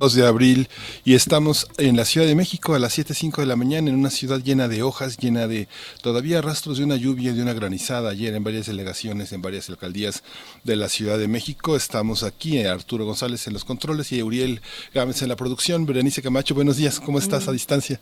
2 de abril y estamos en la Ciudad de México a las 7.05 de la mañana en una ciudad llena de hojas, llena de todavía rastros de una lluvia, de una granizada ayer en varias delegaciones, en varias alcaldías de la Ciudad de México. Estamos aquí, eh, Arturo González en los controles y Uriel Gámez en la producción. Berenice Camacho, buenos días, ¿cómo estás a distancia?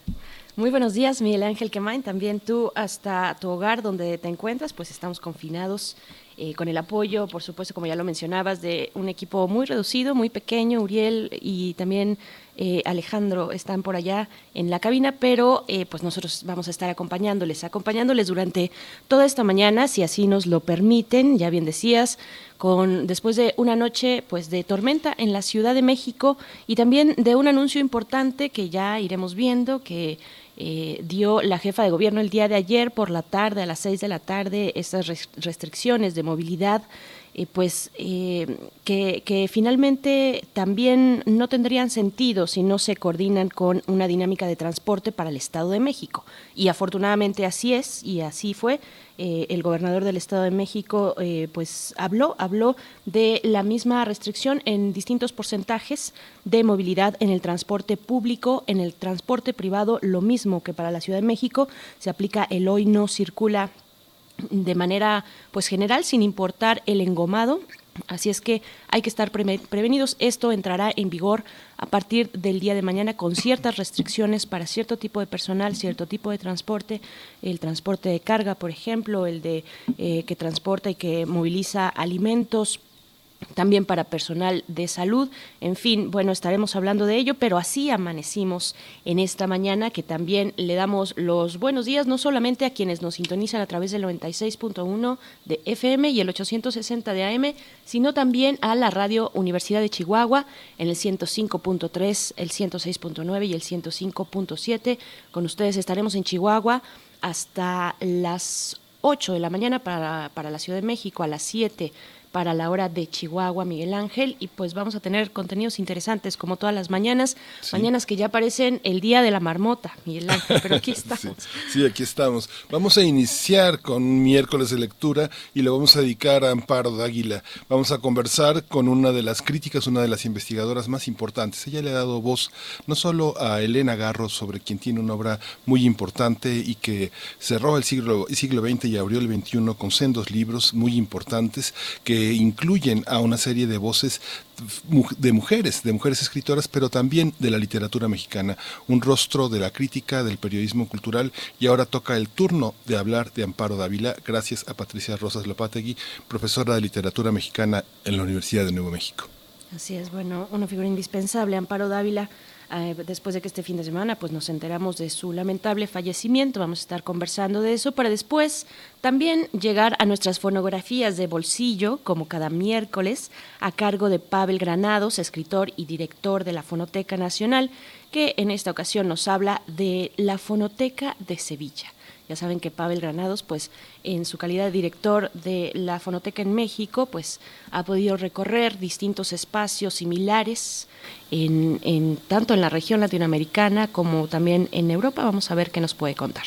Muy buenos días, Miguel Ángel Quemain. También tú hasta tu hogar donde te encuentras, pues estamos confinados eh, con el apoyo, por supuesto, como ya lo mencionabas, de un equipo muy reducido, muy pequeño, Uriel y también eh, Alejandro están por allá en la cabina, pero eh, pues nosotros vamos a estar acompañándoles, acompañándoles durante toda esta mañana, si así nos lo permiten, ya bien decías, con después de una noche pues de tormenta en la Ciudad de México y también de un anuncio importante que ya iremos viendo que eh, dio la jefa de gobierno el día de ayer por la tarde, a las seis de la tarde, estas restricciones de movilidad eh, pues eh, que, finalmente también no tendrían sentido si no se coordinan con una dinámica de transporte para el Estado de México. Y afortunadamente así es y así fue. Eh, el gobernador del Estado de México pues habló, habló de la misma restricción en distintos porcentajes de movilidad en el transporte público, en el transporte privado, lo mismo que para la Ciudad de México, se aplica el hoy no circula de manera pues general sin importar el engomado Así es que hay que estar prevenidos. Esto entrará en vigor a partir del día de mañana con ciertas restricciones para cierto tipo de personal, cierto tipo de transporte, el transporte de carga, por ejemplo, el de eh, que transporta y que moviliza alimentos también para personal de salud. En fin, bueno, estaremos hablando de ello, pero así amanecimos en esta mañana que también le damos los buenos días no solamente a quienes nos sintonizan a través del 96.1 de FM y el 860 de AM, sino también a la radio Universidad de Chihuahua en el 105.3, el 106.9 y el 105.7. Con ustedes estaremos en Chihuahua hasta las 8 de la mañana para, para la Ciudad de México, a las 7 para la hora de Chihuahua, Miguel Ángel, y pues vamos a tener contenidos interesantes como todas las mañanas, mañanas que ya parecen el día de la marmota, Miguel Ángel, pero aquí estamos. sí, aquí estamos. Vamos a iniciar con miércoles de lectura y lo vamos a dedicar a Amparo Dáguila. Vamos a conversar con una de las críticas, una de las investigadoras más importantes. Ella le ha dado voz no solo a Elena Garro, sobre quien tiene una obra muy importante y que cerró el siglo, el siglo XX y abrió el XXI con sendos libros muy importantes que incluyen a una serie de voces de mujeres, de mujeres escritoras, pero también de la literatura mexicana, un rostro de la crítica, del periodismo cultural, y ahora toca el turno de hablar de Amparo Dávila, gracias a Patricia Rosas Lopategui, profesora de literatura mexicana en la Universidad de Nuevo México. Así es, bueno, una figura indispensable, Amparo Dávila eh, después de que este fin de semana pues nos enteramos de su lamentable fallecimiento. Vamos a estar conversando de eso para después también llegar a nuestras fonografías de bolsillo, como cada miércoles, a cargo de Pavel Granados, escritor y director de la Fonoteca Nacional, que en esta ocasión nos habla de la Fonoteca de Sevilla. Ya saben que Pavel Granados, pues en su calidad de director de la Fonoteca en México, pues ha podido recorrer distintos espacios similares en, tanto en la región latinoamericana como también en Europa. Vamos a ver qué nos puede contar.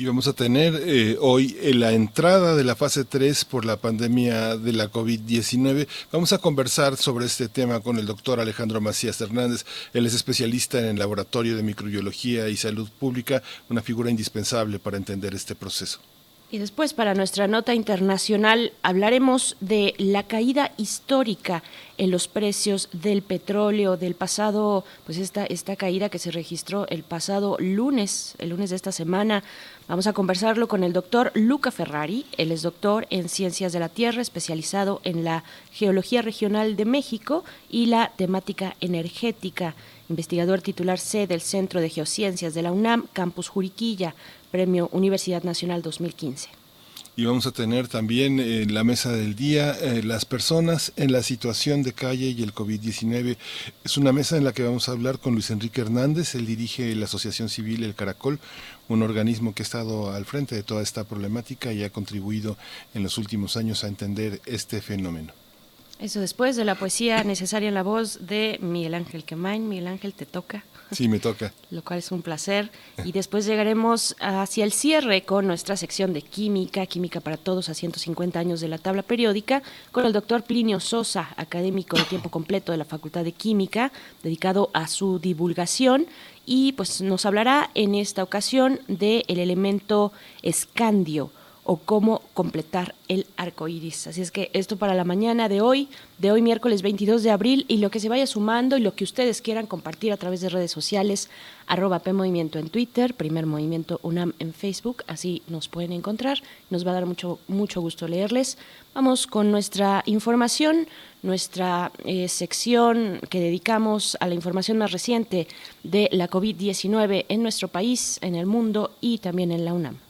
Y vamos a tener eh, hoy en la entrada de la fase 3 por la pandemia de la COVID-19. Vamos a conversar sobre este tema con el doctor Alejandro Macías Hernández. Él es especialista en el Laboratorio de Microbiología y Salud Pública, una figura indispensable para entender este proceso. Y después, para nuestra nota internacional, hablaremos de la caída histórica en los precios del petróleo del pasado, pues esta, esta caída que se registró el pasado lunes, el lunes de esta semana. Vamos a conversarlo con el doctor Luca Ferrari. Él es doctor en Ciencias de la Tierra, especializado en la Geología Regional de México y la temática energética investigador titular C del Centro de Geociencias de la UNAM, Campus Juriquilla, Premio Universidad Nacional 2015. y vamos a tener también en la mesa del día eh, las personas en la situación de calle y el COVID-19. Es una mesa en la que vamos a hablar con Luis Enrique Hernández, él dirige la Asociación Civil El Caracol, un organismo que ha estado al frente de toda esta problemática y ha contribuido en los últimos años a entender este fenómeno. Eso después de la poesía necesaria en la voz de Miguel Ángel Quemain. Miguel Ángel, te toca. Sí, me toca. Lo cual es un placer. Y después llegaremos hacia el cierre con nuestra sección de química, química para todos a 150 años de la tabla periódica, con el doctor Plinio Sosa, académico de tiempo completo de la Facultad de Química, dedicado a su divulgación. Y pues nos hablará en esta ocasión del elemento escandio o cómo completar el arco iris. Así es que esto para la mañana de hoy, de hoy miércoles 22 de abril, y lo que se vaya sumando y lo que ustedes quieran compartir a través de redes sociales, arroba P Movimiento en Twitter, Primer Movimiento UNAM en Facebook, así nos pueden encontrar. Nos va a dar mucho, mucho gusto leerles. Vamos con nuestra información, nuestra eh, sección que dedicamos a la información más reciente de la COVID-19 en nuestro país, en el mundo y también en la UNAM.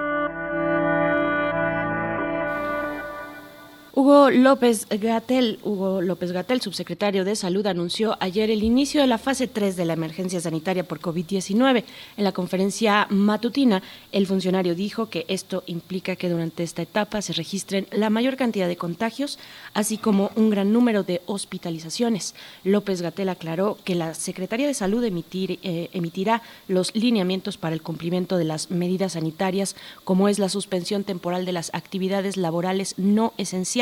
Hugo López Gatel, Hugo López Gatel, subsecretario de Salud, anunció ayer el inicio de la fase 3 de la emergencia sanitaria por COVID-19. En la conferencia matutina, el funcionario dijo que esto implica que durante esta etapa se registren la mayor cantidad de contagios, así como un gran número de hospitalizaciones. López Gatel aclaró que la Secretaría de Salud eh, emitirá los lineamientos para el cumplimiento de las medidas sanitarias, como es la suspensión temporal de las actividades laborales no esenciales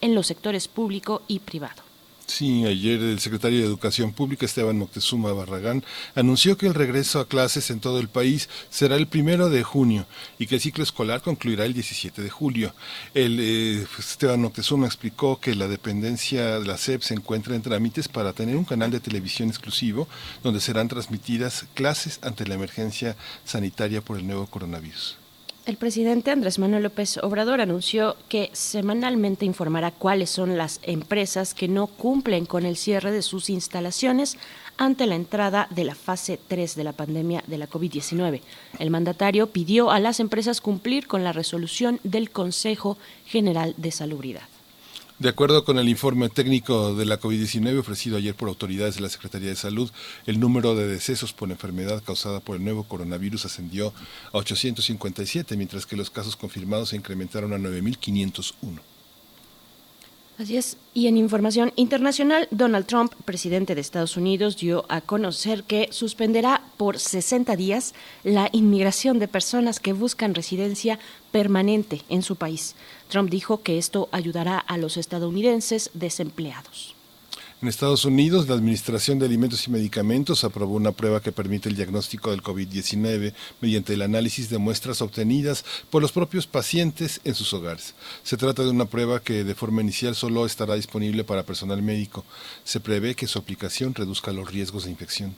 en los sectores público y privado. Sí, ayer el secretario de Educación Pública, Esteban Moctezuma Barragán, anunció que el regreso a clases en todo el país será el primero de junio y que el ciclo escolar concluirá el 17 de julio. El, eh, Esteban Moctezuma explicó que la dependencia de la SEP se encuentra en trámites para tener un canal de televisión exclusivo donde serán transmitidas clases ante la emergencia sanitaria por el nuevo coronavirus. El presidente Andrés Manuel López Obrador anunció que semanalmente informará cuáles son las empresas que no cumplen con el cierre de sus instalaciones ante la entrada de la fase 3 de la pandemia de la COVID-19. El mandatario pidió a las empresas cumplir con la resolución del Consejo General de Salubridad. De acuerdo con el informe técnico de la COVID-19 ofrecido ayer por autoridades de la Secretaría de Salud, el número de decesos por enfermedad causada por el nuevo coronavirus ascendió a 857, mientras que los casos confirmados se incrementaron a 9.501. Así es. Y en información internacional, Donald Trump, presidente de Estados Unidos, dio a conocer que suspenderá por 60 días la inmigración de personas que buscan residencia permanente en su país. Trump dijo que esto ayudará a los estadounidenses desempleados. En Estados Unidos, la Administración de Alimentos y Medicamentos aprobó una prueba que permite el diagnóstico del COVID-19 mediante el análisis de muestras obtenidas por los propios pacientes en sus hogares. Se trata de una prueba que de forma inicial solo estará disponible para personal médico. Se prevé que su aplicación reduzca los riesgos de infección.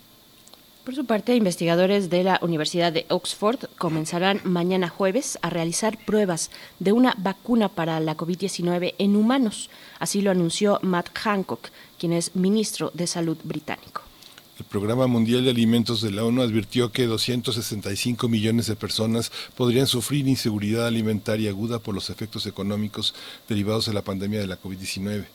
Por su parte, investigadores de la Universidad de Oxford comenzarán mañana jueves a realizar pruebas de una vacuna para la COVID-19 en humanos. Así lo anunció Matt Hancock, quien es ministro de Salud británico. El Programa Mundial de Alimentos de la ONU advirtió que 265 millones de personas podrían sufrir inseguridad alimentaria aguda por los efectos económicos derivados de la pandemia de la COVID-19.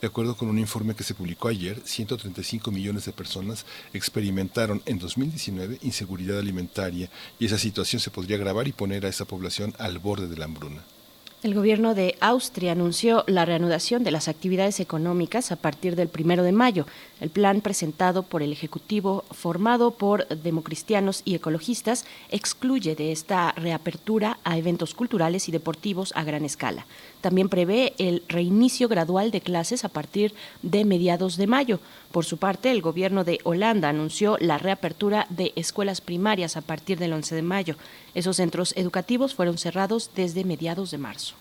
De acuerdo con un informe que se publicó ayer, 135 millones de personas experimentaron en 2019 inseguridad alimentaria y esa situación se podría agravar y poner a esa población al borde de la hambruna. El gobierno de Austria anunció la reanudación de las actividades económicas a partir del primero de mayo. El plan presentado por el Ejecutivo, formado por democristianos y ecologistas, excluye de esta reapertura a eventos culturales y deportivos a gran escala. También prevé el reinicio gradual de clases a partir de mediados de mayo. Por su parte, el gobierno de Holanda anunció la reapertura de escuelas primarias a partir del 11 de mayo. Esos centros educativos fueron cerrados desde mediados de marzo.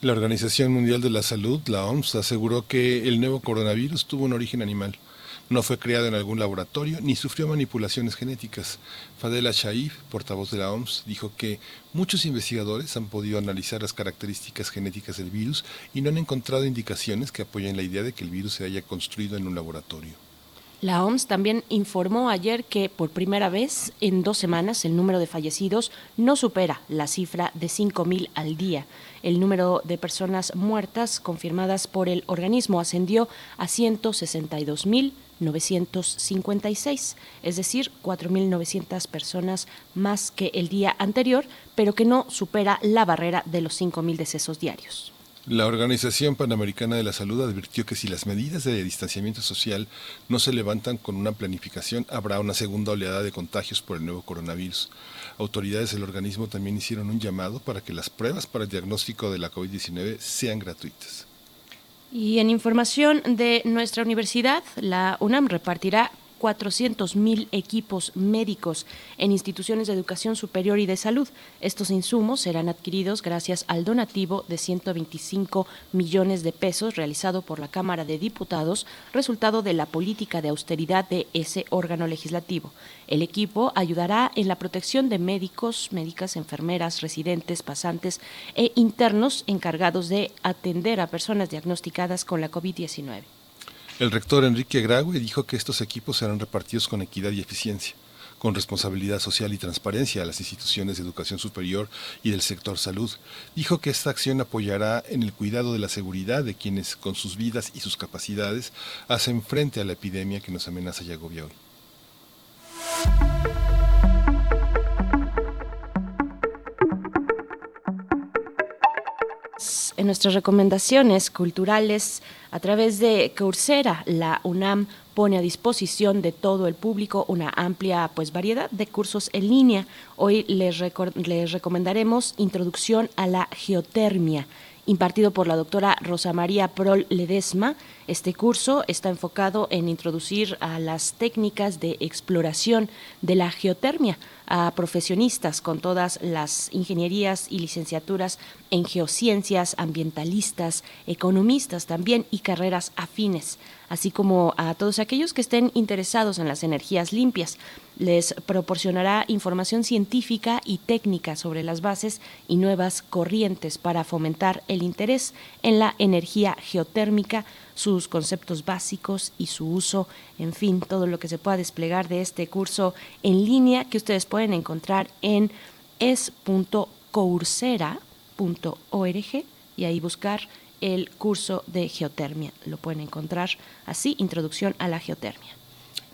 La Organización Mundial de la Salud, la OMS, aseguró que el nuevo coronavirus tuvo un origen animal. No fue creado en algún laboratorio ni sufrió manipulaciones genéticas. Fadela Shaif, portavoz de la OMS, dijo que muchos investigadores han podido analizar las características genéticas del virus y no han encontrado indicaciones que apoyen la idea de que el virus se haya construido en un laboratorio. La OMS también informó ayer que por primera vez en dos semanas el número de fallecidos no supera la cifra de 5.000 al día. El número de personas muertas confirmadas por el organismo ascendió a 162.956, es decir, 4.900 personas más que el día anterior, pero que no supera la barrera de los 5.000 decesos diarios. La Organización Panamericana de la Salud advirtió que si las medidas de distanciamiento social no se levantan con una planificación, habrá una segunda oleada de contagios por el nuevo coronavirus. Autoridades del organismo también hicieron un llamado para que las pruebas para el diagnóstico de la COVID-19 sean gratuitas. Y en información de nuestra universidad, la UNAM repartirá 400.000 equipos médicos en instituciones de educación superior y de salud. Estos insumos serán adquiridos gracias al donativo de 125 millones de pesos realizado por la Cámara de Diputados, resultado de la política de austeridad de ese órgano legislativo. El equipo ayudará en la protección de médicos, médicas, enfermeras, residentes, pasantes e internos encargados de atender a personas diagnosticadas con la COVID-19. El rector Enrique Graue dijo que estos equipos serán repartidos con equidad y eficiencia, con responsabilidad social y transparencia a las instituciones de educación superior y del sector salud. Dijo que esta acción apoyará en el cuidado de la seguridad de quienes, con sus vidas y sus capacidades, hacen frente a la epidemia que nos amenaza y agobia hoy. Nuestras recomendaciones culturales a través de Coursera, la UNAM pone a disposición de todo el público una amplia pues variedad de cursos en línea. Hoy les, les recomendaremos Introducción a la Geotermia impartido por la doctora Rosa María Prol Ledesma. Este curso está enfocado en introducir a las técnicas de exploración de la geotermia a profesionistas con todas las ingenierías y licenciaturas en geociencias, ambientalistas, economistas también y carreras afines, así como a todos aquellos que estén interesados en las energías limpias. Les proporcionará información científica y técnica sobre las bases y nuevas corrientes para fomentar el interés en la energía geotérmica, sus conceptos básicos y su uso, en fin, todo lo que se pueda desplegar de este curso en línea que ustedes pueden encontrar en es.coursera.org y ahí buscar el curso de geotermia. Lo pueden encontrar así, Introducción a la Geotermia.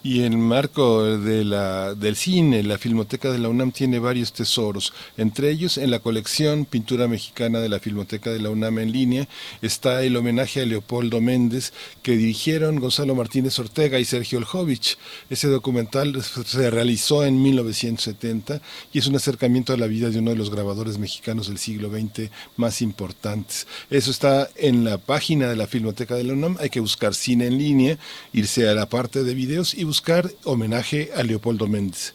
Y en marco de la, del cine, la Filmoteca de la UNAM tiene varios tesoros. Entre ellos, en la colección Pintura Mexicana de la Filmoteca de la UNAM en línea, está el homenaje a Leopoldo Méndez que dirigieron Gonzalo Martínez Ortega y Sergio Oljovich. Ese documental se realizó en 1970 y es un acercamiento a la vida de uno de los grabadores mexicanos del siglo XX más importantes. Eso está en la página de la Filmoteca de la UNAM. Hay que buscar cine en línea, irse a la parte de videos y buscar homenaje a Leopoldo Méndez.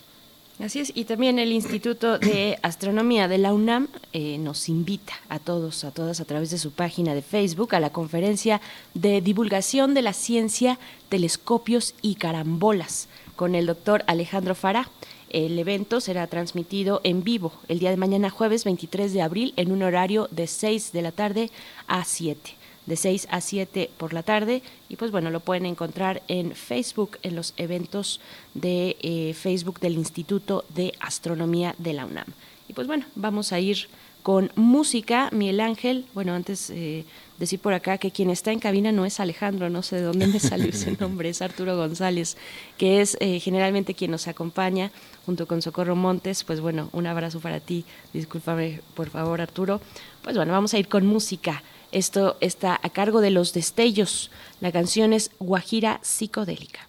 Así es, y también el Instituto de Astronomía de la UNAM eh, nos invita a todos, a todas, a través de su página de Facebook, a la conferencia de divulgación de la ciencia, telescopios y carambolas con el doctor Alejandro Fará. El evento será transmitido en vivo el día de mañana, jueves 23 de abril, en un horario de 6 de la tarde a 7 de 6 a 7 por la tarde. Y pues bueno, lo pueden encontrar en Facebook, en los eventos de eh, Facebook del Instituto de Astronomía de la UNAM. Y pues bueno, vamos a ir con música, Miguel Ángel, bueno, antes eh, decir por acá que quien está en cabina no es Alejandro, no sé de dónde me salió ese nombre, es Arturo González, que es eh, generalmente quien nos acompaña junto con Socorro Montes, pues bueno, un abrazo para ti, discúlpame por favor Arturo, pues bueno, vamos a ir con música. Esto está a cargo de Los Destellos. La canción es Guajira Psicodélica.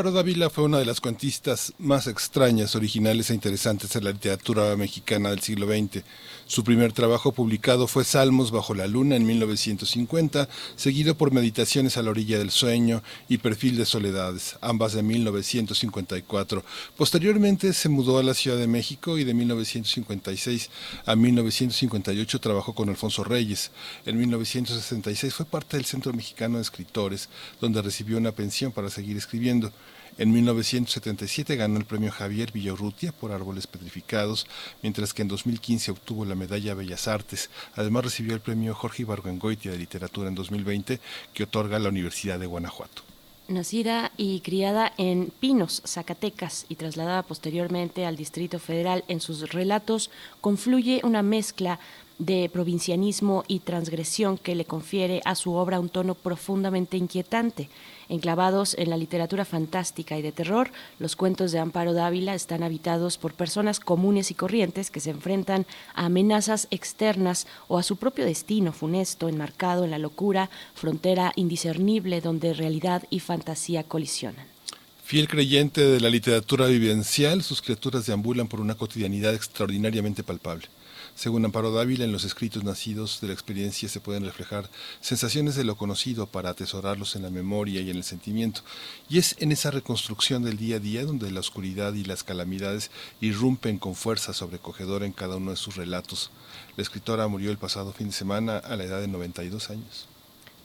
Amparo Dávila fue una de las cuentistas más extrañas, originales e interesantes de la literatura mexicana del siglo XX. Su primer trabajo publicado fue Salmos bajo la luna en 1950, seguido por Meditaciones a la orilla del sueño y Perfil de soledades, ambas de 1954. Posteriormente se mudó a la Ciudad de México y de 1956 a 1958 trabajó con Alfonso Reyes. En 1966 fue parte del Centro Mexicano de Escritores, donde recibió una pensión para seguir escribiendo. En 1977 ganó el premio Javier Villarrutia por Árboles Petrificados, mientras que en 2015 obtuvo la medalla Bellas Artes. Además recibió el premio Jorge Ibargüengoitia de Literatura en 2020 que otorga la Universidad de Guanajuato. Nacida y criada en Pinos, Zacatecas, y trasladada posteriormente al Distrito Federal, en sus relatos confluye una mezcla de provincianismo y transgresión que le confiere a su obra un tono profundamente inquietante. Enclavados en la literatura fantástica y de terror, los cuentos de Amparo Dávila están habitados por personas comunes y corrientes que se enfrentan a amenazas externas o a su propio destino funesto, enmarcado en la locura, frontera indiscernible donde realidad y fantasía colisionan. Fiel creyente de la literatura vivencial, sus criaturas deambulan por una cotidianidad extraordinariamente palpable. Según Amparo Dávila, en los escritos nacidos de la experiencia se pueden reflejar sensaciones de lo conocido para atesorarlos en la memoria y en el sentimiento. Y es en esa reconstrucción del día a día donde la oscuridad y las calamidades irrumpen con fuerza sobrecogedora en cada uno de sus relatos. La escritora murió el pasado fin de semana a la edad de 92 años.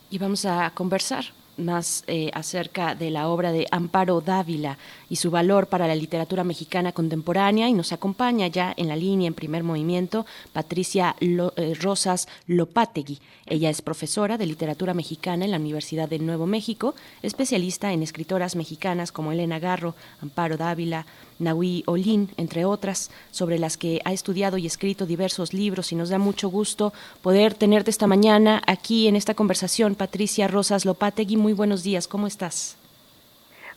Y vamos a conversar más eh, acerca de la obra de Amparo Dávila y su valor para la literatura mexicana contemporánea y nos acompaña ya en la línea en primer movimiento Patricia eh, Rosas Lopategui. Ella es profesora de literatura mexicana en la Universidad de Nuevo México, especialista en escritoras mexicanas como Elena Garro, Amparo Dávila, Nahui Olin, entre otras, sobre las que ha estudiado y escrito diversos libros y nos da mucho gusto poder tenerte esta mañana aquí en esta conversación. Patricia Rosas Lopategui, muy buenos días, ¿cómo estás?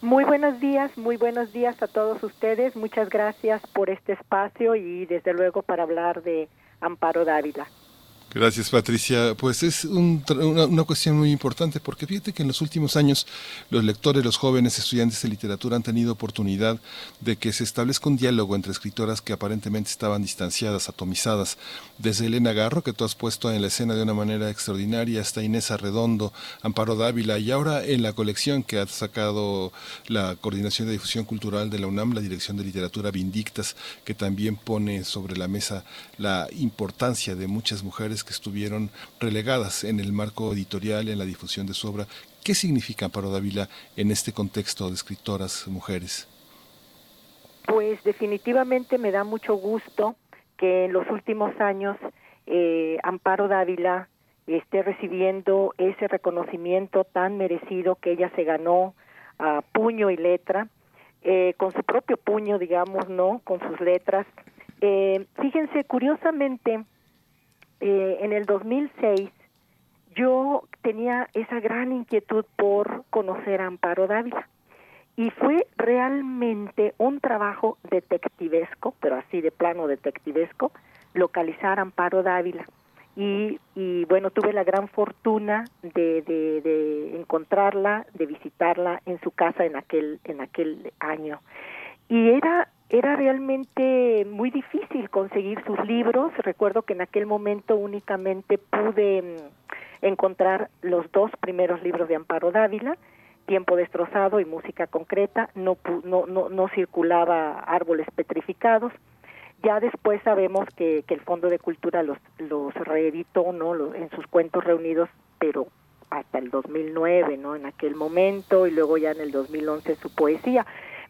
Muy buenos días, muy buenos días a todos ustedes. Muchas gracias por este espacio y desde luego para hablar de Amparo Dávila. Gracias, Patricia. Pues es una, cuestión muy importante porque fíjate que en los últimos años los lectores, los jóvenes estudiantes de literatura han tenido oportunidad de que se establezca un diálogo entre escritoras que aparentemente estaban distanciadas, atomizadas. Desde Elena Garro, que tú has puesto en la escena de una manera extraordinaria, hasta Inés Arredondo, Amparo Dávila y ahora en la colección que ha sacado la Coordinación de Difusión Cultural de la UNAM, la Dirección de Literatura Vindictas, que también pone sobre la mesa la importancia de muchas mujeres que estuvieron relegadas en el marco editorial, en la difusión de su obra. ¿Qué significa Amparo Dávila en este contexto de escritoras mujeres? Pues definitivamente me da mucho gusto que en los últimos años eh, Amparo Dávila esté recibiendo ese reconocimiento tan merecido que ella se ganó a puño y letra, eh, con su propio puño, digamos, ¿no? Con sus letras. Eh, fíjense, curiosamente, eh, en el 2006 yo tenía esa gran inquietud por conocer a Amparo Dávila y fue realmente un trabajo detectivesco, pero así de plano detectivesco, localizar a Amparo Dávila. Y, y bueno, tuve la gran fortuna de, de, de encontrarla, de visitarla en su casa en aquel, en aquel año. Y era era realmente muy difícil conseguir sus libros. Recuerdo que en aquel momento únicamente pude mm, encontrar los dos primeros libros de Amparo Dávila, Tiempo destrozado y Música concreta. No, no, no, no circulaba Árboles petrificados. Ya después sabemos que, que el Fondo de Cultura los, los reeditó ¿no? en sus cuentos reunidos, pero hasta el 2009, ¿no? En aquel momento y luego ya en el 2011 su poesía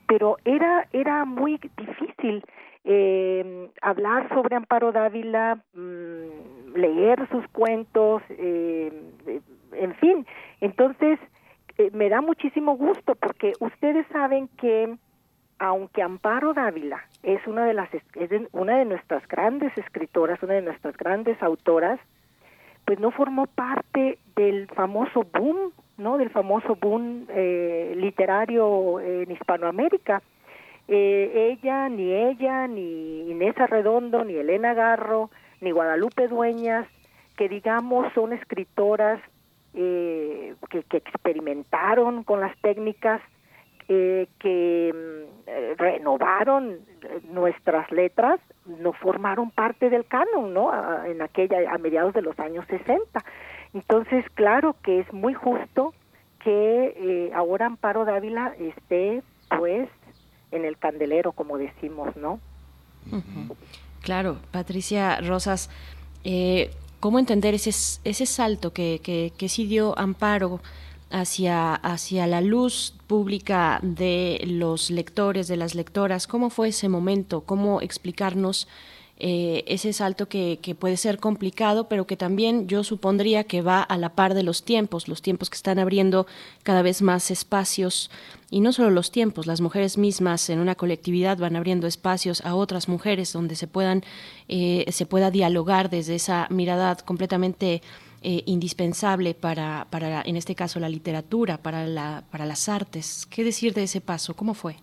pero era, era muy difícil eh, hablar sobre Amparo Dávila, mm, leer sus cuentos, eh, en fin. Entonces, eh, me da muchísimo gusto porque ustedes saben que aunque Amparo Dávila es una de las es una de nuestras grandes escritoras, una de nuestras grandes autoras, pues no formó parte del famoso boom ¿no? del famoso boom eh, literario en Hispanoamérica. Eh, ella, ni ella, ni Inés Arredondo, ni Elena Garro, ni Guadalupe Dueñas, que digamos son escritoras eh, que, experimentaron con las técnicas, eh, que mm, renovaron nuestras letras, no formaron parte del canon, ¿no? en aquella, a mediados de los años 60. Entonces, claro que es muy justo que eh, ahora Amparo Dávila esté, pues, en el candelero, como decimos, ¿no? Claro, Patricia Rosas, eh, ¿cómo entender ese, ese salto que, que, que sí dio Amparo hacia, hacia la luz pública de los lectores, de las lectoras? ¿Cómo fue ese momento? ¿Cómo explicarnos eh, ese salto que, que, puede ser complicado, pero que también yo supondría que va a la par de los tiempos, los tiempos que están abriendo cada vez más espacios, y no solo los tiempos, las mujeres mismas en una colectividad van abriendo espacios a otras mujeres donde se puedan, eh, se pueda dialogar desde esa mirada completamente eh, indispensable para, para, en este caso, la literatura, para, la, para las artes. ¿Qué decir de ese paso? ¿Cómo fue?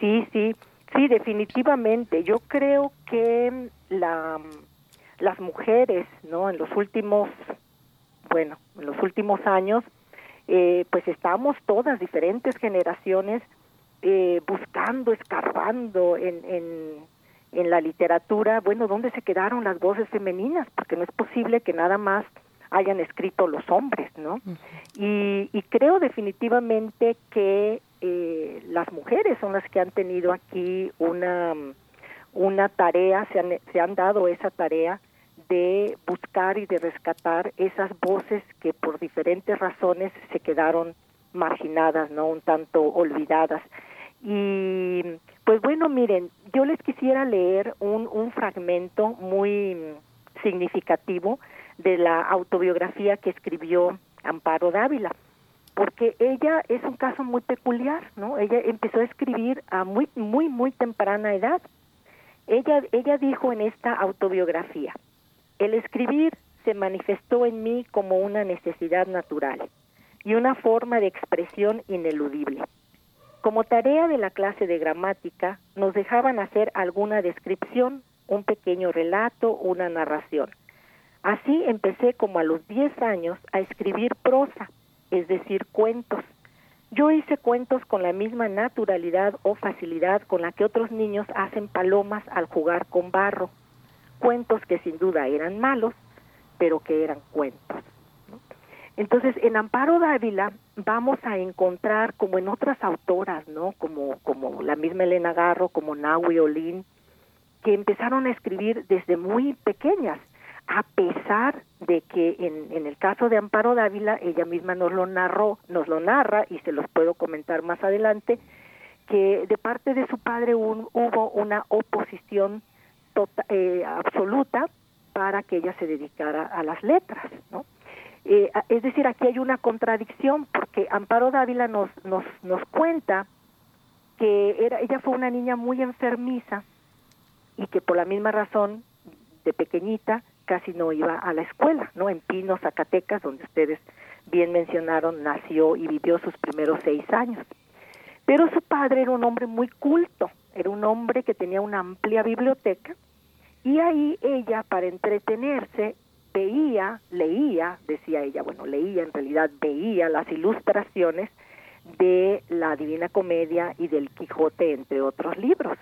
Sí, sí. Sí, definitivamente. Yo creo que la, las mujeres, ¿no? En los últimos, bueno, en los últimos años, eh, pues estamos todas diferentes generaciones eh, buscando, escarbando en, en, en la literatura. Bueno, ¿dónde se quedaron las voces femeninas? Porque no es posible que nada más hayan escrito los hombres, ¿no? Y, y creo definitivamente que eh, las mujeres son las que han tenido aquí una, una tarea, se han, se han dado esa tarea de buscar y de rescatar esas voces que por diferentes razones se quedaron marginadas, ¿no? Un tanto olvidadas. Y pues bueno, miren, yo les quisiera leer un, fragmento muy significativo de la autobiografía que escribió Amparo Dávila porque ella es un caso muy peculiar, ¿no? Ella empezó a escribir a muy muy muy temprana edad. Ella ella dijo en esta autobiografía, el escribir se manifestó en mí como una necesidad natural y una forma de expresión ineludible. Como tarea de la clase de gramática, nos dejaban hacer alguna descripción, un pequeño relato, una narración. Así empecé como a los 10 años a escribir prosa es decir, cuentos. Yo hice cuentos con la misma naturalidad o facilidad con la que otros niños hacen palomas al jugar con barro. Cuentos que sin duda eran malos, pero que eran cuentos. Entonces, en Amparo Dávila vamos a encontrar, como en otras autoras, ¿no? Como, como la misma Elena Garro, como Nahui Olin, que empezaron a escribir desde muy pequeñas a pesar de que en, en, el caso de Amparo Dávila, ella misma nos lo narró, nos lo narra y se los puedo comentar más adelante, que de parte de su padre hubo una oposición tota, eh, absoluta para que ella se dedicara a las letras, ¿no? Eh, es decir, aquí hay una contradicción porque Amparo Dávila nos, nos, nos cuenta que era, ella fue una niña muy enfermiza y que por la misma razón de pequeñita casi no iba a la escuela, ¿no? En Pino, Zacatecas, donde ustedes bien mencionaron, nació y vivió sus primeros seis años. Pero su padre era un hombre muy culto, era un hombre que tenía una amplia biblioteca y ahí ella, para entretenerse, veía, leía, decía ella, bueno, leía, en realidad veía las ilustraciones de la Divina Comedia y del Quijote, entre otros libros,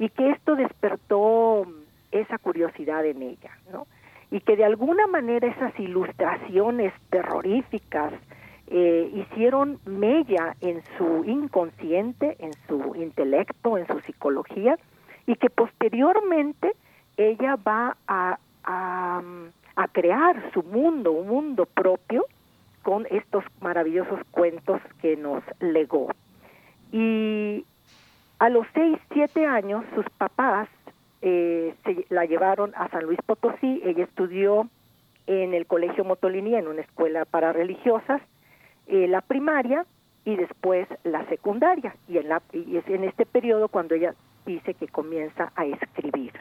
y que esto despertó esa curiosidad en ella, ¿no? y que de alguna manera esas ilustraciones terroríficas eh, hicieron mella en su inconsciente, en su intelecto, en su psicología, y que posteriormente ella va a, a, a crear su mundo, un mundo propio, con estos maravillosos cuentos que nos legó. Y a los seis, siete años, sus papás eh, se la llevaron a San Luis Potosí, ella estudió en el Colegio Motolini, en una escuela para religiosas, eh, la primaria y después la secundaria, y, en la, y es en este periodo cuando ella dice que comienza a escribir.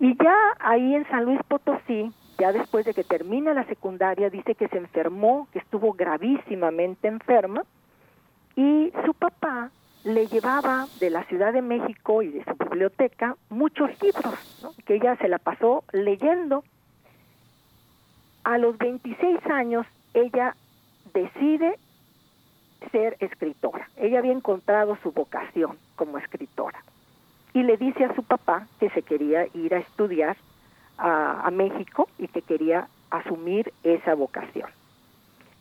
Y ya ahí en San Luis Potosí, ya después de que termina la secundaria, dice que se enfermó, que estuvo gravísimamente enferma, y su papá le llevaba de la Ciudad de México y de su biblioteca muchos libros, que ella se la pasó leyendo. A los 26 años ella decide ser escritora. Ella había encontrado su vocación como escritora y le dice a su papá que se quería ir a estudiar a, a México y que quería asumir esa vocación.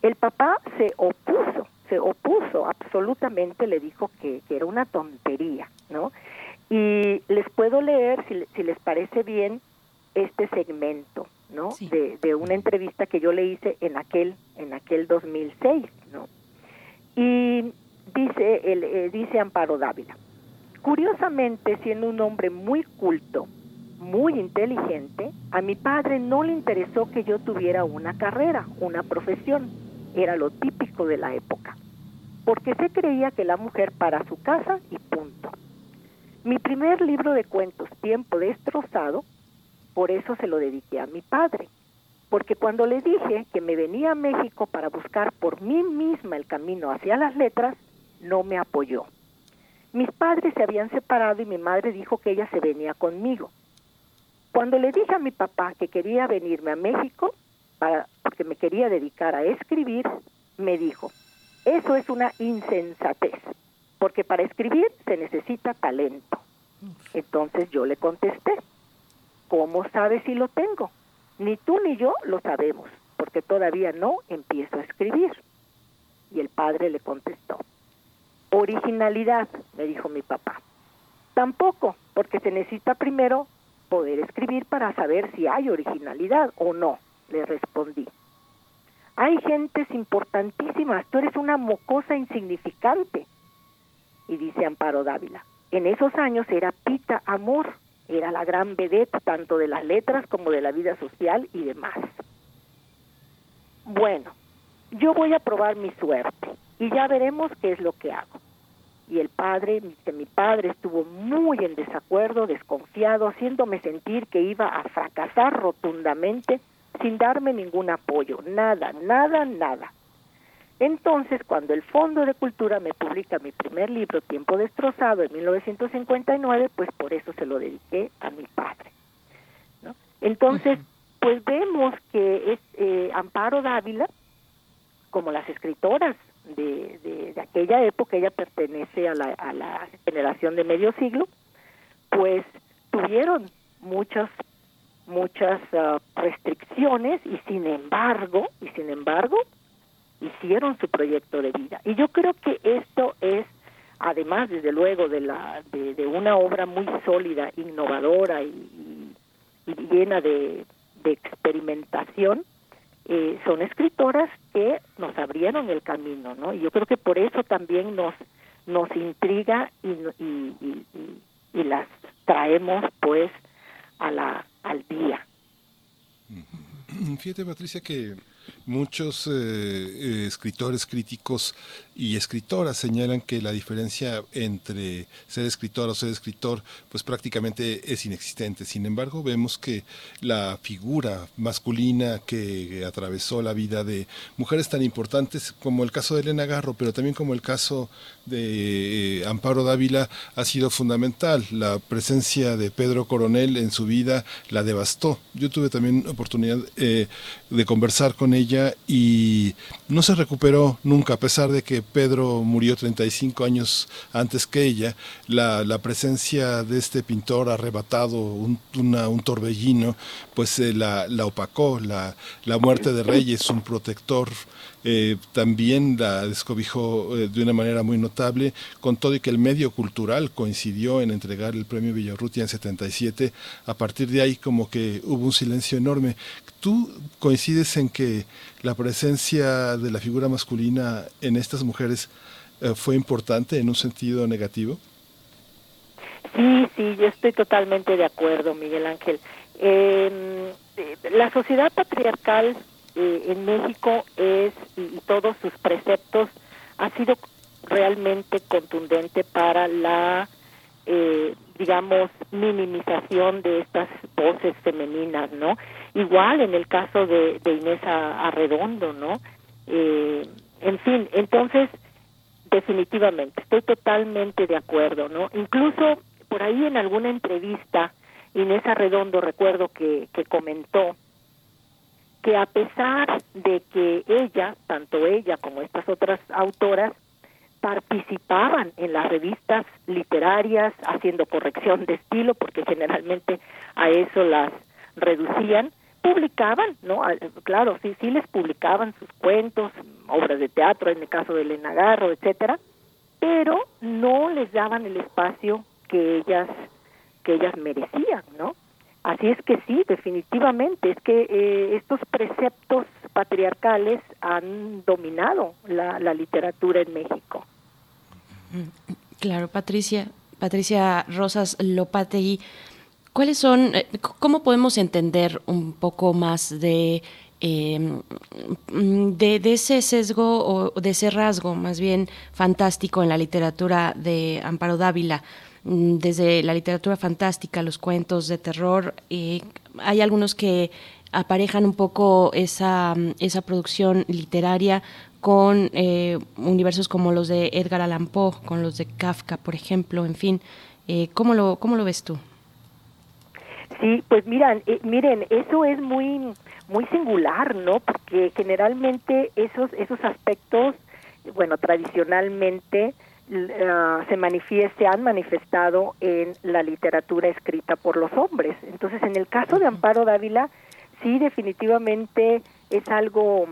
El papá se opuso se opuso absolutamente, le dijo que, era una tontería, ¿no? Y les puedo leer, si, si les parece bien, este segmento, ¿no? De, de, una entrevista que yo le hice en aquel, en aquel 2006, ¿no? Y dice, el, eh, dice Amparo Dávila, curiosamente, siendo un hombre muy culto, muy inteligente, a mi padre no le interesó que yo tuviera una carrera, una profesión era lo típico de la época, porque se creía que la mujer para su casa y punto. Mi primer libro de cuentos, Tiempo destrozado, por eso se lo dediqué a mi padre, porque cuando le dije que me venía a México para buscar por mí misma el camino hacia las letras, no me apoyó. Mis padres se habían separado y mi madre dijo que ella se venía conmigo. Cuando le dije a mi papá que quería venirme a México, para, porque me quería dedicar a escribir, me dijo, eso es una insensatez, porque para escribir se necesita talento. Entonces yo le contesté, ¿cómo sabes si lo tengo? Ni tú ni yo lo sabemos, porque todavía no empiezo a escribir. Y el padre le contestó, originalidad, me dijo mi papá. Tampoco, porque se necesita primero poder escribir para saber si hay originalidad o no le respondí. Hay gentes importantísimas, tú eres una mocosa insignificante. Y dice Amparo Dávila, en esos años era Pita Amor, era la gran vedette tanto de las letras como de la vida social y demás. Bueno, yo voy a probar mi suerte y ya veremos qué es lo que hago. Y el padre, que mi padre estuvo muy en desacuerdo, desconfiado, haciéndome sentir que iba a fracasar rotundamente sin darme ningún apoyo, nada, nada, nada. Entonces, cuando el Fondo de Cultura me publica mi primer libro, Tiempo Destrozado, en 1959, pues por eso se lo dediqué a mi padre. ¿no? Entonces, pues vemos que es eh, Amparo Dávila, como las escritoras de, de, de, aquella época, ella pertenece a la, a la generación de medio siglo, pues tuvieron muchos muchas ah, restricciones y sin embargo, y sin embargo, hicieron su proyecto de vida. Y yo creo que esto es, además, desde luego, de, la, de, una obra muy sólida, innovadora y, llena de, experimentación, eh, son escritoras que nos abrieron el camino, ¿no? Y yo creo que por eso también nos, nos intriga y, y, y las traemos, pues, a la, al día. Fíjate, Patricia, que muchos eh, eh, escritores críticos y escritoras señalan que la diferencia entre ser escritor o ser escritor pues prácticamente es inexistente. Sin embargo, vemos que la figura masculina que atravesó la vida de mujeres tan importantes como el caso de Elena Garro, pero también como el caso de eh, Amparo Dávila ha sido fundamental. La presencia de Pedro Coronel en su vida la devastó. Yo tuve también oportunidad de conversar con ella y no se recuperó nunca, a pesar de que Pedro murió 35 años antes que ella, la, la presencia de este pintor arrebatado, un, un torbellino, pues eh, la, la, opacó, la, la muerte de Reyes, un protector eh, también la descobijó eh, de una manera muy notable, con todo y que el medio cultural coincidió en entregar el premio Villarrutia en 77, a partir de ahí como que hubo un silencio enorme. ¿Tú coincides en que la presencia de la figura masculina en estas mujeres eh, fue importante en un sentido negativo? Sí, sí, yo estoy totalmente de acuerdo, Miguel Ángel. Em, la sociedad patriarcal eh, en México es, y, todos sus preceptos, ha sido realmente contundente para la, eh, digamos, minimización de estas voces femeninas, ¿no? Igual en el caso de, de Inés Arredondo, ¿no? Eh, en fin, entonces, definitivamente, estoy totalmente de acuerdo, ¿no? Incluso por ahí en alguna entrevista, Inés Arredondo recuerdo que, que comentó que a pesar de que ella, tanto ella como estas otras autoras, participaban en las revistas literarias haciendo corrección de estilo, porque generalmente a eso las reducían, publicaban, ¿no? Claro, sí, sí les publicaban sus cuentos, obras de teatro, en el caso de Elena Garro, etcétera, pero no les daban el espacio que ellas que ellas merecían, ¿no? Así es que sí, definitivamente, es que eh, estos preceptos patriarcales han dominado la, la literatura en México. Claro, Patricia, Patricia Rosas Lopategui, ¿cuáles son, eh, cómo podemos entender un poco más de, em, de, de, ese sesgo o de ese rasgo más bien fantástico en la literatura de Amparo Dávila? Mm, desde la literatura fantástica, los cuentos de terror, hay algunos que aparejan un poco esa, esa producción literaria con eh, universos como los de Edgar Allan Poe, con los de Kafka, por ejemplo, en fin. Eh, ¿cómo, lo, ¿Cómo lo ves tú? Sí, pues miren, eh, miren, eso es muy muy singular, ¿no? Porque generalmente esos esos aspectos, bueno, tradicionalmente uh, se manifieste, han manifestado en la literatura escrita por los hombres. Entonces, en el caso de Amparo Dávila, sí, definitivamente es algo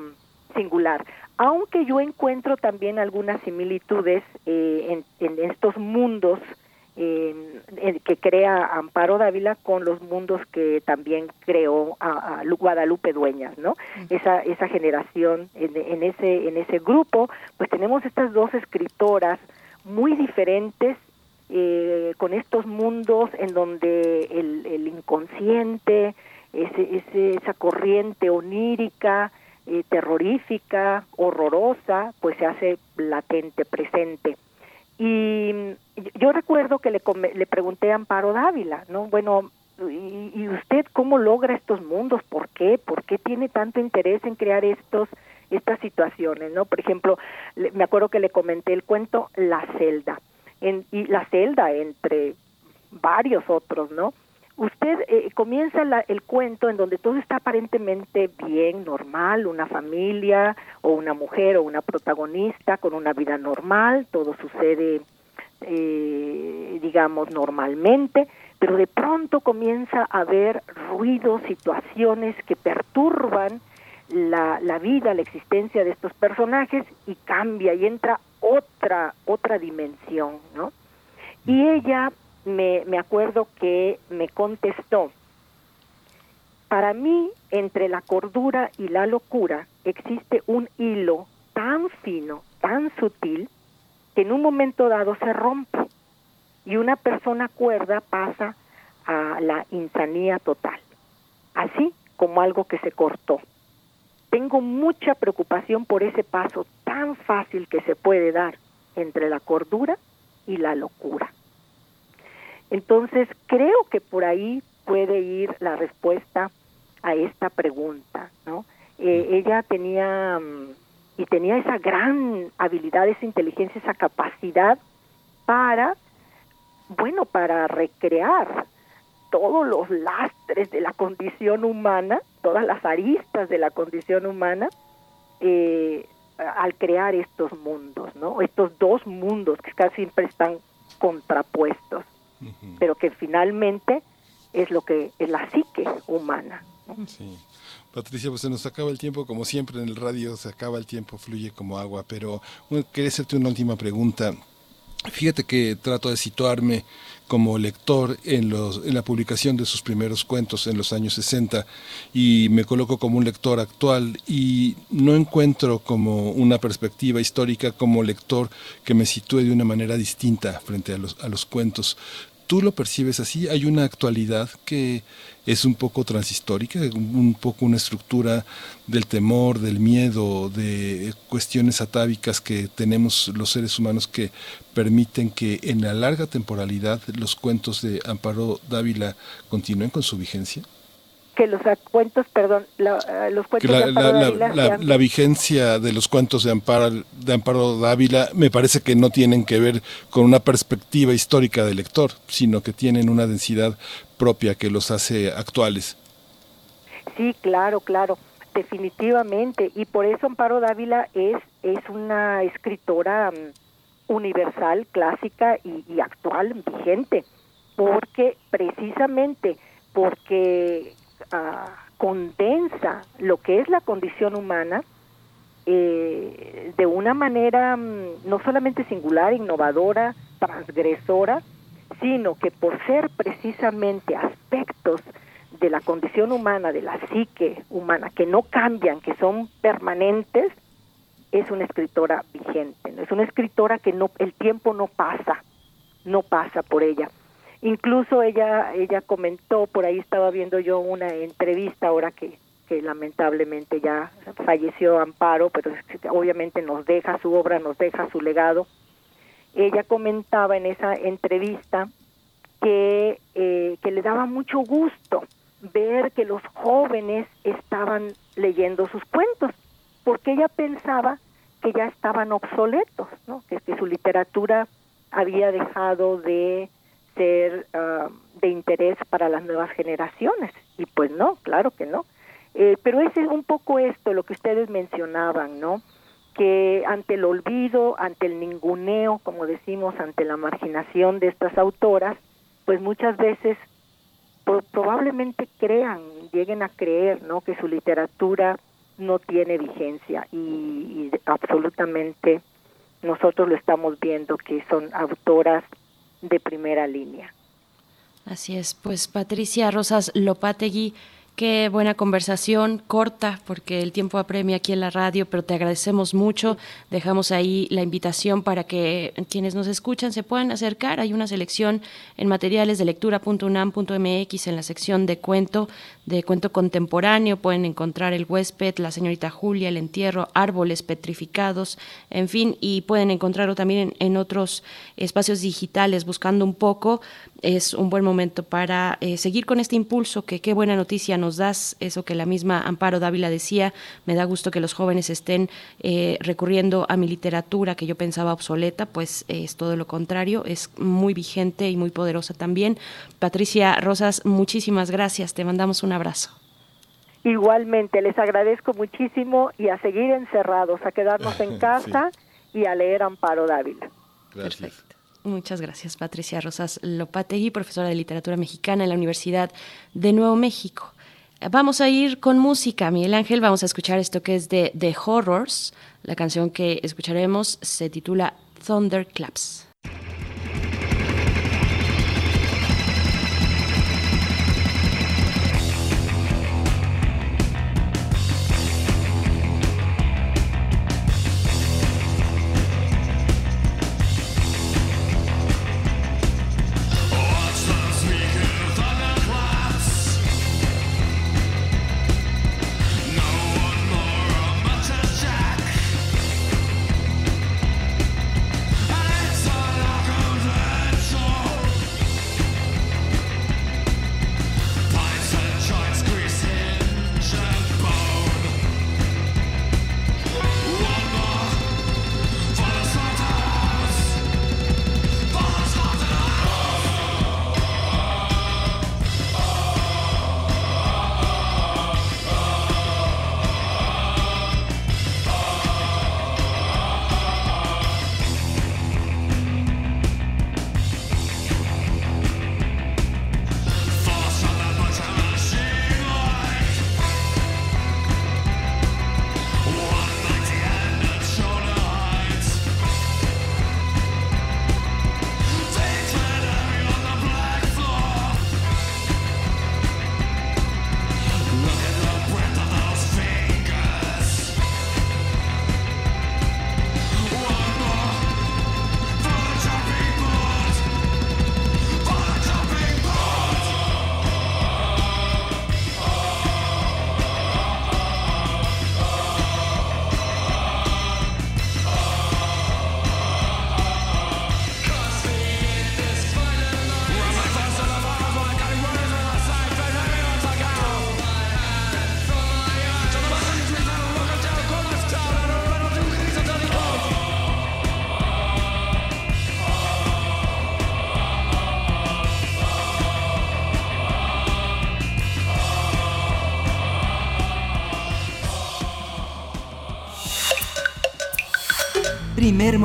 singular aunque yo encuentro también algunas similitudes eh, en, estos mundos que crea Amparo Dávila con los mundos que también creó a, Guadalupe Dueñas, ¿no? Esa esa generación en, ese en ese grupo, pues tenemos estas dos escritoras muy diferentes eh, con estos mundos en donde el, el inconsciente, ese, ese, esa corriente onírica, eh, terrorífica, horrorosa, pues se hace latente, presente. Y yo recuerdo que le, le pregunté a Amparo Dávila, ¿no? Bueno, ¿y, usted cómo logra estos mundos? ¿Por qué? ¿Por qué tiene tanto interés en crear estos estas situaciones, ¿no? Por ejemplo, me acuerdo que le comenté el cuento La celda. En, y la celda entre varios otros, ¿no? Usted eh, comienza el cuento en donde todo está aparentemente bien, normal, una familia o una mujer o una protagonista con una vida normal, todo sucede, eh, digamos, normalmente, pero de pronto comienza a haber ruidos, situaciones que perturban la, la vida, la existencia de estos personajes y cambia y entra otra, otra dimensión, ¿no? Y ella me, me acuerdo que me contestó, para mí, entre la cordura y la locura existe un hilo tan fino, tan sutil, que en un momento dado se rompe y una persona cuerda pasa a la insanía total, así como algo que se cortó. Tengo mucha preocupación por ese paso tan fácil que se puede dar entre la cordura y la locura. Entonces, creo que por ahí puede ir la respuesta a esta pregunta, ¿no? Eh, ella tenía mm, y tenía esa gran habilidad, esa inteligencia, esa capacidad para, bueno, para recrear todos los lastres de la condición humana, todas las aristas de la condición humana, eh, al crear estos mundos, ¿no? Estos dos mundos que casi siempre están contrapuestos pero que finalmente es lo que es la psique humana. Sí. Patricia, pues se nos acaba el tiempo, como siempre en el radio se acaba el tiempo, fluye como agua, pero quería hacerte una última pregunta. Fíjate que trato de situarme como lector en, los, en la publicación de sus primeros cuentos en los años 60 y me coloco como un lector actual y no encuentro como una perspectiva histórica como lector que me sitúe de una manera distinta frente a los, a los cuentos. Tú lo percibes así, hay una actualidad que es un poco transhistórica, un poco una estructura del temor, del miedo, de cuestiones atávicas que tenemos los seres humanos que permiten que en la larga temporalidad los cuentos de Amparo Dávila continúen con su vigencia. que los cuentos, perdón, la, los cuentos de Amparo Dávila la, vigencia de los cuentos de Amparo, de Amparo Dávila me parece que no tienen que ver con una perspectiva histórica del lector, sino que tienen una densidad propia que los hace actuales. Sí, claro, claro, definitivamente. Y por eso Amparo Dávila es, es una escritora mm, universal, clásica y actual, vigente, porque precisamente porque condensa lo que es la condición humana eh, de una manera mm, no solamente singular, innovadora, transgresora, sino que por ser precisamente aspectos de la condición humana, de la psique humana, que no cambian, que son permanentes, es una escritora vigente, es una escritora que no el tiempo no pasa, no pasa por ella. Incluso ella, ella comentó, por ahí estaba viendo yo una entrevista ahora que, que lamentablemente ya falleció Amparo, pero obviamente nos deja su obra, nos deja su legado. Ella comentaba en esa entrevista que, eh, que le daba mucho gusto ver que los jóvenes estaban leyendo sus cuentos, porque ella pensaba que ya estaban obsoletos, ¿no? que, su literatura había dejado de ser ah, de interés para las nuevas generaciones. Y pues no, claro que no. Eh, pero es un poco esto lo que ustedes mencionaban, ¿no? Que ante el olvido, ante el ninguneo, como decimos, ante la marginación de estas autoras, pues muchas veces probablemente crean, lleguen a creer, ¿no? Que su literatura no tiene vigencia y, y absolutamente nosotros lo estamos viendo que son autoras de primera línea. Así es, pues Patricia Rosas Lopategui, Qué buena conversación, corta, porque el tiempo apremia aquí en la radio, pero te agradecemos mucho. Dejamos ahí la invitación para que quienes nos escuchan se puedan acercar. Hay una selección en materiales de lectura.unam.mx en la sección de cuento, de cuento contemporáneo. Pueden encontrar el huésped, la señorita Julia, el entierro, árboles petrificados, en fin, y pueden encontrarlo también en, otros espacios digitales, buscando un poco. Es un buen momento para eh, seguir con este impulso, que qué buena noticia nos das, eso que la misma Amparo Dávila decía, me da gusto que los jóvenes estén eh, recurriendo a mi literatura que yo pensaba obsoleta, pues es todo lo contrario, es muy vigente y muy poderosa también. Patricia Rosas, muchísimas gracias, te mandamos un abrazo. Igualmente, les agradezco muchísimo y a seguir encerrados, a quedarnos en casa y a leer Amparo Dávila. Perfecto. Muchas gracias, Patricia Rosas Lopategui, profesora de literatura mexicana en la Universidad de Nuevo México. Vamos a ir con música, Miguel Ángel. Vamos a escuchar esto que es de The Horrors. La canción que escucharemos se titula Thunderclaps.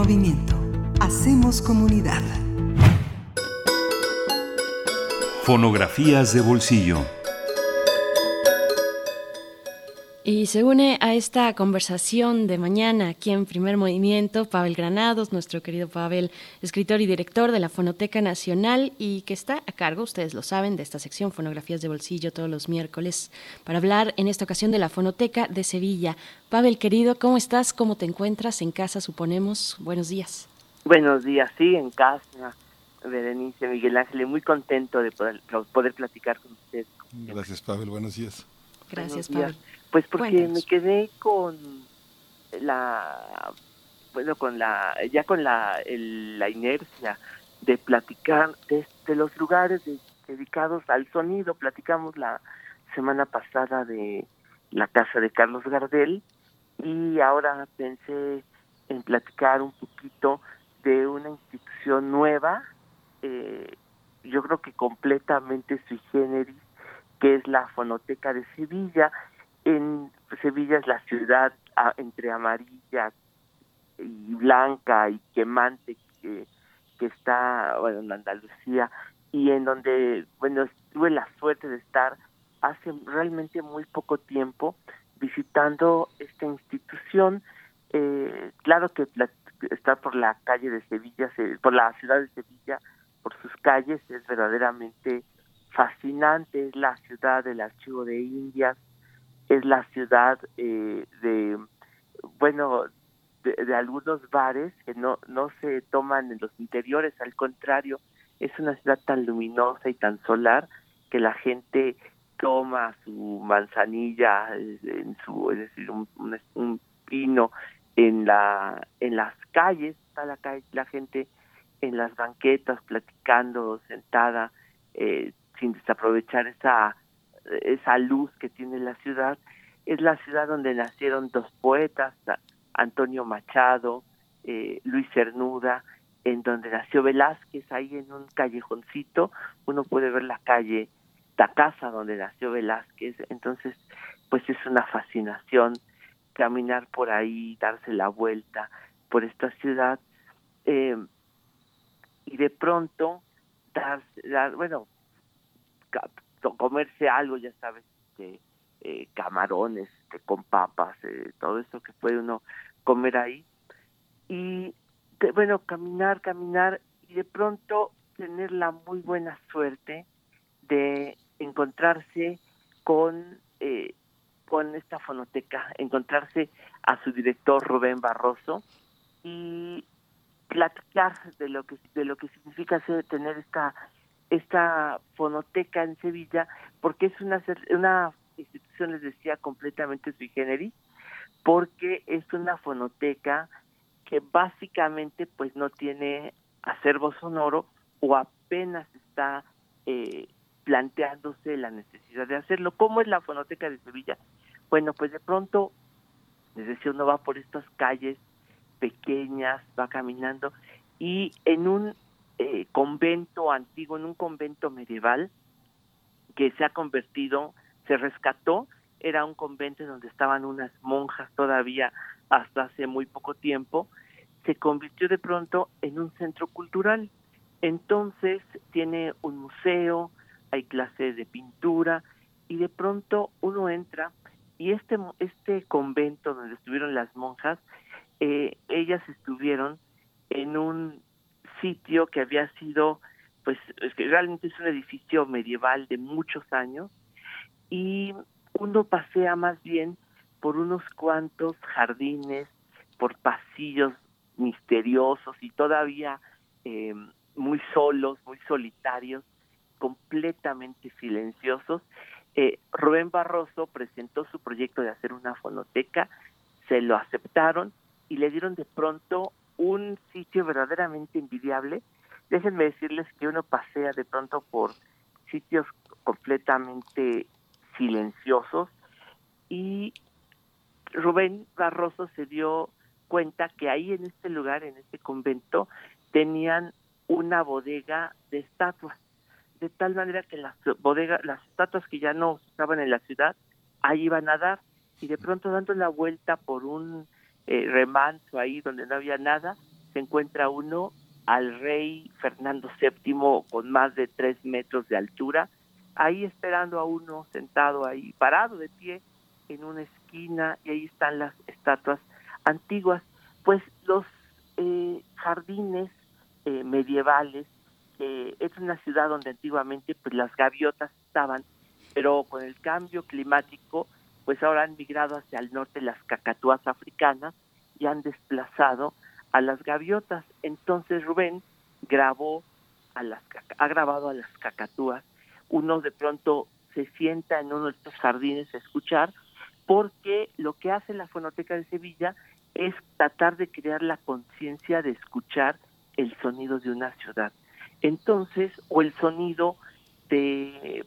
Movimiento. Hacemos comunidad. Fonografías de bolsillo. Y se une a esta conversación de mañana aquí en Primer Movimiento Pavel Granados, nuestro querido Pavel, escritor y director de la Fonoteca Nacional y que está a cargo, ustedes lo saben, de esta sección Fonografías de Bolsillo todos los miércoles para hablar en esta ocasión de la Fonoteca de Sevilla. Pavel, querido, ¿cómo estás? ¿Cómo te encuentras? En casa, suponemos. Buenos días. Buenos días, sí, en casa. Berenice, Miguel Ángel, muy contento de poder, poder platicar con ustedes. Gracias, Pavel. Buenos días. Gracias, Pavel. Pues porque me quedé con la, bueno, con la, ya con la, la inercia de platicar de, los lugares dedicados al sonido. Platicamos la semana pasada de la casa de Carlos Gardel y ahora pensé en platicar un poquito de una institución nueva, eh, yo creo que completamente sui generis, que es la Fonoteca de Sevilla, en Sevilla es la ciudad entre amarilla y blanca y quemante que, que está bueno, en Andalucía y en donde bueno tuve la suerte de estar hace realmente muy poco tiempo visitando esta institución. Eh, claro que está por la calle de Sevilla por la ciudad de Sevilla por sus calles es verdaderamente fascinante es la ciudad del archivo de Indias es la ciudad eh, de, bueno, de, algunos bares que no, no se toman en los interiores, al contrario, es una ciudad tan luminosa y tan solar que la gente toma su manzanilla en su es decir un, un, pino en la en las calles está la la gente en las banquetas platicando sentada eh, sin desaprovechar esa esa luz que tiene la ciudad, es la ciudad donde nacieron dos poetas, Antonio Machado, eh, Luis Cernuda, en donde nació Velázquez, ahí en un callejoncito, uno puede ver la calle, la casa donde nació Velázquez, entonces pues es una fascinación caminar por ahí, darse la vuelta por esta ciudad eh, y de pronto dar, dar bueno, comerse algo, ya sabes, de eh, camarones con papas, eh, todo eso que puede uno comer ahí. Y bueno, caminar, caminar y de pronto tener la muy buena suerte de encontrarse con eh, con esta fonoteca, encontrarse a su director Rubén Barroso y platicar de lo que de lo que significa tener esta esta fonoteca en Sevilla, porque es una, una institución, les decía, completamente sui generis, porque es una fonoteca que básicamente pues no tiene acervo sonoro o apenas está eh, planteándose la necesidad de hacerlo. ¿Cómo es la fonoteca de Sevilla? Bueno, pues de pronto, les decía, uno va por estas calles pequeñas, va caminando y en un eh, convento antiguo, en un convento medieval que se ha convertido, se rescató, era un convento donde estaban unas monjas todavía hasta hace muy poco tiempo, se convirtió de pronto en un centro cultural. Entonces tiene un museo, hay clases de pintura y de pronto uno entra y este este convento donde estuvieron las monjas, eh, ellas estuvieron en un sitio que había sido, pues es que realmente es un edificio medieval de muchos años y uno pasea más bien por unos cuantos jardines, por pasillos misteriosos y todavía eh, muy solos, muy solitarios, completamente silenciosos. Eh, Rubén Barroso presentó su proyecto de hacer una fonoteca, se lo aceptaron y le dieron de pronto un sitio verdaderamente envidiable. Déjenme decirles que uno pasea de pronto por sitios completamente silenciosos y Rubén Barroso se dio cuenta que ahí en este lugar, en este convento, tenían una bodega de estatuas, de tal manera que las bodegas, las estatuas que ya no estaban en la ciudad, ahí iban a dar, y de pronto dando la vuelta por un eh, remanso ahí donde no había nada, se encuentra uno al rey Fernando VII con más de tres metros de altura, ahí esperando a uno sentado ahí, parado de pie en una esquina y ahí están las estatuas antiguas. Pues los eh, jardines eh, medievales, eh, es una ciudad donde antiguamente pues las gaviotas estaban, pero con el cambio climático pues ahora han migrado hacia el norte las cacatúas africanas y han desplazado a las gaviotas. Entonces Rubén grabó a las ha grabado a las cacatúas. Uno de pronto se sienta en uno de estos jardines a escuchar porque lo que hace la Fonoteca de Sevilla es tratar de crear la conciencia de escuchar el sonido de una ciudad. Entonces, o el sonido de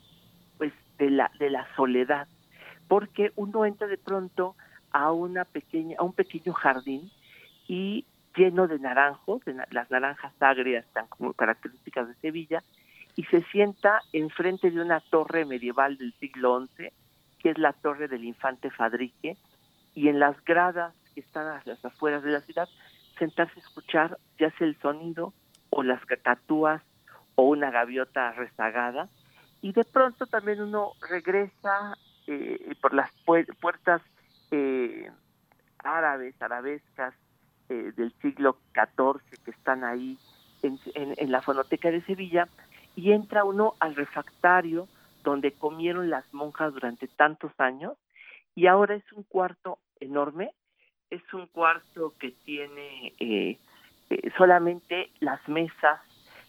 pues de la de la soledad, porque uno entra de pronto a una pequeña a un pequeño jardín y lleno de naranjos, de las naranjas agrias tan como características de Sevilla, y se sienta enfrente de una torre medieval del siglo XI, que es la torre del infante Fadrique, y en las gradas que están a las afueras de la ciudad, sentarse a escuchar ya sea el sonido o las cacatúas o una gaviota rezagada, y de pronto también uno regresa eh, por las puertas eh, árabes, arabescas, eh, del siglo XIV que están ahí en, en, la fonoteca de Sevilla y entra uno al refactario donde comieron las monjas durante tantos años y ahora es un cuarto enorme, es un cuarto que tiene eh, eh, solamente las mesas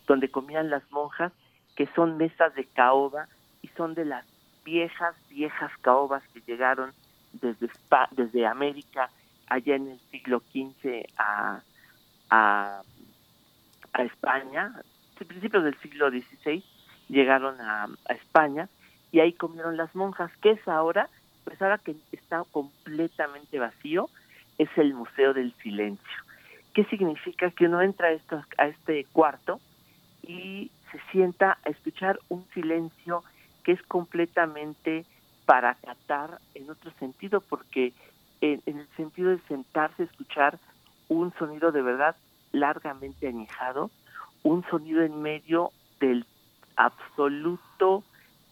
donde comían las monjas, que son mesas de caoba y son de las viejas, viejas caobas que llegaron desde, desde América allá en el siglo XV a, a, a España, a principios del siglo XVI llegaron a, a, España y ahí comieron las monjas, que es ahora, pues ahora que está completamente vacío, es el Museo del Silencio. ¿Qué significa? Que uno entra a, esto, a este cuarto y se sienta a escuchar un silencio que es completamente para catar en otro sentido, porque en, el sentido de sentarse a escuchar un sonido de verdad largamente añejado, un sonido en medio del absoluto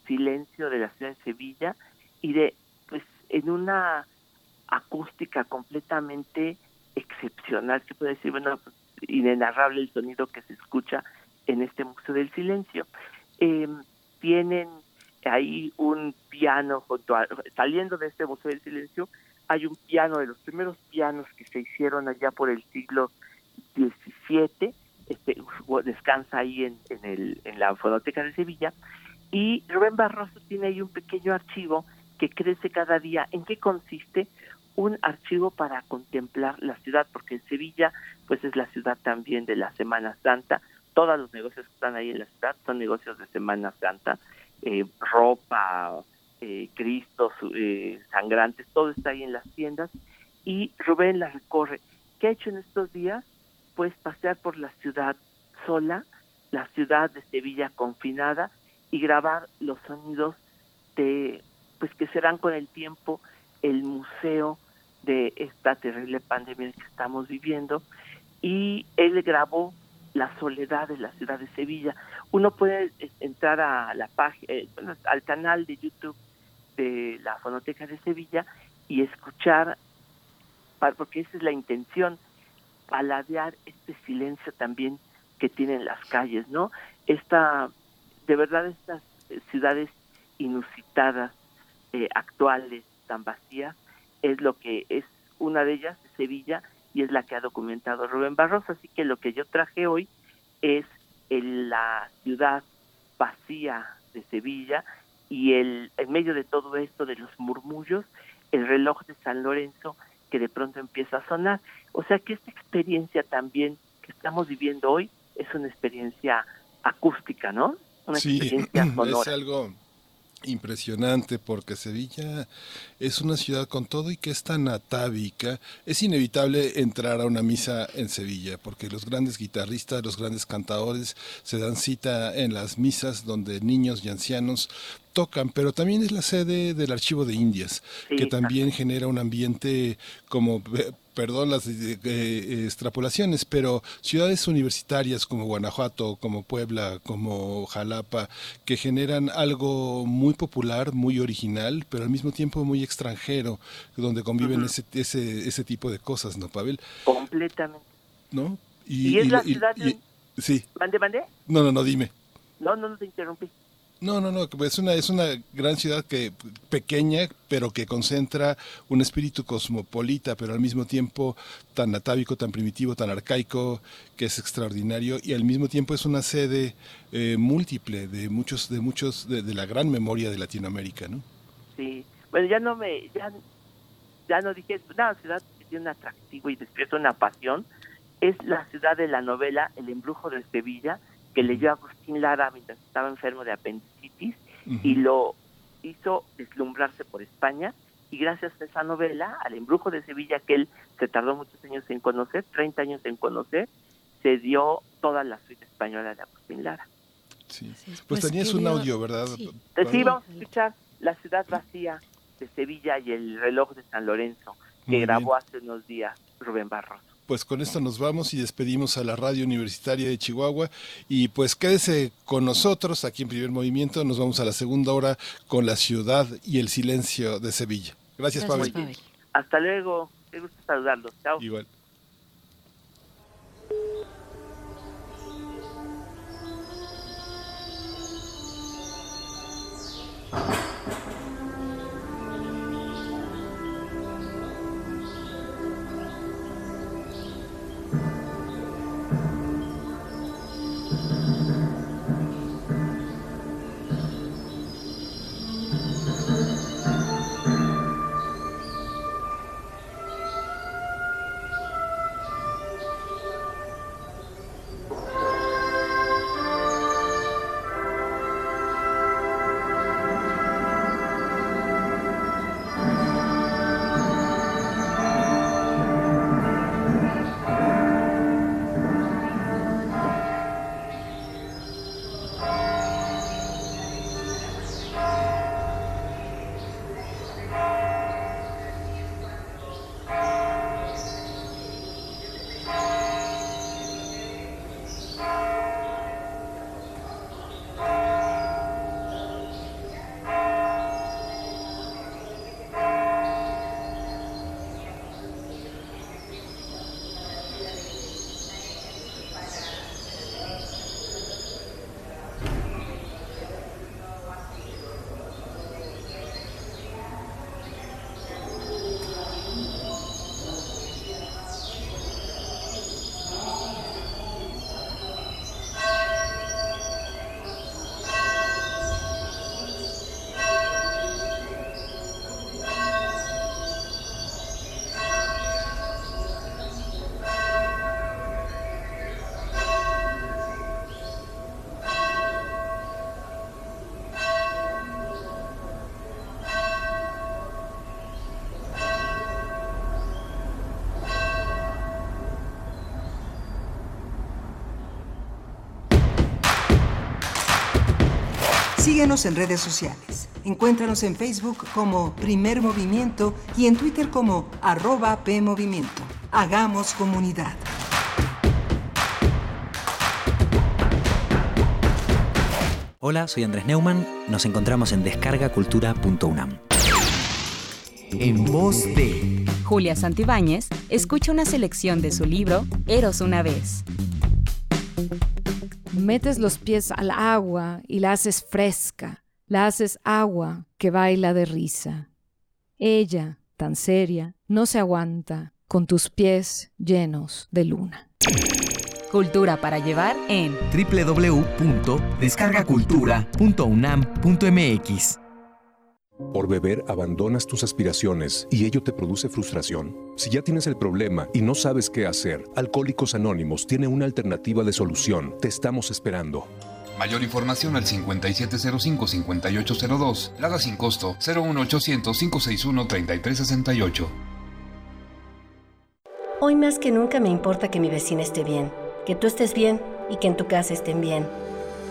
silencio de la ciudad de Sevilla y de pues en una acústica completamente excepcional, se puede decir, bueno, inenarrable el sonido que se escucha en este Museo del Silencio. Eh, tienen ahí un piano junto saliendo de este Museo del Silencio, hay un piano de los primeros pianos que se hicieron allá por el siglo XVII, este, descansa ahí en, en, el, en la Fonoteca de Sevilla, y Rubén Barroso tiene ahí un pequeño archivo que crece cada día. ¿En qué consiste? Un archivo para contemplar la ciudad, porque Sevilla pues es la ciudad también de la Semana Santa. Todos los negocios que están ahí en la ciudad son negocios de Semana Santa. Eh, ropa, eh, Cristos eh, sangrantes, todo está ahí en las tiendas y Rubén la recorre. ¿Qué ha hecho en estos días? Pues pasear por la ciudad sola, la ciudad de Sevilla confinada y grabar los sonidos de, pues que serán con el tiempo el museo de esta terrible pandemia que estamos viviendo y él grabó la soledad de la ciudad de Sevilla. Uno puede eh, entrar a la página, al canal de YouTube de la Fonoteca de Sevilla y escuchar, porque esa es la intención, paladear este silencio también que tienen las calles, ¿no? Esta, de verdad, estas ciudades inusitadas, eh, actuales, tan vacías, es lo que es una de ellas, Sevilla, y es la que ha documentado Rubén Barros. Así que lo que yo traje hoy es la ciudad vacía de Sevilla y el, en medio de todo esto de los murmullos, el reloj de San Lorenzo que de pronto empieza a sonar. O sea que esta experiencia también que estamos viviendo hoy es una experiencia acústica, ¿no? Una sí, experiencia sonora. Es algo impresionante porque Sevilla es una ciudad con todo y que es tan atávica. Es inevitable entrar a una misa en Sevilla porque los grandes guitarristas, los grandes cantadores se dan cita en las misas donde niños y ancianos tocan, pero también es la sede del Archivo de Indias, que también genera un ambiente como eh, perdón las eh, eh, extrapolaciones, pero ciudades universitarias como Guanajuato, como Puebla, como Jalapa, que generan algo muy popular, muy original, pero al mismo tiempo muy extranjero, donde conviven ese, ese, ese tipo de cosas, ¿no, Pavel? Completamente. ¿No? Y, es la ciudad... sí. ¿Mande, mande? No, no, no, dime. No, no, no te interrumpí. No, no, no, es una, es una gran ciudad que pequeña, pero que concentra un espíritu cosmopolita, pero al mismo tiempo tan atávico, tan primitivo, tan arcaico, que es extraordinario, y al mismo tiempo es una sede eh, múltiple de muchos, de muchos, de, la gran memoria de Latinoamérica, ¿no? Sí, bueno, ya no me, ya, ya no dije, una ciudad que tiene un atractivo y despierta una pasión, es la ciudad de la novela El embrujo de Sevilla, que leyó Agustín Lara mientras estaba enfermo de apendicitis y lo hizo deslumbrarse por España y gracias a esa novela, al embrujo de Sevilla que él se tardó muchos años en conocer, 30 años en conocer, se dio toda la suite española de Agustín Lara. Sí. Pues, pues tenías un audio, ¿verdad? Sí. sí, vamos a escuchar La ciudad vacía de Sevilla y el reloj de San Lorenzo, que grabó hace unos días Rubén Barros pues con esto nos vamos y despedimos a la radio universitaria de Chihuahua y pues quédese con nosotros aquí en Primer Movimiento, nos vamos a la segunda hora con la ciudad y el silencio de Sevilla. Gracias, Gracias Pavel. Hasta luego, me gusta saludarlos. Chao. Igual. Síguenos en redes sociales. Encuéntranos en Facebook como Primer Movimiento y en Twitter como arroba PMovimiento. Hagamos comunidad. Hola, soy Andrés Neumann. Nos encontramos en descargacultura.unam. En voz de Julia Santibáñez, escucha una selección de su libro Eros una vez metes los pies al agua y la haces fresca, la haces agua que baila de risa. Ella, tan seria, no se aguanta con tus pies llenos de luna. Cultura para llevar en www.descargacultura.unam.mx por beber abandonas tus aspiraciones y ello te produce frustración. Si ya tienes el problema y no sabes qué hacer, Alcohólicos Anónimos tiene una alternativa de solución. Te estamos esperando. Mayor información al 5705-5802. Lada sin costo 01800-561-3368. Hoy más que nunca me importa que mi vecina esté bien, que tú estés bien y que en tu casa estén bien.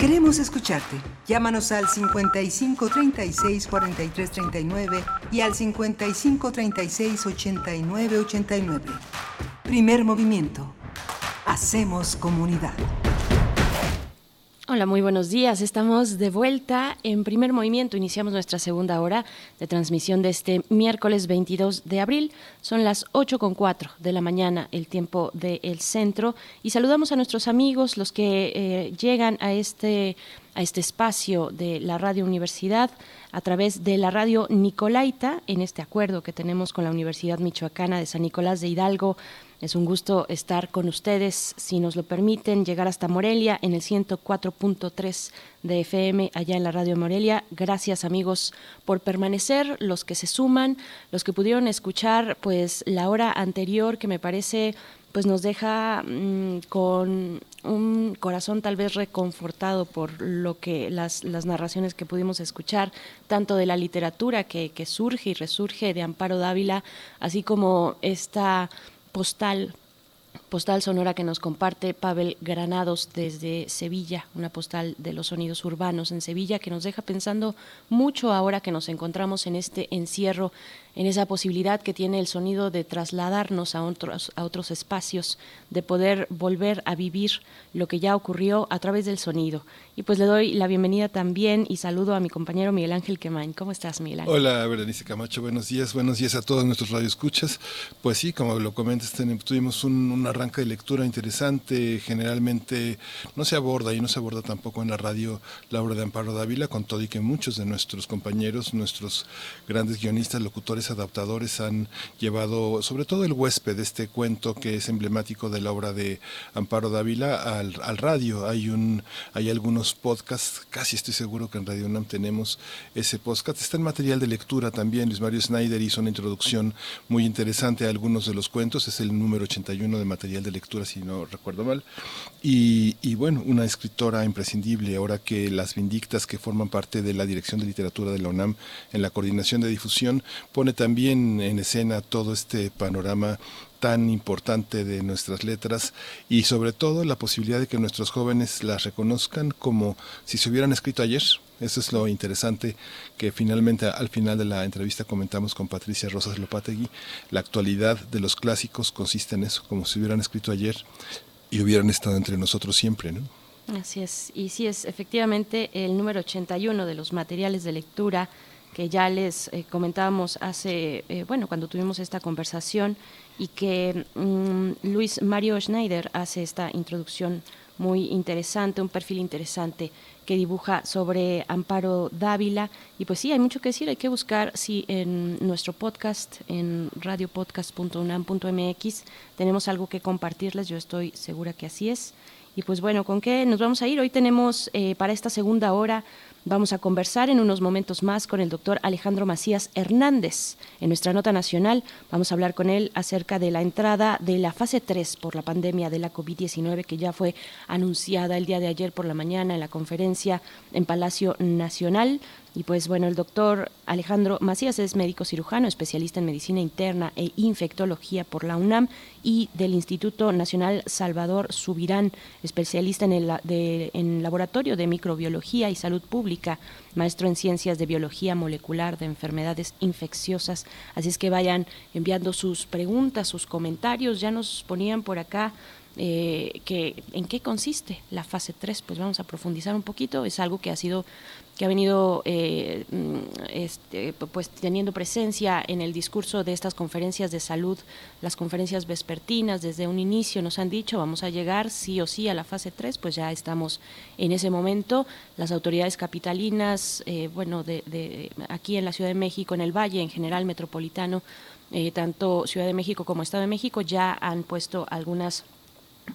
Queremos escucharte. Llámanos al 55 36 43 39 y al 55 36 89 89. Primer movimiento. Hacemos comunidad. Hola, muy buenos días. Estamos de vuelta en primer movimiento. Iniciamos nuestra segunda hora de transmisión de este miércoles 22 de abril. Son las 8 con 4 de la mañana, el tiempo del centro. Y saludamos a nuestros amigos, los que eh, llegan a este, a este espacio de la Radio Universidad a través de la radio Nicolaita, en este acuerdo que tenemos con la Universidad Michoacana de San Nicolás de Hidalgo. Es un gusto estar con ustedes, si nos lo permiten, llegar hasta Morelia en el 104.3 de FM allá en la radio Morelia. Gracias amigos por permanecer, los que se suman, los que pudieron escuchar pues la hora anterior que me parece pues nos deja mm, con un corazón tal vez reconfortado por lo que las, las narraciones que pudimos escuchar, tanto de la literatura que, que surge y resurge de Amparo Dávila, así como esta postal postal sonora que nos comparte Pavel Granados desde Sevilla, una postal de los sonidos urbanos en Sevilla que nos deja pensando mucho ahora que nos encontramos en este encierro, en esa posibilidad que tiene el sonido de trasladarnos a otros, a otros espacios, de poder volver a vivir lo que ya ocurrió a través del sonido. Y pues le doy la bienvenida también y saludo a mi compañero Miguel Ángel Quemain. ¿Cómo estás, Miguel Ángel? Hola, Berenice Camacho, buenos días, buenos días a todos nuestros radioescuchas. Pues sí, como lo comentas, tuvimos un arranque de lectura interesante, generalmente no se aborda y no se aborda tampoco en la radio la obra de Amparo Dávila, con todo y que muchos de nuestros compañeros, nuestros grandes guionistas, locutores, adaptadores han llevado, sobre todo el huésped, este cuento que es emblemático de la obra de Amparo Dávila al, al radio. Hay un, hay algunos podcasts, casi estoy seguro que en Radio UNAM tenemos ese podcast. Está en material de lectura también. Luis Mario Snyder hizo una introducción muy interesante a algunos de los cuentos. Es el número 81 de material de lectura, si no recuerdo mal. Y, y bueno, una escritora imprescindible, ahora que las Vindictas, que forman parte de la Dirección de Literatura de la UNAM en la coordinación de difusión, pone también en escena todo este panorama tan importante de nuestras letras y sobre todo la posibilidad de que nuestros jóvenes las reconozcan como si se hubieran escrito ayer. Eso es lo interesante que finalmente al final de la entrevista comentamos con Patricia Rosas Lopategui. La actualidad de los clásicos consiste en eso, como si hubieran escrito ayer y hubieran estado entre nosotros siempre, ¿no? Así es, y sí es efectivamente el número 81 de los materiales de lectura que ya les eh, comentábamos hace, eh, bueno, cuando tuvimos esta conversación y que mm, Luis Mario Schneider hace esta introducción muy interesante, un perfil interesante que dibuja sobre Amparo Dávila. Y pues sí, hay mucho que decir, hay que buscar si en nuestro podcast, en radiopodcast.unam.mx, tenemos algo que compartirles, yo estoy segura que así es. Y pues bueno, ¿con qué nos vamos a ir? Hoy tenemos eh, para esta segunda hora Vamos a conversar en unos momentos más con el doctor Alejandro Macías Hernández. En nuestra nota nacional vamos a hablar con él acerca de la entrada de la fase 3 por la pandemia de la COVID-19 que ya fue anunciada el día de ayer por la mañana en la conferencia en Palacio Nacional. Y pues bueno, el doctor Alejandro Macías es médico cirujano, especialista en medicina interna e infectología por la UNAM y del Instituto Nacional Salvador Subirán, especialista en el en laboratorio de microbiología y salud pública, maestro en ciencias de biología molecular de enfermedades infecciosas. Así es que vayan enviando sus preguntas, sus comentarios. Ya nos ponían por acá eh, que en qué consiste la fase 3, pues vamos a profundizar un poquito. Es algo que ha sido que ha venido eh, mm, este, pues teniendo presencia en el discurso de estas conferencias de salud, las conferencias vespertinas desde un inicio nos han dicho vamos a llegar sí o sí a la fase 3, pues ya estamos en ese momento. Las autoridades capitalinas, eh, bueno, de, aquí en la Ciudad de México, en el Valle, en general metropolitano, eh, tanto Ciudad de México como Estado de México ya han puesto algunas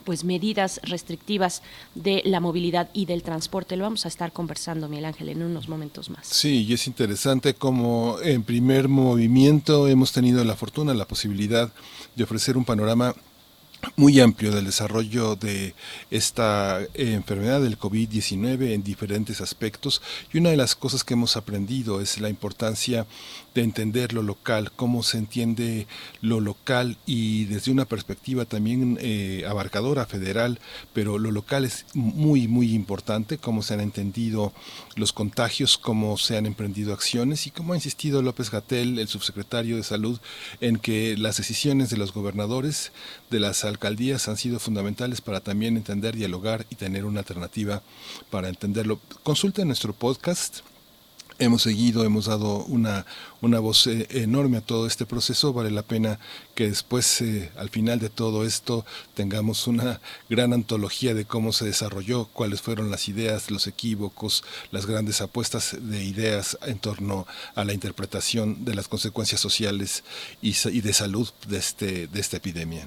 pues medidas restrictivas de la movilidad y del transporte. Lo vamos a estar conversando, Miguel Ángel, en unos momentos más. Sí, y es interesante como en primer movimiento hemos tenido la fortuna, la posibilidad de ofrecer un panorama muy amplio del desarrollo de esta eh, enfermedad del COVID-19 en diferentes aspectos y una de las cosas que hemos aprendido es la importancia de entender lo local, cómo se entiende lo local y desde una perspectiva también eh, abarcadora, federal, pero lo local es muy, muy importante, cómo se han entendido los contagios, cómo se han emprendido acciones y cómo ha insistido López Gatel, el subsecretario de Salud, en que las decisiones de los gobernadores, de las alcaldías han sido fundamentales para también entender, dialogar y tener una alternativa para entenderlo. Consulta nuestro podcast hemos seguido, hemos dado una, una voz eh, enorme a todo este proceso. Vale la pena que después, eh, al final de todo esto, tengamos una gran antología de cómo se desarrolló, cuáles fueron las ideas, los equívocos, las grandes apuestas de ideas en torno a la interpretación de las consecuencias sociales y, de salud de, este, de esta epidemia.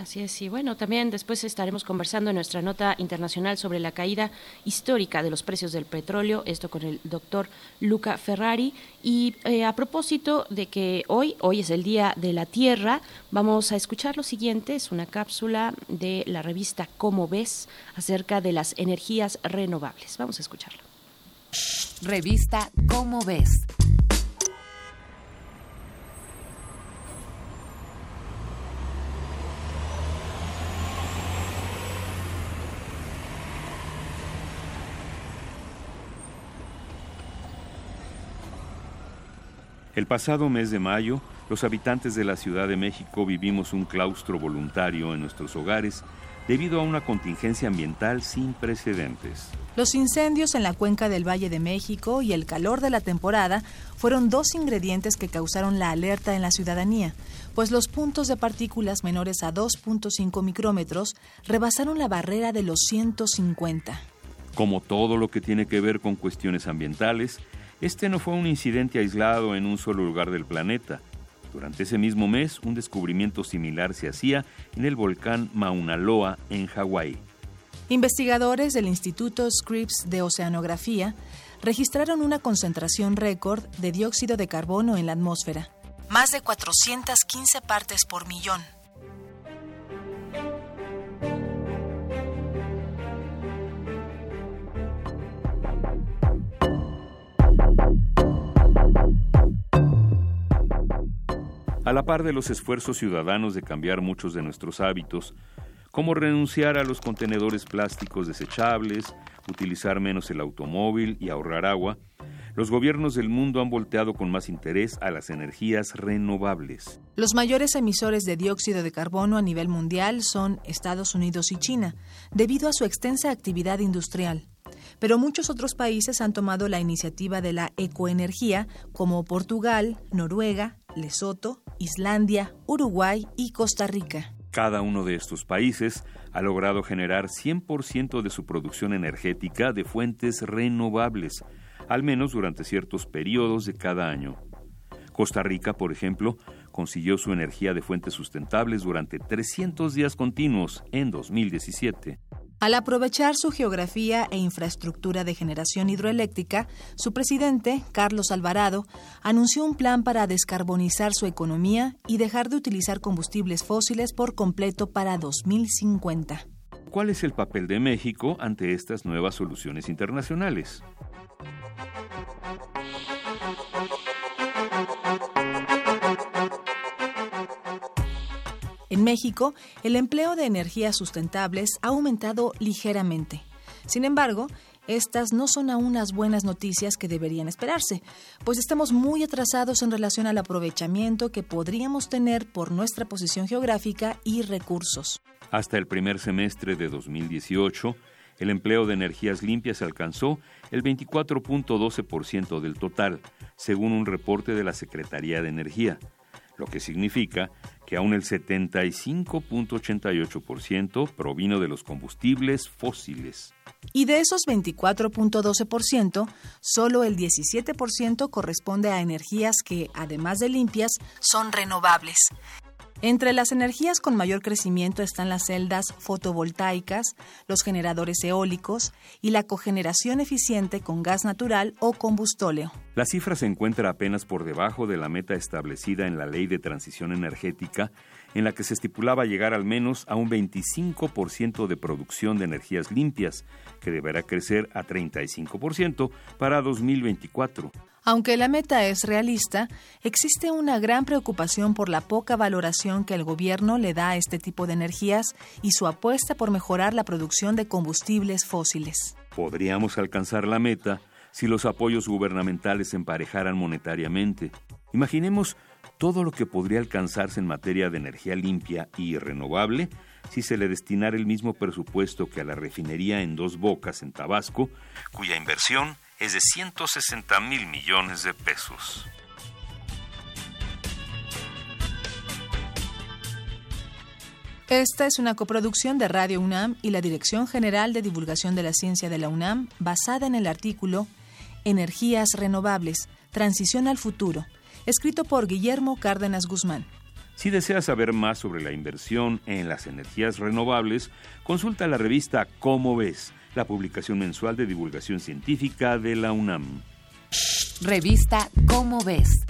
Así es, y bueno, también después estaremos conversando en nuestra nota internacional sobre la caída histórica de los precios del petróleo, esto con el doctor Luca Ferrari. Y eh, a propósito de que hoy, hoy es el Día de la Tierra, vamos a escuchar lo siguiente, es una cápsula de la revista Cómo ves acerca de las energías renovables. Vamos a escucharlo. Revista Cómo ves El pasado mes de mayo, los habitantes de la Ciudad de México vivimos un claustro voluntario en nuestros hogares debido a una contingencia ambiental sin precedentes. Los incendios en la cuenca del Valle de México y el calor de la temporada fueron dos ingredientes que causaron la alerta en la ciudadanía, pues los puntos de partículas menores a 2.5 micrómetros rebasaron la barrera de los 150. Como todo lo que tiene que ver con cuestiones ambientales, este no fue un incidente aislado en un solo lugar del planeta. Durante ese mismo mes, un descubrimiento similar se hacía en el volcán Mauna Loa, en Hawái. Investigadores del Instituto Scripps de Oceanografía registraron una concentración récord de dióxido de carbono en la atmósfera, más de 415 partes por millón. A la par de los esfuerzos ciudadanos de cambiar muchos de nuestros hábitos, como renunciar a los contenedores plásticos desechables, utilizar menos el automóvil y ahorrar agua, los gobiernos del mundo han volteado con más interés a las energías renovables. Los mayores emisores de dióxido de carbono a nivel mundial son Estados Unidos y China, debido a su extensa actividad industrial. Pero muchos otros países han tomado la iniciativa de la ecoenergía, como Portugal, Noruega, Lesoto, Islandia, Uruguay y Costa Rica. Cada uno de estos países ha logrado generar 100% de su producción energética de fuentes renovables, al menos durante ciertos periodos de cada año. Costa Rica, por ejemplo, consiguió su energía de fuentes sustentables durante 300 días continuos en 2017. Al aprovechar su geografía e infraestructura de generación hidroeléctrica, su presidente, Carlos Alvarado, anunció un plan para descarbonizar su economía y dejar de utilizar combustibles fósiles por completo para 2050. ¿Cuál es el papel de México ante estas nuevas soluciones internacionales? En México, el empleo de energías sustentables ha aumentado ligeramente. Sin embargo, estas no son aún las buenas noticias que deberían esperarse, pues estamos muy atrasados en relación al aprovechamiento que podríamos tener por nuestra posición geográfica y recursos. Hasta el primer semestre de 2018, el empleo de energías limpias alcanzó el 24.12% del total, según un reporte de la Secretaría de Energía, lo que significa que aún el 75.88% provino de los combustibles fósiles. Y de esos 24.12%, solo el 17% corresponde a energías que, además de limpias, son renovables. Entre las energías con mayor crecimiento están las celdas fotovoltaicas, los generadores eólicos y la cogeneración eficiente con gas natural o combustóleo. La cifra se encuentra apenas por debajo de la meta establecida en la Ley de Transición Energética, en la que se estipulaba llegar al menos a un 25% de producción de energías limpias, que deberá crecer a 35% para 2024. Aunque la meta es realista, existe una gran preocupación por la poca valoración que el gobierno le da a este tipo de energías y su apuesta por mejorar la producción de combustibles fósiles. Podríamos alcanzar la meta si los apoyos gubernamentales se emparejaran monetariamente. Imaginemos todo lo que podría alcanzarse en materia de energía limpia y renovable si se le destinara el mismo presupuesto que a la refinería en Dos Bocas, en Tabasco, cuya inversión es de 160 mil millones de pesos. Esta es una coproducción de Radio UNAM y la Dirección General de Divulgación de la Ciencia de la UNAM, basada en el artículo Energías Renovables, Transición al Futuro, escrito por Guillermo Cárdenas Guzmán. Si deseas saber más sobre la inversión en las energías renovables, consulta la revista Cómo ves, la publicación mensual de divulgación científica de la UNAM. Revista Cómo ves.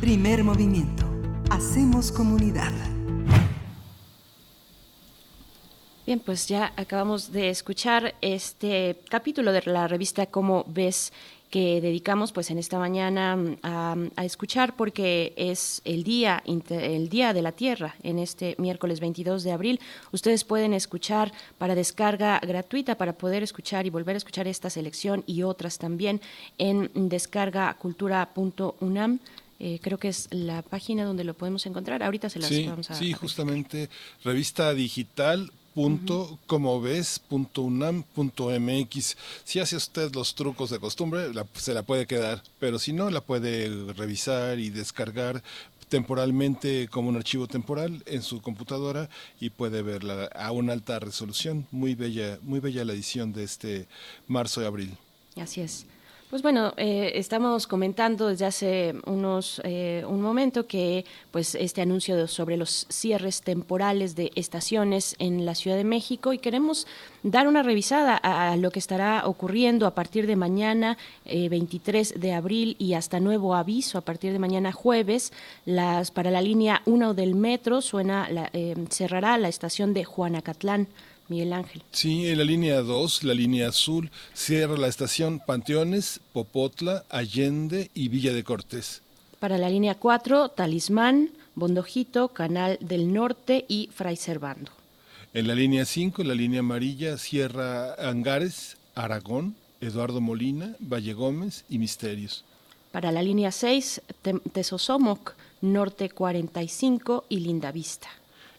Primer movimiento. Hacemos comunidad. Bien, pues ya acabamos de escuchar este capítulo de la revista Cómo ves que dedicamos pues en esta mañana mm, a, escuchar porque es el día el día de la Tierra en este miércoles 22 de abril. Ustedes pueden escuchar para descarga gratuita para poder escuchar y volver a escuchar esta selección y otras también en descargacultura.unam eh, creo que es la página donde lo podemos encontrar. Ahorita se las vamos a. Sí, justamente revista digital punto como ves punto unam punto mx. Si hace usted los trucos de costumbre se la puede quedar pero si no la puede revisar y descargar temporalmente como un archivo temporal en su computadora y puede verla a una alta resolución. Muy bella muy bella la edición de este marzo y abril. Así es pues bueno, eh, estamos comentando desde hace unos eh, un momento que pues este anuncio sobre los cierres temporales de estaciones en la Ciudad de México y queremos dar una revisada a, lo que estará ocurriendo a partir de mañana 23 eh, de abril y hasta nuevo aviso a partir de mañana jueves. Las para la línea 1 del metro suena la, cerrará la estación de Juanacatlán Miguel Ángel. Sí, en la línea 2, la línea azul, cierra la estación Panteones, Popotla, Allende y Villa de Cortés. Para la línea 4, Talismán, Bondojito, Canal del Norte y Fray Servando. En la línea 5, la línea amarilla, cierra Angares, Aragón, Eduardo Molina, Valle Gómez y Misterios. Para la línea 6, Tesosomoc, Norte 45 y Lindavista.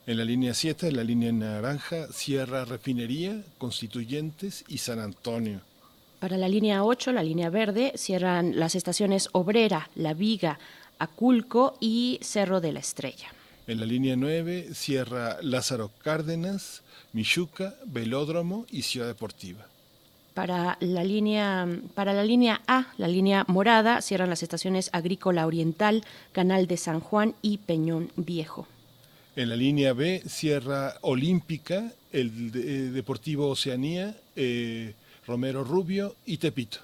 En la línea 7, la línea naranja, Sierra Refinería, Constituyentes y San Antonio. Para la línea 8, la línea verde, cierran las estaciones Obrera, La Viga, Aculco y Cerro de la Estrella. En la línea 9, cierra Lázaro Cárdenas, Michuca, Velódromo y Ciudad Deportiva. Para la, línea, para la línea A, la línea morada, cierran las estaciones Agrícola Oriental, Canal de San Juan y Peñón Viejo. En la línea B cierra Olímpica, el eh, Deportivo Oceanía, eh, Romero Rubio y Tepito.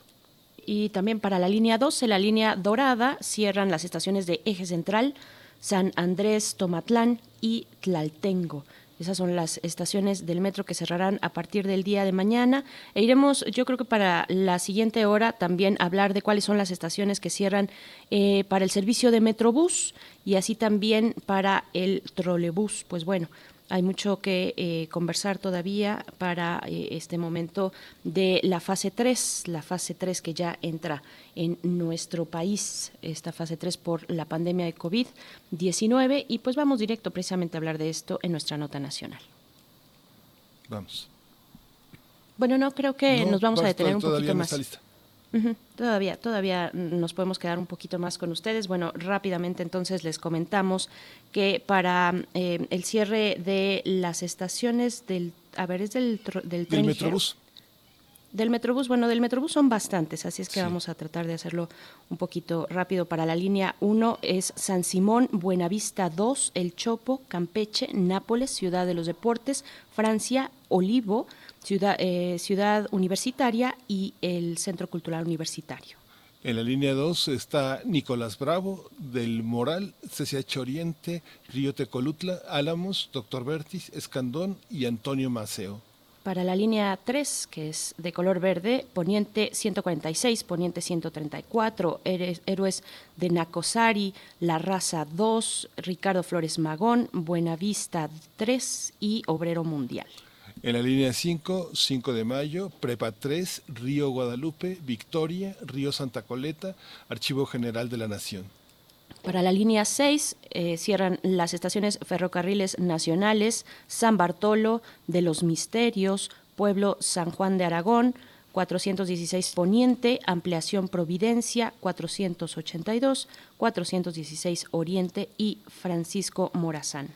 Y también para la línea 12, la línea dorada, cierran las estaciones de Eje Central, San Andrés, Tomatlán y Tlaltengo. Esas son las estaciones del metro que cerrarán a partir del día de mañana. E iremos, yo creo que para la siguiente hora, también hablar de cuáles son las estaciones que cierran eh, para el servicio de Metrobús y así también para el trolebús. Pues bueno, hay mucho que eh, conversar todavía para eh, este momento de la fase 3, la fase 3 que ya entra en nuestro país, esta fase 3 por la pandemia de COVID-19. Y pues vamos directo precisamente a hablar de esto en nuestra nota nacional. Vamos. Bueno, no, creo que No, nos vamos a detener un poquito no más. está lista. Todavía, todavía nos podemos quedar un poquito más con ustedes. Bueno, rápidamente entonces les comentamos que para eh, el cierre de las estaciones del, a ver, es del, tro- del tren Del. Metrobús. Del Metrobús, bueno, del Metrobús son bastantes, así es que Sí. vamos a tratar de hacerlo un poquito rápido. Para la línea 1 es San Simón, Buenavista 2, El Chopo, Campeche, Nápoles, Ciudad de los Deportes, Francia, Olivo, Ciudad, eh, Ciudad Universitaria y el Centro Cultural Universitario. En la línea 2 está Nicolás Bravo, del Moral, CCH Oriente, Río Tecolutla, Álamos, Doctor Bertis, Escandón y Antonio Maceo. Para la línea 3, que es de color verde, Poniente 146, Poniente 134, Héroes- Héroes de Nacosari, La Raza 2, Ricardo Flores Magón, Buenavista 3 y Obrero Mundial. En la línea 5, 5 de mayo, Prepa 3, Río Guadalupe, Victoria, Río Santa Coleta, Archivo General de la Nación. Para la línea 6 eh, cierran las estaciones ferrocarriles nacionales San Bartolo, de los Misterios, Pueblo San Juan de Aragón, 416 Poniente, Ampliación Providencia, 482, 416 Oriente y Francisco Morazán.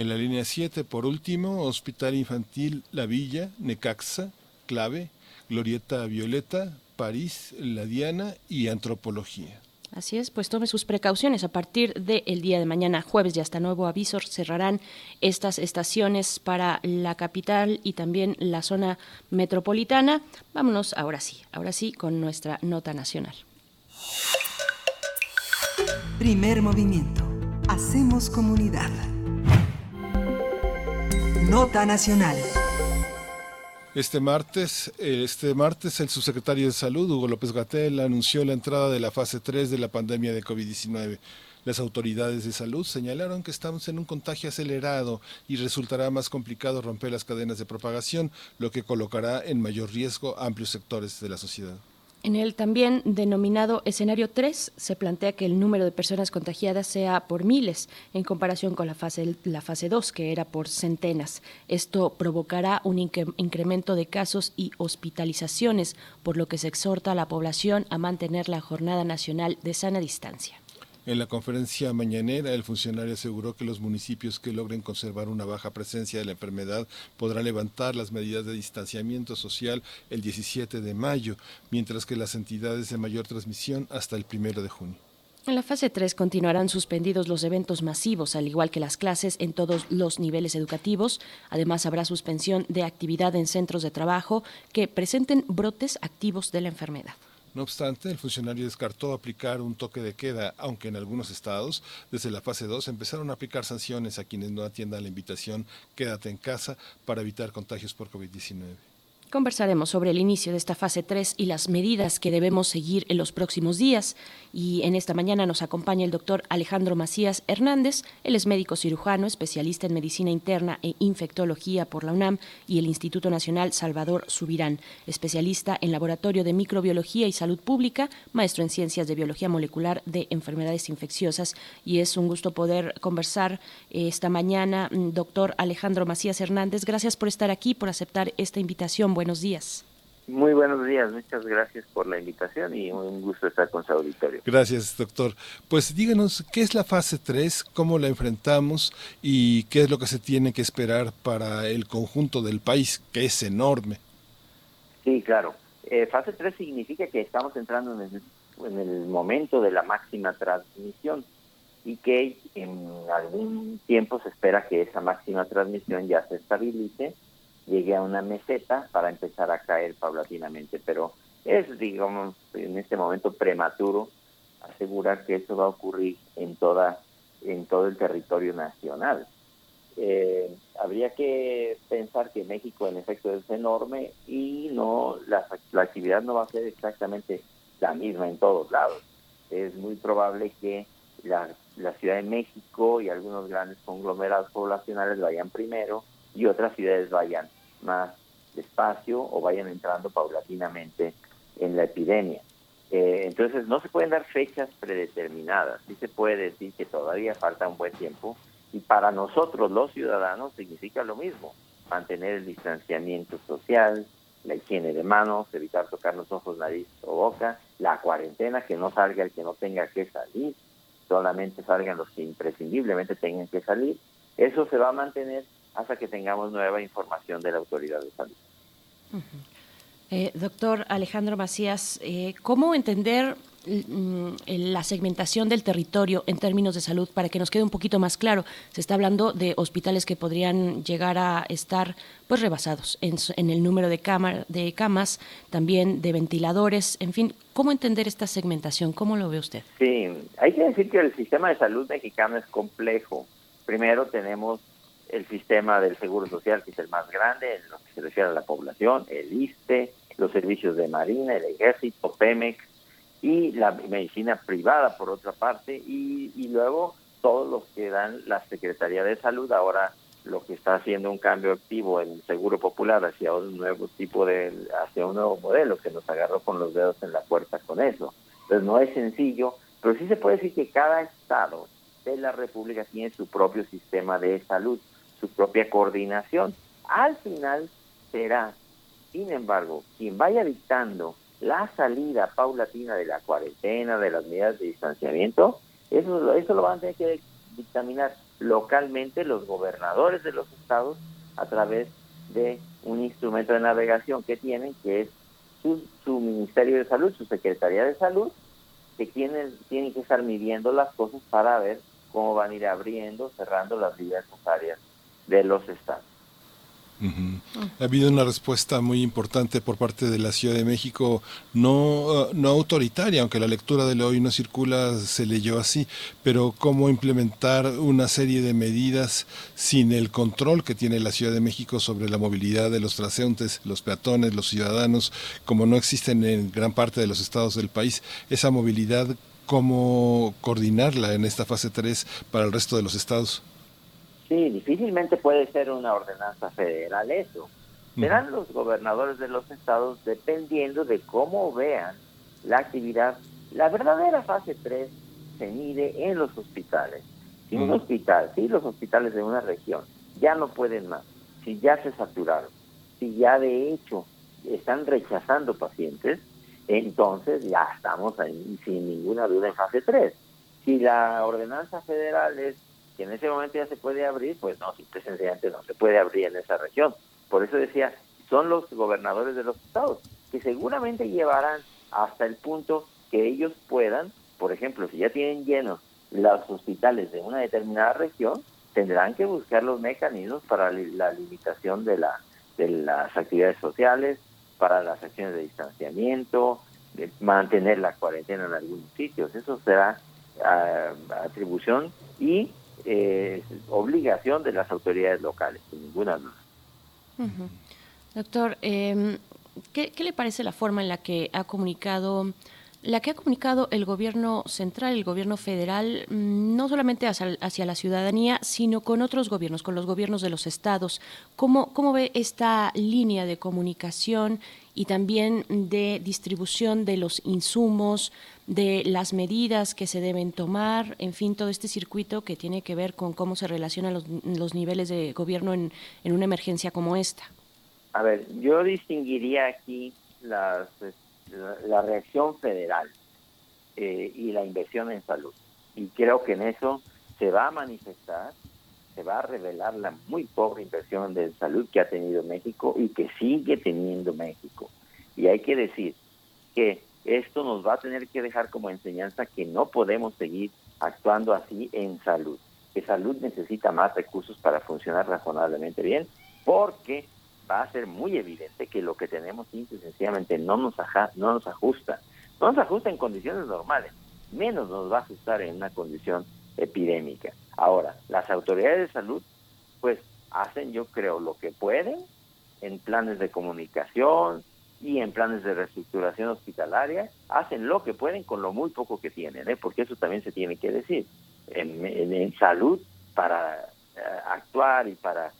En la línea 7, por último, Hospital Infantil La Villa, Necaxa, Clave, Glorieta Violeta, París, La Diana y Antropología. Así es, pues tome sus precauciones. A partir del día de mañana, jueves y hasta nuevo aviso, cerrarán estas estaciones para la capital y también la zona metropolitana. Vámonos ahora sí, ahora sí con nuestra nota nacional. Primer movimiento. Hacemos comunidad. Nota nacional. Este martes, este martes el subsecretario de Salud, Hugo López Gatel, anunció la entrada de la fase 3 de la pandemia de COVID-19. Las autoridades de salud señalaron que estamos en un contagio acelerado y resultará más complicado romper las cadenas de propagación, lo que colocará en mayor riesgo amplios sectores de la sociedad. En el también denominado escenario 3 se plantea que el número de personas contagiadas sea por miles en comparación con la fase, la fase 2 que era por centenas. Esto provocará un incre- incremento de casos y hospitalizaciones, por lo que se exhorta a la población a mantener la Jornada Nacional de Sana Distancia. En la conferencia mañanera, el funcionario aseguró que los municipios que logren conservar una baja presencia de la enfermedad podrán levantar las medidas de distanciamiento social el 17 de mayo, mientras que las entidades de mayor transmisión hasta el 1 de junio. En la fase 3 continuarán suspendidos los eventos masivos, al igual que las clases en todos los niveles educativos. Además, habrá suspensión de actividad en centros de trabajo que presenten brotes activos de la enfermedad. No obstante, el funcionario descartó aplicar un toque de queda, aunque en algunos estados, desde la fase 2, empezaron a aplicar sanciones a quienes no atiendan la invitación Quédate en casa para evitar contagios por COVID-19. Conversaremos sobre el inicio de esta fase 3 y las medidas que debemos seguir en los próximos días. Y en esta mañana nos acompaña el doctor Alejandro Macías Hernández. Él es médico cirujano, especialista en medicina interna e infectología por la UNAM y el Instituto Nacional Salvador Subirán, especialista en laboratorio de microbiología y salud pública, maestro en ciencias de biología molecular de enfermedades infecciosas. Y es un gusto poder conversar eh, esta mañana, mm, doctor Alejandro Macías Hernández. Gracias por estar aquí, por aceptar esta invitación. Buenos días. Muy buenos días, muchas gracias por la invitación y un gusto estar con su auditorio. Gracias, doctor. Pues díganos, ¿qué es la fase 3? ¿Cómo la enfrentamos? ¿Y qué es lo que se tiene que esperar para el conjunto del país, que es enorme? Sí, claro. Eh, fase 3 significa que estamos entrando en el, en el momento de la máxima transmisión. y que en algún tiempo se espera que esa máxima transmisión ya se estabilice, llegue a una meseta para empezar a caer paulatinamente. Pero es, digamos, en este momento prematuro asegurar que eso va a ocurrir en toda en todo el territorio nacional. Eh, habría que pensar que México en efecto es enorme y no la, la actividad no va a ser exactamente la misma en todos lados. Es muy probable que la, la Ciudad de México y algunos grandes conglomerados poblacionales vayan primero y otras ciudades vayan más despacio o vayan entrando paulatinamente en la epidemia. Eh, entonces no se pueden dar fechas predeterminadas, sí se puede decir que todavía falta un buen tiempo y para nosotros los ciudadanos significa lo mismo, mantener el distanciamiento social, la higiene de manos, evitar tocar los ojos, nariz o boca, la cuarentena, que no salga el que no tenga que salir, solamente salgan los que imprescindiblemente tengan que salir. Eso se va a mantener hasta que tengamos nueva información de la autoridad de salud. Eh, doctor Alejandro Macías, eh, ¿cómo entender mm, la segmentación del territorio en términos de salud para que nos quede un poquito más claro? Se está hablando de hospitales que podrían llegar a estar pues rebasados en, el número de, de camas, también de ventiladores, en fin, ¿cómo entender esta segmentación? ¿Cómo lo ve usted? Sí, hay que decir que el sistema de salud mexicano es complejo. Primero tenemos el sistema del Seguro Social, que es el más grande en lo que se refiere a la población, el ISTE, los servicios de Marina, el Ejército, Pemex y la medicina privada por otra parte y, luego todos los que dan la Secretaría de Salud ahora lo que está haciendo un cambio activo en el Seguro Popular hacia un nuevo tipo de hacia un nuevo modelo que nos agarró con los dedos en la puerta con eso. Entonces no es sencillo, pero sí se puede decir que cada estado de la República tiene su propio sistema de salud, su propia coordinación. Al final será sin embargo, quien vaya dictando la salida paulatina de la cuarentena, de las medidas de distanciamiento, eso, eso lo van a tener que dictaminar localmente los gobernadores de los estados a través de un instrumento de navegación que tienen, que es su, su Ministerio de Salud, su Secretaría de Salud, que tienen, tienen que estar midiendo las cosas para ver cómo van a ir abriendo, cerrando las diversas áreas de los estados. Ha habido una respuesta muy importante por parte de la Ciudad de México, no, uh, no autoritaria, aunque la lectura de hoy no circula, se leyó así, pero cómo implementar una serie de medidas sin el control que tiene la Ciudad de México sobre la movilidad de los transeúntes, los peatones, los ciudadanos, como no existen en gran parte de los estados del país, esa movilidad, cómo coordinarla en esta fase 3 para el resto de los estados. Sí, difícilmente puede ser una ordenanza federal eso. Serán los gobernadores de los estados dependiendo de cómo vean la actividad. La verdadera fase 3 se mide en los hospitales. Si un hospital, si los hospitales de una región ya no pueden más, si ya se saturaron, si ya de hecho están rechazando pacientes, entonces ya estamos ahí, sin ninguna duda en fase 3. Si la ordenanza federal es en ese momento ya se puede abrir, pues no, simple sencillamente no se puede abrir en esa región. Por eso decía, son los gobernadores de los estados, que seguramente llevarán hasta el punto que ellos puedan, por ejemplo, si ya tienen llenos los hospitales de una determinada región, tendrán que buscar los mecanismos para la limitación de, la, de las actividades sociales, para las acciones de distanciamiento, de mantener la cuarentena en algunos sitios. Eso será ah, atribución y eh, obligación de las autoridades locales, sin ninguna duda. Doctor, eh, ¿qué, le parece la forma en la que ha comunicado la que ha comunicado el gobierno central, el gobierno federal, mm, no solamente hacia, la ciudadanía, sino con otros gobiernos, con los gobiernos de los estados. ¿Cómo, ¿Cómo ve esta línea de comunicación y también de distribución de los insumos, de las medidas que se deben tomar, en fin, todo este circuito que tiene que ver con cómo se relacionan los, niveles de gobierno en, una emergencia como esta. A ver, yo distinguiría aquí la, reacción federal eh, y la inversión en salud. Y creo que en eso se va a manifestar, se va a revelar la muy pobre inversión de salud que ha tenido México y que sigue teniendo México. Y hay que decir que esto nos va a tener que dejar como enseñanza que no podemos seguir actuando así en salud. Que salud necesita más recursos para funcionar razonablemente bien, porque va a ser muy evidente que lo que tenemos simple sencillamente no nos, no nos ajusta. No nos ajusta en condiciones normales, menos nos va a ajustar en una condición epidémica. Ahora, las autoridades de salud, pues hacen, yo creo, lo que pueden en planes de comunicación y en planes de reestructuración hospitalaria, hacen lo que pueden con lo muy poco que tienen, ¿eh? porque eso también se tiene que decir. En, salud, para eh, actuar y para,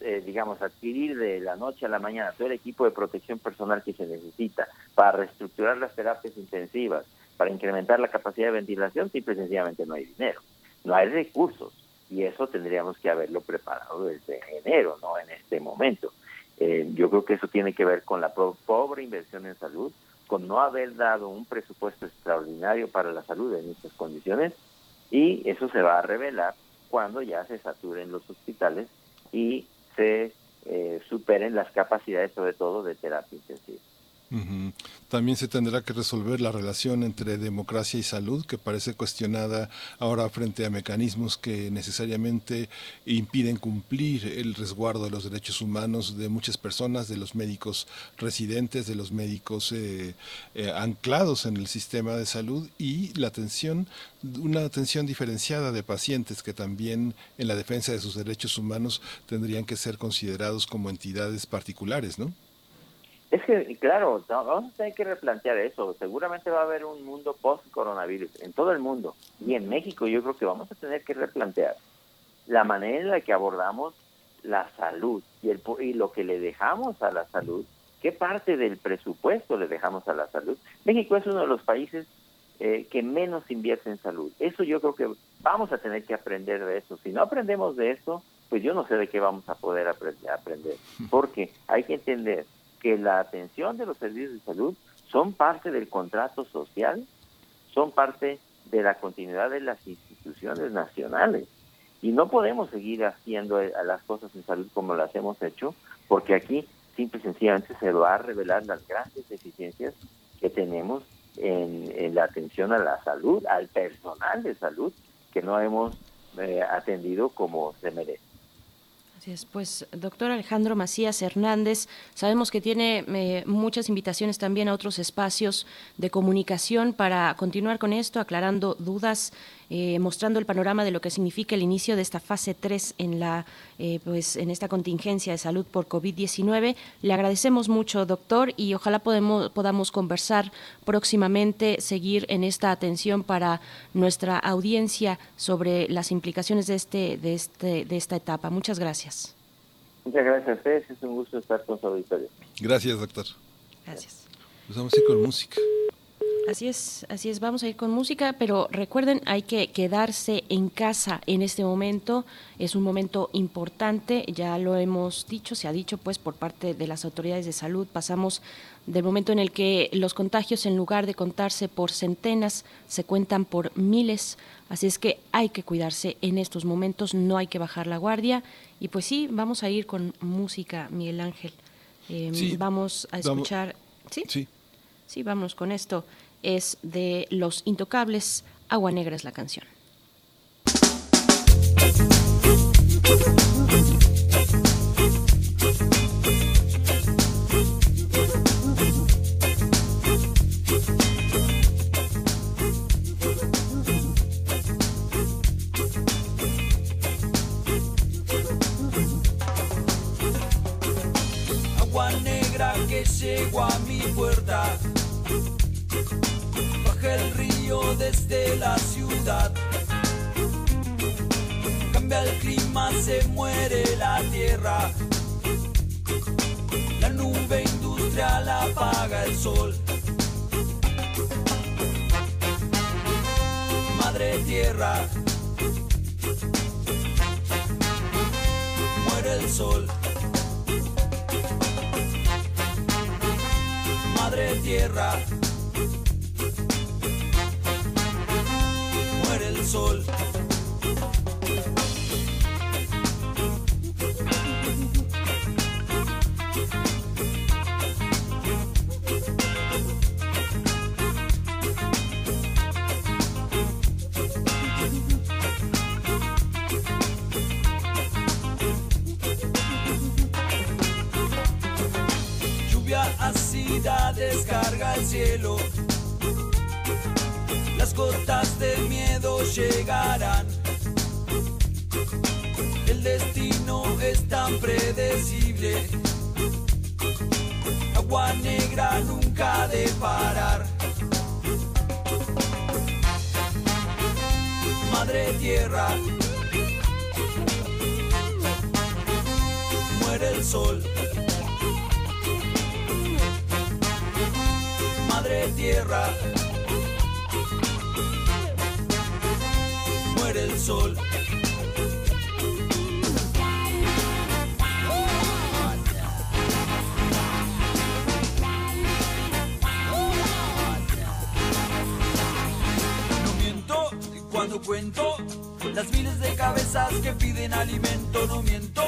eh, digamos, adquirir de la noche a la mañana todo el equipo de protección personal que se necesita, para reestructurar las terapias intensivas, para incrementar la capacidad de ventilación, simple y sencillamente no hay dinero, no hay recursos. Y eso tendríamos que haberlo preparado desde enero, no en este momento. Eh, yo creo que eso tiene que ver con la pobre inversión en salud, con no haber dado un presupuesto extraordinario para la salud en estas condiciones y eso se va a revelar cuando ya se saturen los hospitales y se eh, superen las capacidades sobre todo de terapia intensiva. También se tendrá que resolver la relación entre democracia y salud, que parece cuestionada ahora frente a mecanismos que necesariamente impiden cumplir el resguardo de los derechos humanos de muchas personas, de los médicos residentes, de los médicos eh, eh, anclados en el sistema de salud y la atención, una atención diferenciada de pacientes que también en la defensa de sus derechos humanos tendrían que ser considerados como entidades particulares, ¿no? Es que, claro, vamos a tener que replantear eso. Seguramente va a haber un mundo post-coronavirus en todo el mundo. Y en México yo creo que vamos a tener que replantear la manera en la que abordamos la salud y, el, y lo que le dejamos a la salud. ¿Qué parte del presupuesto le dejamos a la salud? México es uno de los países eh, que menos invierte en salud. Eso yo creo que vamos a tener que aprender de eso. Si no aprendemos de eso, pues yo no sé de qué vamos a poder aprender. Porque hay que entender que la atención de los servicios de salud son parte del contrato social, son parte de la continuidad de las instituciones nacionales. Y no podemos seguir haciendo eh, las cosas en salud como las hemos hecho, porque aquí simple y sencillamente se va a revelar las grandes deficiencias que tenemos en, la atención a la salud, al personal de salud, que no hemos eh, atendido como se merece. Pues doctor Alejandro Macías Hernández, sabemos que tiene eh, muchas invitaciones también a otros espacios de comunicación para continuar con esto, aclarando dudas eh, mostrando el panorama de lo que significa el inicio de esta fase 3 en, la, eh, pues, en esta contingencia de salud por COVID-19. Le agradecemos mucho, doctor, y ojalá podemos, podamos conversar próximamente, seguir en esta atención para nuestra audiencia sobre las implicaciones de, este, de, este, de esta etapa. Muchas gracias. Muchas gracias a ustedes, es un gusto estar con su auditorio. Gracias, doctor. Gracias. Pues vamos a ir con música. Así es, así es, vamos a ir con música, pero recuerden, hay que quedarse en casa en este momento, es un momento importante, ya lo hemos dicho, se ha dicho pues por parte de las autoridades de salud, pasamos del momento en el que los contagios en lugar de contarse por centenas, se cuentan por miles, así es que hay que cuidarse en estos momentos, no hay que bajar la guardia. Y pues sí, vamos a ir con música, Miguel Ángel, em, vamos a escuchar, ¿sí? Sí. Sí, vamos con esto es de Los Intocables, Agua Negra es la canción. Agua negra que llegó a mi puerta el río desde la ciudad. Cambia el clima, se muere la tierra. La nube industrial apaga el sol. Madre tierra, muere el sol. Madre tierra. sol. descarga el cielo. Las gotas llegarán. El destino es tan predecible. Agua negra nunca de parar. Madre tierra. Muere el sol. Madre tierra. Sol. No miento cuando cuento las miles de cabezas que piden alimento. No miento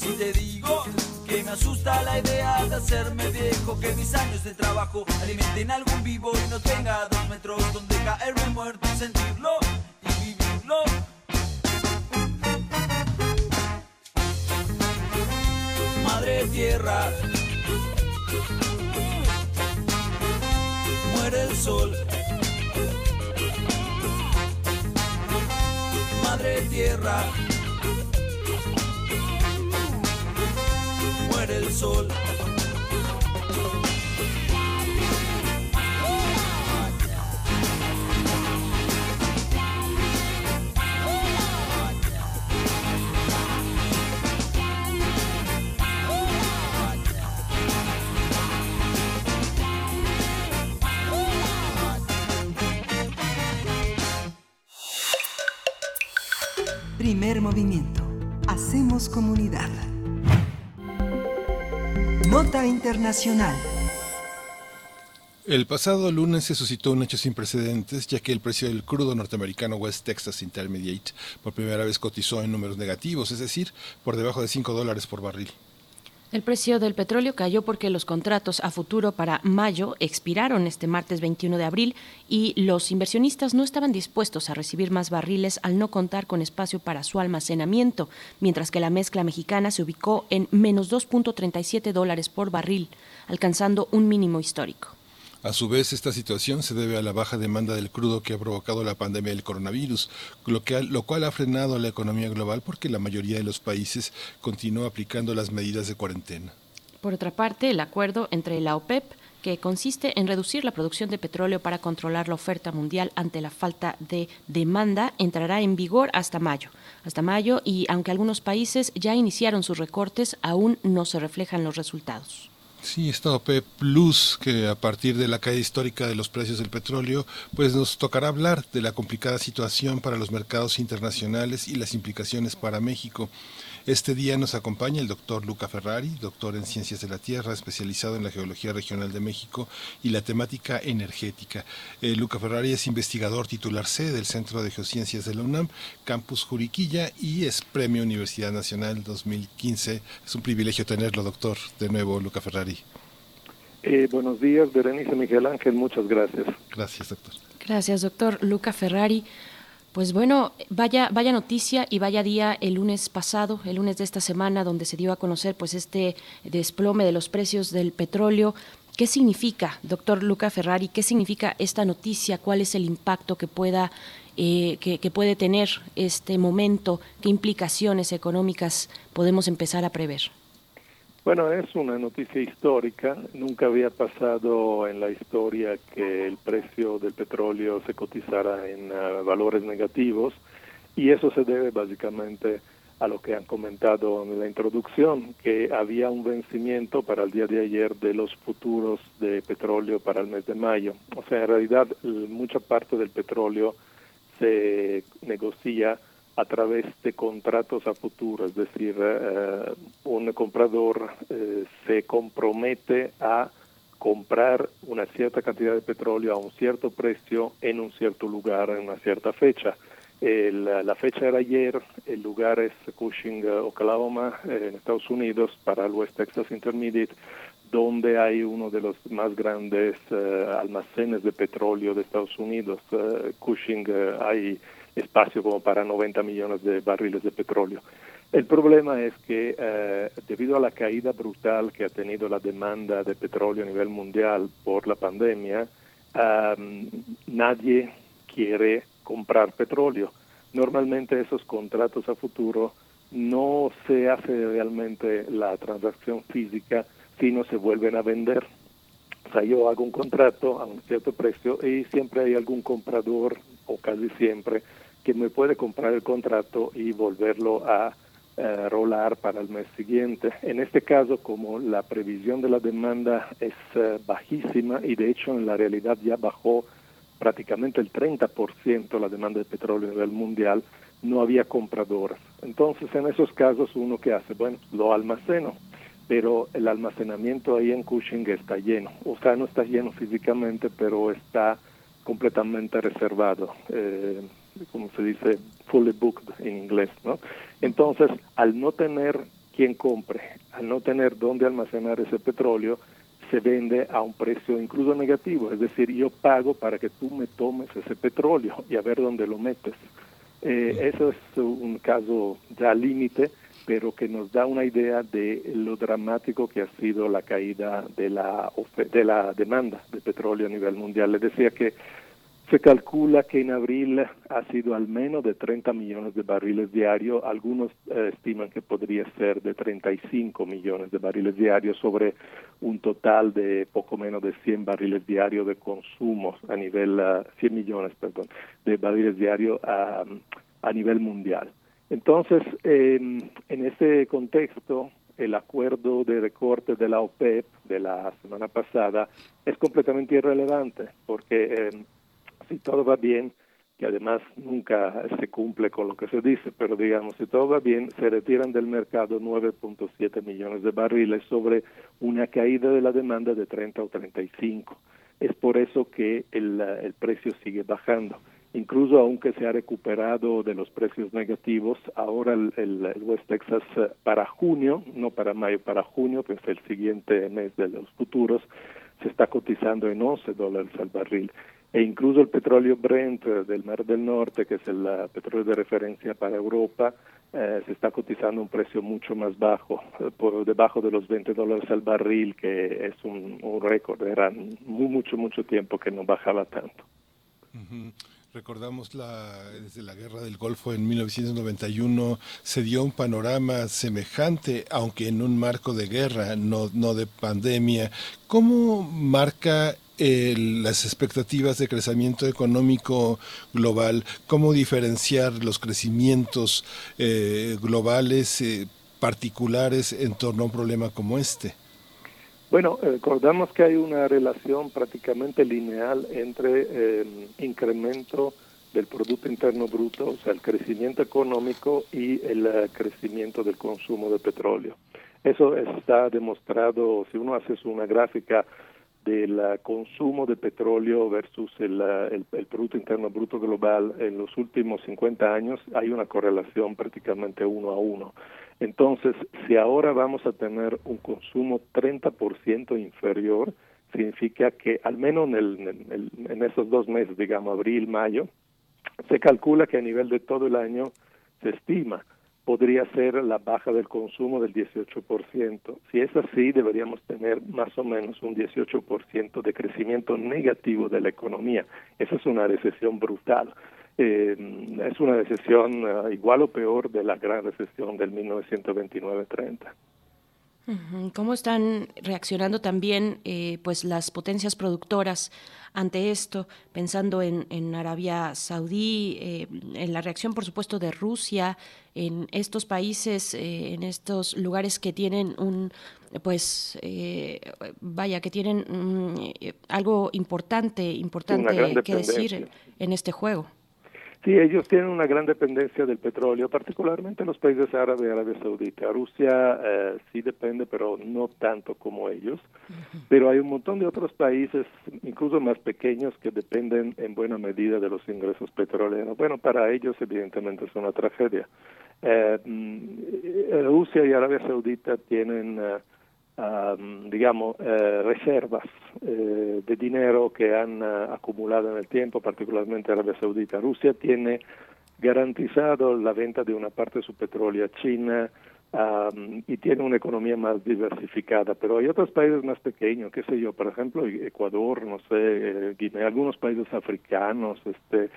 si te digo que me asusta la idea de hacerme viejo, que mis años de trabajo alimenten algún vivo y no tenga dos metros donde caerme muerto y sentirlo Madre tierra, muere el sol. Madre tierra, muere el sol. Primer movimiento. Hacemos comunidad. Nota Internacional. El pasado lunes se suscitó un hecho sin precedentes, ya que el precio del crudo norteamericano West Texas Intermediate por primera vez cotizó en números negativos, es decir, por debajo de 5 dólares por barril. El precio del petróleo cayó porque los contratos a futuro para mayo expiraron este martes 21 de abril y los inversionistas no estaban dispuestos a recibir más barriles al no contar con espacio para su almacenamiento, mientras que la mezcla mexicana se ubicó en menos 2.37 dólares por barril, alcanzando un mínimo histórico. A su vez, esta situación se debe a la baja demanda del crudo que ha provocado la pandemia del coronavirus, lo, cual ha frenado la economía global porque la mayoría de los países continúa aplicando las medidas de cuarentena. Por otra parte, el acuerdo entre la OPEP, que consiste en reducir la producción de petróleo para controlar la oferta mundial ante la falta de demanda, entrará en vigor hasta mayo. Hasta mayo y aunque algunos países ya iniciaron sus recortes, aún no se reflejan los resultados. Sí, esta OPEP Plus, que a partir de la caída histórica de los precios del petróleo, pues nos tocará hablar de la complicada situación para los mercados internacionales y las implicaciones para México. Este día nos acompaña el doctor Luca Ferrari, doctor en Ciencias de la Tierra, especializado en la Geología Regional de México y la temática energética. Eh, Luca Ferrari es investigador titular C del Centro de Geociencias de la UNAM, Campus Juriquilla, y es Premio Universidad Nacional 2015. Es un privilegio tenerlo, doctor, de nuevo, Luca Ferrari. Eh, buenos días, Berenice Miguel Ángel, muchas gracias. Gracias, doctor. Gracias, doctor Luca Ferrari. Pues bueno, vaya, vaya noticia y vaya día el lunes pasado, el lunes de esta semana, donde se dio a conocer pues este desplome de los precios del petróleo. ¿Qué significa, doctor Luca Ferrari? ¿Qué significa esta noticia? ¿Cuál es el impacto que pueda eh, que, que puede tener este momento? ¿Qué implicaciones económicas podemos empezar a prever? Bueno, es una noticia histórica. Nunca había pasado en la historia que el precio del petróleo se cotizara en uh, valores negativos y eso se debe básicamente a lo que han comentado en la introducción, que había un vencimiento para el día de ayer de los futuros de petróleo para el mes de mayo. O sea, en realidad mucha parte del petróleo se negocia a través de contratos a futuro, es decir, uh, un comprador uh, se compromete a comprar una cierta cantidad de petróleo a un cierto precio en un cierto lugar en una cierta fecha. La fecha era ayer, el lugar es Cushing, Oklahoma, eh, en Estados Unidos, para el West Texas Intermediate, donde hay uno de los más grandes almacenes de petróleo de Estados Unidos. Cushing hay espacio como para 90 millones de barriles de petróleo. El problema es que eh, debido a la caída brutal que ha tenido la demanda de petróleo a nivel mundial por la pandemia, nadie quiere comprar petróleo. Normalmente esos contratos a futuro no se hace realmente la transacción física, sino se vuelven a vender. O sea, yo hago un contrato a un cierto precio y siempre hay algún comprador, o casi siempre, que me puede comprar el contrato y volverlo a eh, rolar para el mes siguiente. En este caso, como la previsión de la demanda es eh, bajísima y de hecho en la realidad ya bajó prácticamente el 30% la demanda de petróleo a nivel mundial, no había compradores. Entonces, en esos casos, uno que hace, bueno, lo almaceno, pero el almacenamiento ahí en Cushing está lleno. O sea, no está lleno físicamente, pero está completamente reservado, eh, como se dice, fully booked en inglés, ¿no? Entonces, al no tener quien compre, al no tener dónde almacenar ese petróleo, se vende a un precio incluso negativo, es decir, yo pago para que tú me tomes ese petróleo y a ver dónde lo metes. Eh, eso es un caso ya límite, pero que nos da una idea de lo dramático que ha sido la caída de la, de la demanda de petróleo a nivel mundial. Les decía que se calcula que en abril ha sido al menos de 30 millones de barriles diarios, algunos eh, estiman que podría ser de 35 millones de barriles diarios sobre un total de poco menos de 100 barriles diarios de consumo a nivel, 100 eh, millones, perdón, de barriles diarios a, a nivel mundial. Entonces, en ese contexto, el acuerdo de recorte de la OPEP de la semana pasada es completamente irrelevante porque eh, si todo va bien, que además nunca se cumple con lo que se dice, pero digamos, si todo va bien, se retiran del mercado 9.7 millones de barriles sobre una caída de la demanda de 30 o 35. Es por eso que el, el precio sigue bajando. Incluso aunque se ha recuperado de los precios negativos, ahora el, el, West Texas eh, para junio, no para mayo, para junio, que es el siguiente mes de los futuros, se está cotizando en 11 dólares al barril e incluso el petróleo Brent eh, del Mar del Norte, que es el petróleo de referencia para Europa, eh, se está cotizando un precio mucho más bajo, eh, por debajo de los 20 dólares al barril, que es un, un récord. Era muy, mucho, mucho tiempo que no bajaba tanto. Recordamos la, desde la guerra del Golfo en 1991 se dio un panorama semejante, aunque en un marco de guerra, no, no de pandemia. ¿Cómo marca las expectativas de crecimiento económico global, cómo diferenciar los crecimientos eh, globales eh, particulares en torno a un problema como este. Bueno, recordamos que hay una relación prácticamente lineal entre em, incremento del Producto Interno Bruto, o sea, el crecimiento económico y el eh, crecimiento del consumo de petróleo. Eso está demostrado, si uno hace una gráfica del consumo de petróleo versus el, el, Producto Interno Bruto Global en los últimos 50 años hay una correlación prácticamente uno a uno. Entonces, si ahora vamos a tener un consumo 30% inferior, significa que al menos en, el, en esos dos meses, digamos abril, mayo, se calcula que a nivel de todo el año se estima podría ser la baja del consumo del 18%. Si es así, deberíamos tener más o menos un 18% de crecimiento negativo de la economía. Esa es una recesión brutal. Eh, es una recesión eh, igual o peor de la gran recesión del 1929-30. ¿Cómo están reaccionando también eh, pues las potencias productoras ante esto, pensando en, en Arabia Saudí, eh, en la reacción por supuesto de Rusia, en estos países, eh, en estos lugares que tienen un pues vaya que tienen mm, algo importante, importante que decir en este juego? Sí, ellos tienen una gran dependencia del petróleo, particularmente los países árabes y Arabia Saudita. Rusia eh, sí depende, pero no tanto como ellos. Pero hay un montón de otros países, incluso más pequeños, que dependen en buena medida de los ingresos petroleros. Bueno, para ellos evidentemente es una tragedia. Eh, mm, Rusia y Arabia Saudita tienen... Eh, digamos, eh, reservas eh, de dinero que han uh, acumulado en el tiempo, particularmente Arabia Saudita. Rusia tiene garantizado la venta de una parte de su petróleo a China y tiene una economía más diversificada. Pero hay otros países más pequeños, qué sé yo, por ejemplo, Ecuador, no sé, Guinea, algunos países africanos, este,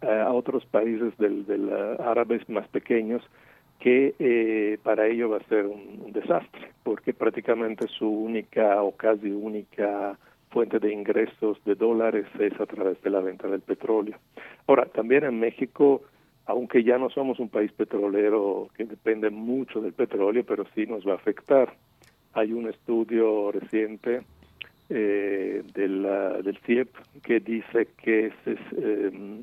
a otros países del, del árabes más pequeños que eh, para ello va a ser un, desastre, porque prácticamente su única o casi única fuente de ingresos de dólares es a través de la venta del petróleo. Ahora, también en México, aunque ya no somos un país petrolero que depende mucho del petróleo, pero sí nos va a afectar. Hay un estudio reciente eh, del, del CIEP que dice que es, eh,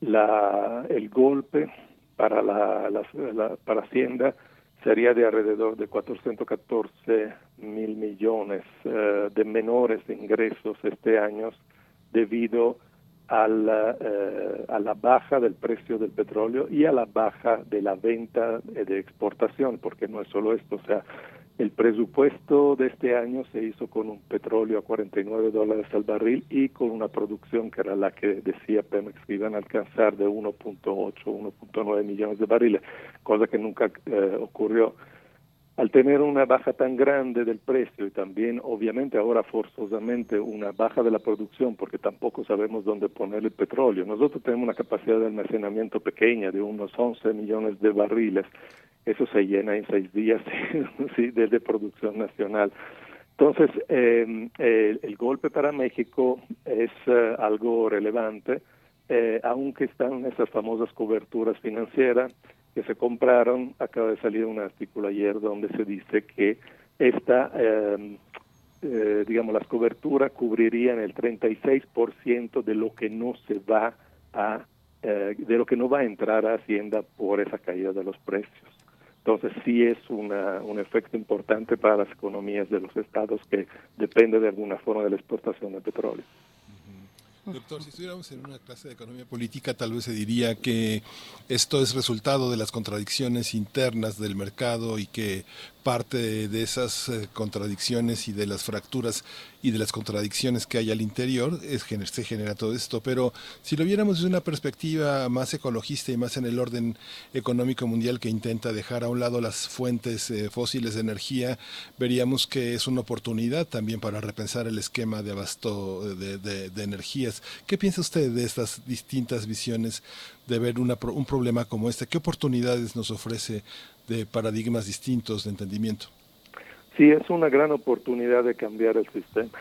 la, el golpe para la, la, para Hacienda sería de alrededor de 414 mil millones eh, de menores ingresos este año debido a la, eh, a la baja del precio del petróleo y a la baja de la venta de exportación, porque no es solo esto, o sea, el presupuesto de este año se hizo con un petróleo a 49 dólares al barril y con una producción que era la que decía Pemex que iban a alcanzar de 1.8, 1.9 millones de barriles, cosa que nunca eh, ocurrió. Al tener una baja tan grande del precio y también obviamente ahora forzosamente una baja de la producción porque tampoco sabemos dónde poner el petróleo. Nosotros tenemos una capacidad de almacenamiento pequeña de unos 11 millones de barriles eso se llena en seis días ¿sí? desde producción nacional. Entonces, eh, el, golpe para México es eh, algo relevante, eh, aunque están esas famosas coberturas financieras que se compraron. Acaba de salir un artículo ayer donde se dice que esta, em, eh, digamos, las coberturas cubrirían el 36% de lo que no se va a, de lo que no va a entrar a Hacienda por esa caída de los precios. Entonces sí es una, un efecto importante para las economías de los estados que depende de alguna forma de la exportación de petróleo. Doctor, si estuviéramos en una clase de economía política, tal vez se diría que esto es resultado de las contradicciones internas del mercado y que parte de esas eh, contradicciones y de las fracturas y de las contradicciones que hay al interior es, se genera todo esto. Pero si lo viéramos desde una perspectiva más ecologista y más en el orden económico mundial que intenta dejar a un lado las fuentes eh, fósiles de energía, veríamos que es una oportunidad también para repensar el esquema de abasto de, de ¿Qué piensa usted de estas distintas visiones de ver una, un problema como este? ¿Qué oportunidades nos ofrece de paradigmas distintos de entendimiento. Sí, es una gran oportunidad de cambiar el sistema.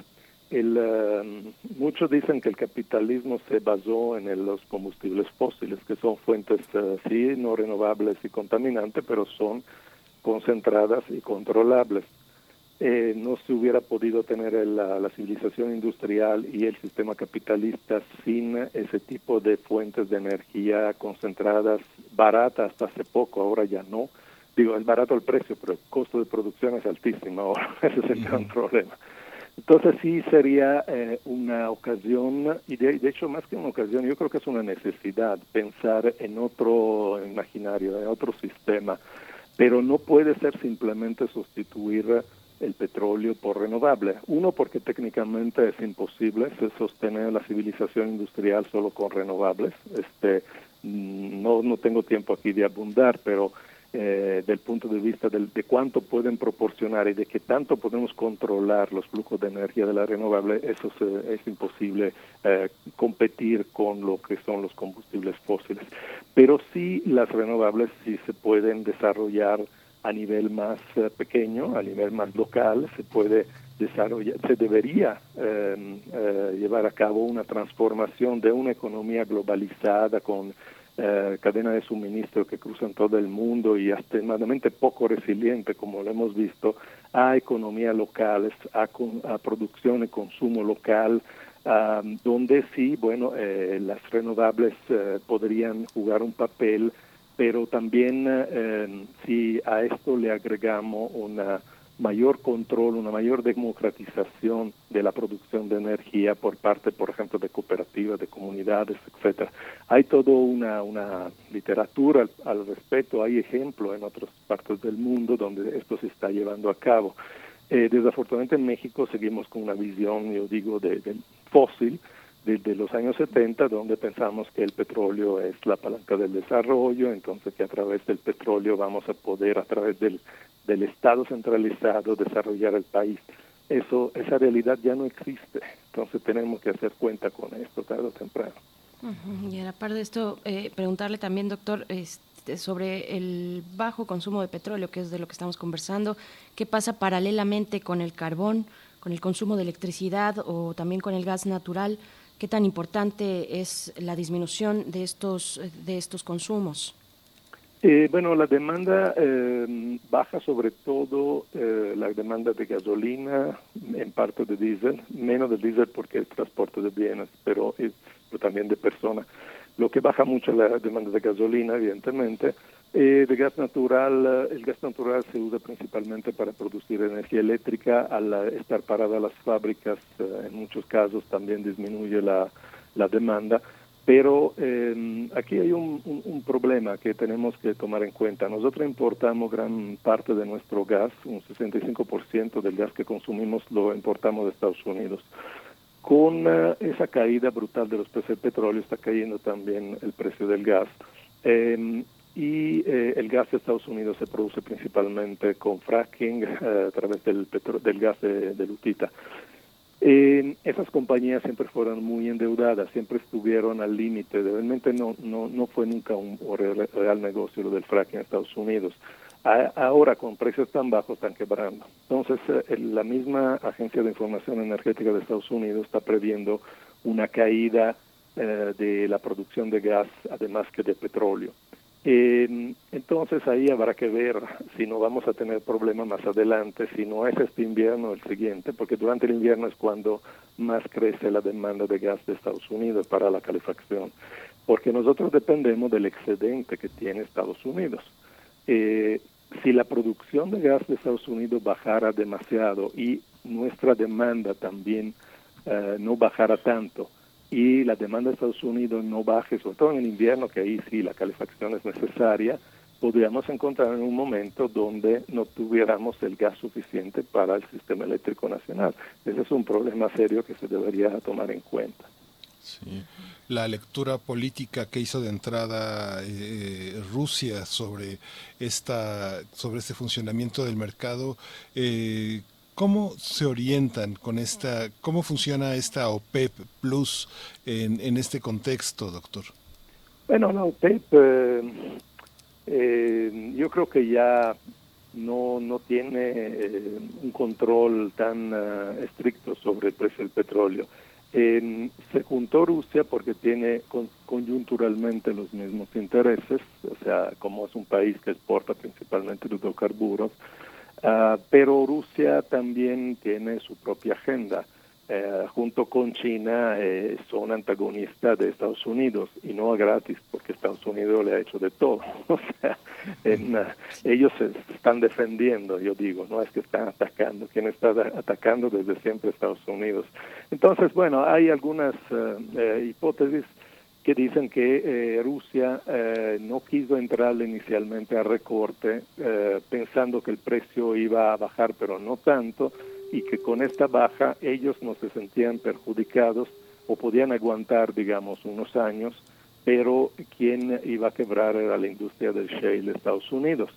Um, muchos dicen que el capitalismo se basó en los combustibles fósiles, que son fuentes, uh, sí, no renovables y contaminantes, pero son concentradas y controlables. Eh, no se hubiera podido tener la, la, civilización industrial y el sistema capitalista sin ese tipo de fuentes de energía concentradas, baratas hasta hace poco, ahora ya no, digo, es barato el precio, pero el costo de producción es altísimo ahora, ese es el gran problema. Entonces sí sería eh, una ocasión, y de, hecho más que una ocasión, yo creo que es una necesidad pensar en otro imaginario, en otro sistema, pero no puede ser simplemente sustituir el petróleo por renovable. Uno, porque técnicamente es imposible sostener la civilización industrial solo con renovables. Este, mm, no, no tengo tiempo aquí de abundar, pero eh, del punto de vista de cuánto pueden proporcionar y de qué tanto podemos controlar los flujos de energía de la renovable, eso es imposible eh, competir con lo que son los combustibles fósiles. Pero sí las renovables sí se pueden desarrollar a nivel más eh, pequeño, a nivel más local, se puede desarrollar, se debería em, llevar a cabo una transformación de una economía globalizada con eh, cadena de suministro que cruzan todo el mundo y extremadamente poco resiliente, como lo hemos visto, a economía local, a, a producción y consumo local, donde sí, bueno, eh, las renovables eh, podrían jugar un papel, pero también si a esto le agregamos una mayor control, una mayor democratización de la producción de energía por parte, por ejemplo, de cooperativas, de comunidades, etcétera. Hay toda una, una literatura al, respecto, hay ejemplos en otras partes del mundo donde esto se está llevando a cabo. Eh, desafortunadamente en México seguimos con una visión, yo digo, de, del fósil, desde los años 70, donde pensamos que el petróleo es la palanca del desarrollo, entonces que a través del petróleo vamos a poder, a través del, del Estado centralizado, desarrollar el país. Eso, esa realidad ya no existe, entonces tenemos que hacer cuenta con esto tarde o temprano. Y a la par de esto, eh, preguntarle también, doctor, este, sobre el bajo consumo de petróleo, que es de lo que estamos conversando, ¿qué pasa paralelamente con el carbón, con el consumo de electricidad o también con el gas natural? ¿Qué tan importante es la disminución de estos, de estos consumos? Eh, bueno, la demanda eh, baja sobre todo eh, la demanda de gasolina, en parte de diésel, menos de diésel porque es transporte de bienes, pero, pero también de personas. Lo que baja mucho la demanda de gasolina, evidentemente, eh, de gas natural, el gas natural se usa principalmente para producir energía eléctrica. Al estar paradas las fábricas, eh, en muchos casos también disminuye la, la demanda. Pero eh, aquí hay un, un, problema que tenemos que tomar en cuenta. Nosotros importamos gran parte de nuestro gas, un 65% del gas que consumimos lo importamos de Estados Unidos. Con esa caída brutal de los precios del petróleo está cayendo también el precio del gas. Eh, y eh, el gas de Estados Unidos se produce principalmente con fracking eh, a través del, del gas de, Lutita. Esas compañías siempre fueron muy endeudadas, siempre estuvieron al límite, realmente no, no, no fue nunca un real, negocio lo del fracking en Estados Unidos. Ahora con precios tan bajos están quebrando. Entonces eh, la misma Agencia de Información Energética de Estados Unidos está previendo una caída eh, de la producción de gas, además que de petróleo. Eh, entonces ahí habrá que ver si no vamos a tener problemas más adelante, si no es este invierno o el siguiente, porque durante el invierno es cuando más crece la demanda de gas de Estados Unidos para la calefacción, porque nosotros dependemos del excedente que tiene Estados Unidos. Eh, si la producción de gas de Estados Unidos bajara demasiado y nuestra demanda también uh, no bajara tanto, y la demanda de Estados Unidos no baje, sobre todo en el invierno, que ahí sí la calefacción es necesaria, podríamos encontrar en un momento donde no tuviéramos el gas suficiente para el sistema eléctrico nacional. Ese es un problema serio que se debería tomar en cuenta. Sí. La lectura política que hizo de entrada eh, Rusia sobre esta sobre este funcionamiento del mercado eh, ¿Cómo se orientan con esta, cómo funciona esta OPEP Plus en, este contexto, doctor? Bueno, la OPEP eh, eh, yo creo que ya no, no tiene eh, un control tan uh, estricto sobre el precio del petróleo. Se juntó Rusia porque tiene con, coyunturalmente los mismos intereses, o sea, como es un país que exporta principalmente hidrocarburos, Uh, pero Rusia también tiene su propia agenda. Uh, junto con China eh, son antagonistas de Estados Unidos y no gratis porque Estados Unidos le ha hecho de todo. o sea, en, uh, ellos se están defendiendo, yo digo, no es que están atacando, quien está atacando desde siempre Estados Unidos. Entonces, bueno, hay algunas eh, hipótesis que dicen que eh, Rusia eh, no quiso entrar inicialmente a recorte eh, pensando que el precio iba a bajar, pero no tanto, y que con esta baja ellos no se sentían perjudicados o podían aguantar, digamos, unos años, pero quien iba a quebrar era la industria del shale de Estados Unidos,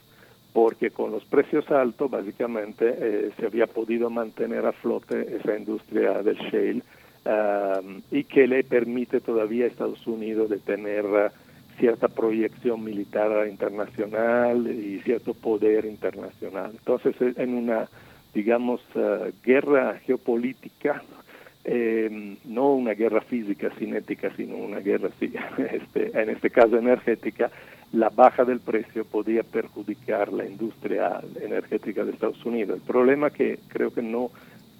porque con los precios altos, básicamente, se había podido mantener a flote esa industria del shale uh, y que le permite todavía a Estados Unidos de tener uh, cierta proyección militar internacional y cierto poder internacional. Entonces, en una, digamos, uh, guerra geopolítica, eh, no una guerra física, cinética, sino una guerra, este, en este caso energética, la baja del precio podía perjudicar la industria energética de Estados Unidos. El problema que creo que no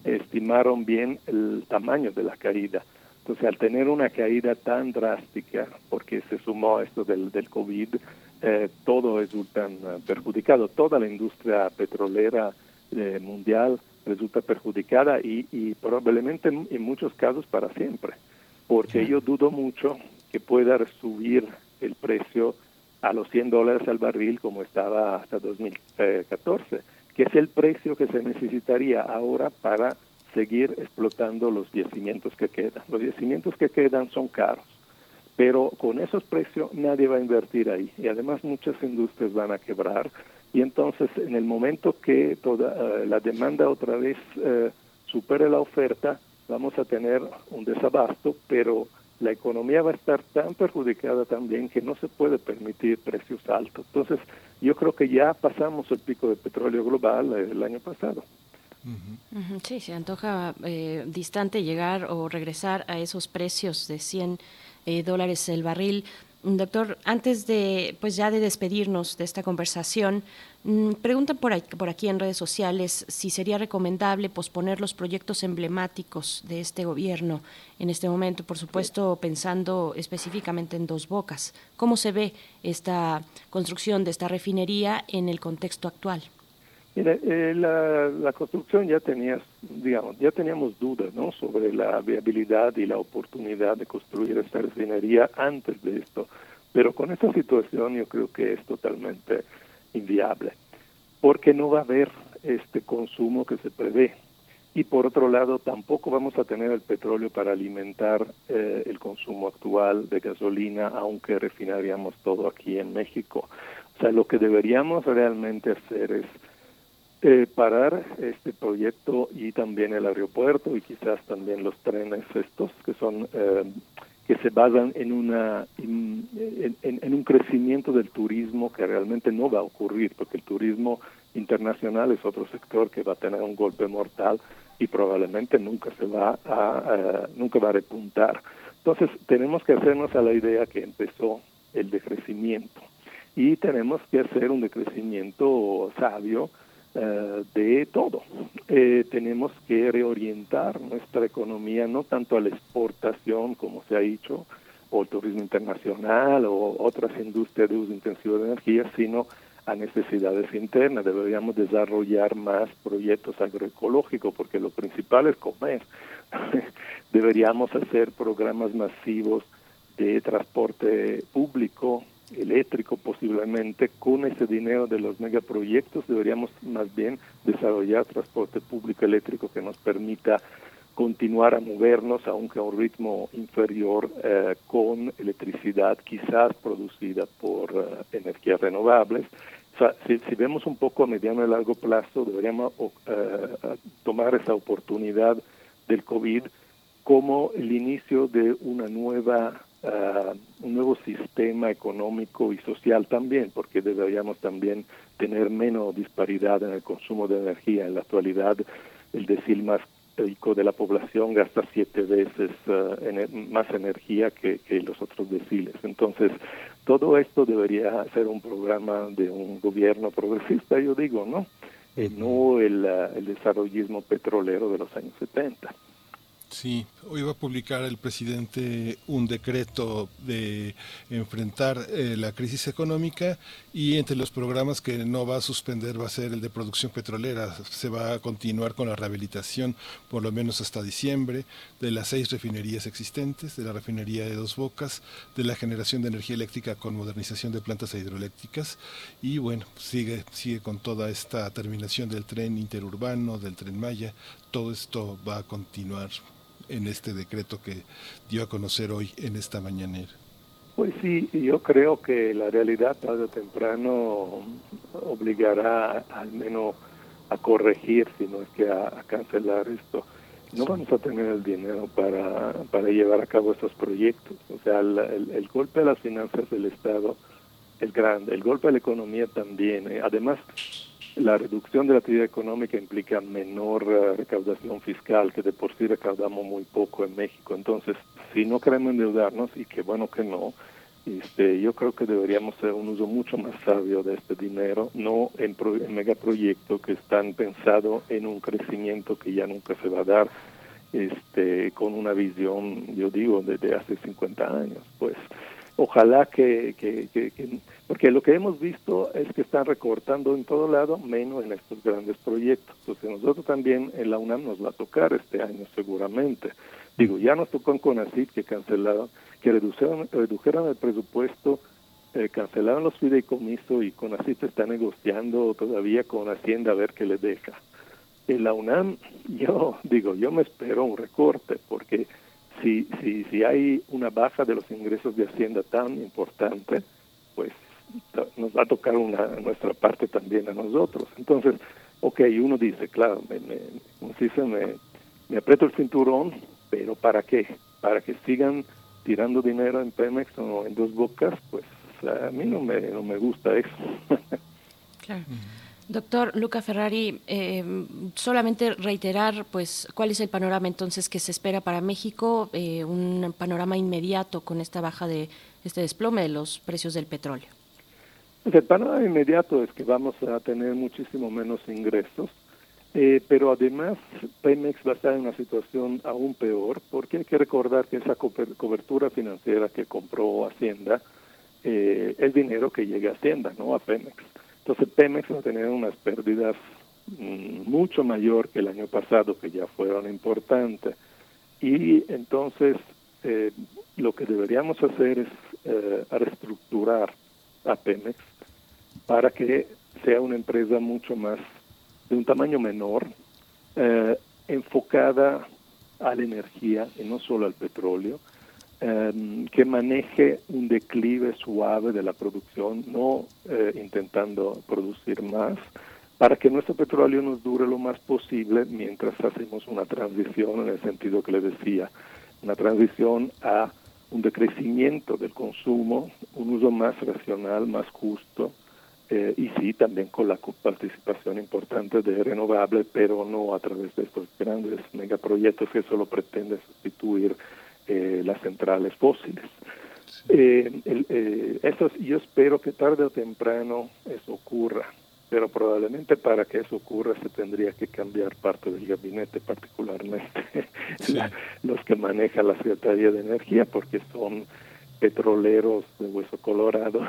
estimaron bien el tamaño de la caída. Entonces, al tener una caída tan drástica, porque se sumó esto del, del COVID, eh, todo resulta uh, perjudicado. Toda la industria petrolera eh, mundial resulta perjudicada y, y probablemente en, muchos casos para siempre, porque yo dudo mucho que pueda subir el precio a los 100 dólares al barril como estaba hasta 2014 que es el precio que se necesitaría ahora para seguir explotando los yacimientos que quedan. Los yacimientos que quedan son caros, pero con esos precios nadie va a invertir ahí y además muchas industrias van a quebrar y entonces en el momento que toda eh, la demanda otra vez eh, supere la oferta, vamos a tener un desabasto, pero la economía va a estar tan perjudicada también que no se puede permitir precios altos. Entonces, yo creo que ya pasamos el pico de petróleo global eh, el año pasado. Sí, se antoja eh, distante llegar o regresar a esos precios de 100 eh, dólares el barril. Doctor, antes de, pues ya de despedirnos de esta conversación, mm, preguntan por aquí, por aquí en redes sociales si sería recomendable posponer los proyectos emblemáticos de este gobierno en este momento, por supuesto pensando específicamente en Dos Bocas. ¿Cómo se ve esta construcción de esta refinería en el contexto actual? Mire, eh, la, la, construcción ya tenía, digamos, ya teníamos dudas, ¿no? Sobre la viabilidad y la oportunidad de construir esta refinería antes de esto, pero con esta situación yo creo que es totalmente inviable, porque no va a haber este consumo que se prevé y por otro lado tampoco vamos a tener el petróleo para alimentar eh, el consumo actual de gasolina, aunque refinaríamos todo aquí en México. O sea, lo que deberíamos realmente hacer es eh, parar este proyecto y también el aeropuerto y quizás también los trenes estos que son eh, que se basan en una en, un crecimiento del turismo que realmente no va a ocurrir porque el turismo internacional es otro sector que va a tener un golpe mortal y probablemente nunca se va a, nunca va a repuntar. Entonces tenemos que hacernos a la idea que empezó el decrecimiento y tenemos que hacer un decrecimiento sabio eh, de todo. Eh, tenemos que reorientar nuestra economía no tanto a la exportación, como se ha dicho, o el turismo internacional o otras industrias de uso intensivo de energía, sino a necesidades internas. Deberíamos desarrollar más proyectos agroecológicos porque lo principal es comer. Deberíamos hacer programas masivos de transporte público, eléctrico posiblemente, con ese dinero de los megaproyectos deberíamos más bien desarrollar transporte público eléctrico que nos permita continuar a movernos, aunque a un ritmo inferior, eh, con electricidad quizás producida por eh, energías renovables. Si, vemos un poco a mediano y largo plazo, deberíamos eh, tomar esa oportunidad del COVID como el inicio de una nueva uh, un nuevo sistema económico y social también, porque deberíamos también tener menos disparidad en el consumo de energía. En la actualidad, el decil más rico de la población gasta siete veces uh, más energía que, que, los otros deciles. Entonces, todo esto debería ser un programa de un gobierno progresista, yo digo, ¿no? Eh, no el, uh, el desarrollismo petrolero de los años 70. Sí, hoy va a publicar el presidente un decreto de enfrentar eh, la crisis económica y entre los programas que no va a suspender va a ser el de producción petrolera. Se va a continuar con la rehabilitación por lo menos hasta diciembre de las seis refinerías existentes, de la refinería de Dos Bocas, de la generación de energía eléctrica con modernización de plantas hidroeléctricas y bueno, sigue, sigue con toda esta terminación del tren interurbano, del tren Maya. Todo esto va a continuar en este decreto que dio a conocer hoy en esta mañanera? Pues sí, yo creo que la realidad tarde o temprano obligará al menos a corregir, si no es que a, cancelar esto. No vamos a tener el dinero para, para llevar a cabo estos proyectos. O sea, el, el, golpe a las finanzas del Estado es grande, el golpe a la economía también. ¿eh? Además, la reducción de la actividad económica implica menor eh, recaudación fiscal, que de por sí recaudamos muy poco en México. Entonces, si no queremos endeudarnos, y qué bueno que no, este, yo creo que deberíamos hacer un uso mucho más sabio de este dinero, no en, en megaproyectos que están pensados en un crecimiento que ya nunca se va a dar, este, con una visión, yo digo, desde hace 50 años. Pues ojalá que, que, que, porque lo que hemos visto es que están recortando en todo lado, menos en estos grandes proyectos. Entonces nosotros también en la UNAM nos va a tocar este año seguramente. Digo, ya nos tocó en CONACYT que cancelaron, que redujeron, redujeron el presupuesto, eh, cancelaron los fideicomisos y CONACYT está negociando todavía con Hacienda a ver qué le deja. En la UNAM, yo digo, yo me espero un recorte, porque si, si, si hay una baja de los ingresos de Hacienda tan importante, pues nos va a tocar una, nuestra parte también a nosotros. Entonces, ok, uno dice, claro, me, me, me, me aprieto el cinturón, pero ¿para qué? Para que sigan tirando dinero en Pemex o en dos bocas, pues a mí no me, no me gusta eso. claro. Doctor Luca Ferrari, eh, solamente reiterar, pues, cuál es el panorama entonces que se espera para México, eh, un panorama inmediato con esta baja de este desplome de los precios del petróleo. El panorama inmediato es que vamos a tener muchísimo menos ingresos, eh, pero además Pemex va a estar en una situación aún peor, porque hay que recordar que esa cobertura financiera que compró Hacienda es dinero que llega a Hacienda, no a Pemex. Entonces Pemex va a tener unas pérdidas mm, mucho mayor que el año pasado, que ya fueron importantes. Y entonces eh, lo que deberíamos hacer es eh, reestructurar a Pemex para que sea una empresa mucho más de un tamaño menor, eh, enfocada a la energía y no solo al petróleo, Em, que maneje un declive suave de la producción, no eh, intentando producir más, para que nuestro petróleo nos dure lo más posible mientras hacemos una transición en el sentido que le decía, una transición a un decrecimiento del consumo, un uso más racional, más justo, eh, y sí, también con la participación importante de renovables, pero no a través de estos grandes megaproyectos que solo pretenden sustituir eh, las centrales fósiles. Eh, eh, eso, yo espero que tarde o temprano eso ocurra, pero probablemente para que eso ocurra se tendría que cambiar parte del gabinete, particularmente los que manejan la Secretaría de Energía, porque son petroleros de hueso colorado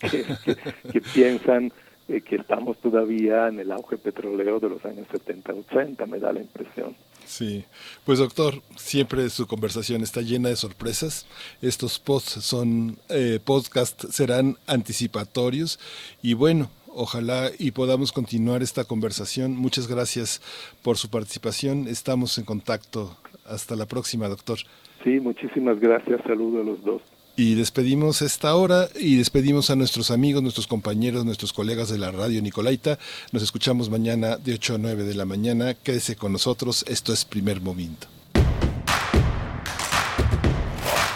que, piensan que estamos todavía en el auge petrolero de los años 70-80, me da la impresión. Sí, pues doctor, siempre su conversación está llena de sorpresas. Estos posts son eh, podcast serán anticipatorios y bueno, ojalá y podamos continuar esta conversación. Muchas gracias por su participación. Estamos en contacto. Hasta la próxima, doctor. Sí, muchísimas gracias. Saludo a los dos. Y despedimos esta hora y despedimos a nuestros amigos, nuestros compañeros, nuestros colegas de la radio Nicolaita. Nos escuchamos mañana de 8 a 9 de la mañana. Quédese con nosotros. Esto es Primer Movimiento.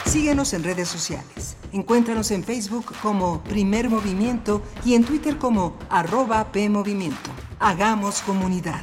Síguenos en redes sociales. Encuéntranos en Facebook como Primer Movimiento y en Twitter como arroba PMovimiento. Hagamos comunidad.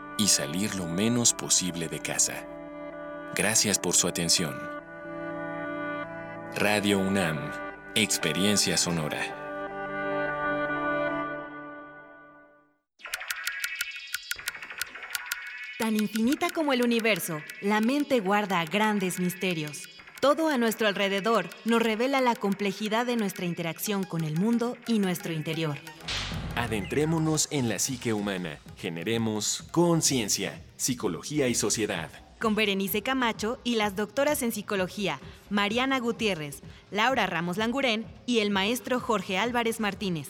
y salir lo menos posible de casa. Gracias por su atención. Radio UNAM, Experiencia Sonora. Tan infinita como el universo, la mente guarda grandes misterios. Todo a nuestro alrededor nos revela la complejidad de nuestra interacción con el mundo y nuestro interior. Adentrémonos en la psique humana. Generemos conciencia, psicología y sociedad. Con Berenice Camacho y las doctoras en psicología, Mariana Gutiérrez, Laura Ramos Langurén y el maestro Jorge Álvarez Martínez.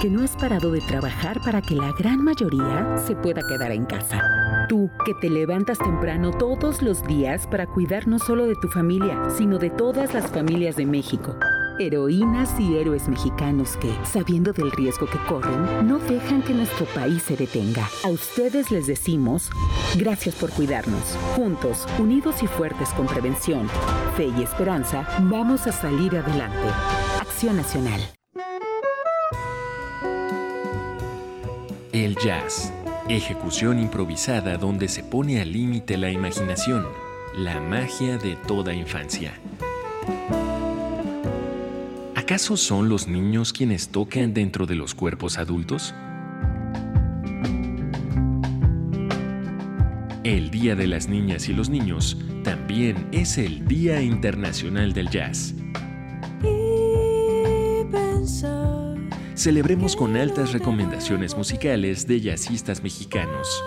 que no has parado de trabajar para que la gran mayoría se pueda quedar en casa. Tú, que te levantas temprano todos los días para cuidar no solo de tu familia, sino de todas las familias de México. Heroínas y héroes mexicanos que, sabiendo del riesgo que corren, no dejan que nuestro país se detenga. A ustedes les decimos, gracias por cuidarnos. Juntos, unidos y fuertes con prevención, fe y esperanza, vamos a salir adelante. Acción Nacional. El jazz. Ejecución improvisada donde se pone al límite la imaginación. La magia de toda infancia. ¿Acaso son los niños quienes tocan dentro de los cuerpos adultos? El Día de las Niñas y los Niños también es el Día Internacional del Jazz. Celebremos con altas recomendaciones musicales de jazzistas mexicanos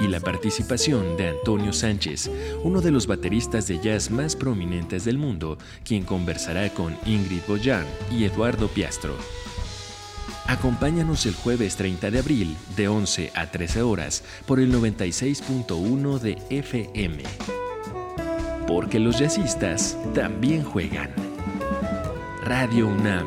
y la participación de Antonio Sánchez, uno de los bateristas de jazz más prominentes del mundo, quien conversará con Ingrid Boyan y Eduardo Piastro. Acompáñanos el jueves 30 de abril de 11 a 13 horas por el 96.1 de FM. Porque los jazzistas también juegan. Radio UNAM,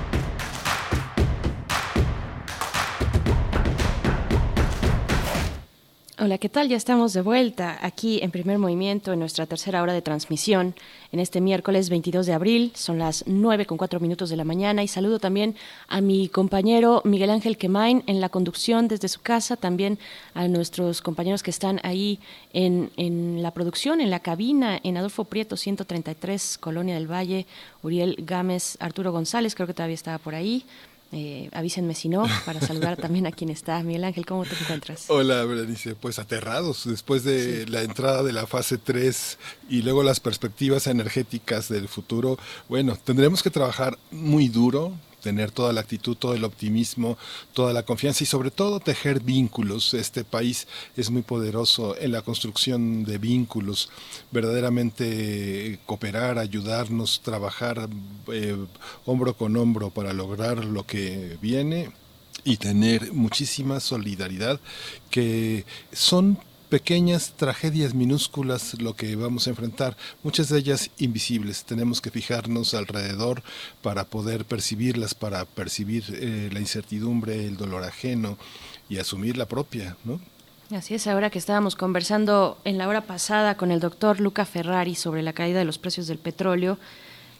Hola, ¿qué tal? Ya estamos de vuelta aquí en primer movimiento en nuestra tercera hora de transmisión en este miércoles 22 de abril. Son las 9 con 4 minutos de la mañana y saludo también a mi compañero Miguel Ángel Quemain en la conducción desde su casa, también a nuestros compañeros que están ahí en, en la producción, en la cabina, en Adolfo Prieto 133, Colonia del Valle, Uriel Gámez, Arturo González, creo que todavía estaba por ahí. Eh, avísenme si no, para saludar también a quien está. Miguel Ángel, ¿cómo te encuentras? Hola, Berenice. Pues aterrados después de la entrada de la fase 3 y luego las perspectivas energéticas del futuro. Bueno, tendremos que trabajar muy duro, tener toda la actitud, todo el optimismo, toda la confianza y sobre todo tejer vínculos. Este país es muy poderoso en la construcción de vínculos, verdaderamente cooperar, ayudarnos, trabajar eh, hombro con hombro para lograr lo que viene y tener muchísima solidaridad que son pequeñas tragedias minúsculas lo que vamos a enfrentar, muchas de ellas invisibles. Tenemos que fijarnos alrededor para poder percibirlas, para percibir eh, la incertidumbre, el dolor ajeno y asumir la propia, ¿no? Así es, ahora que estábamos conversando en la hora pasada con el doctor Luca Ferrari sobre la caída de los precios del petróleo,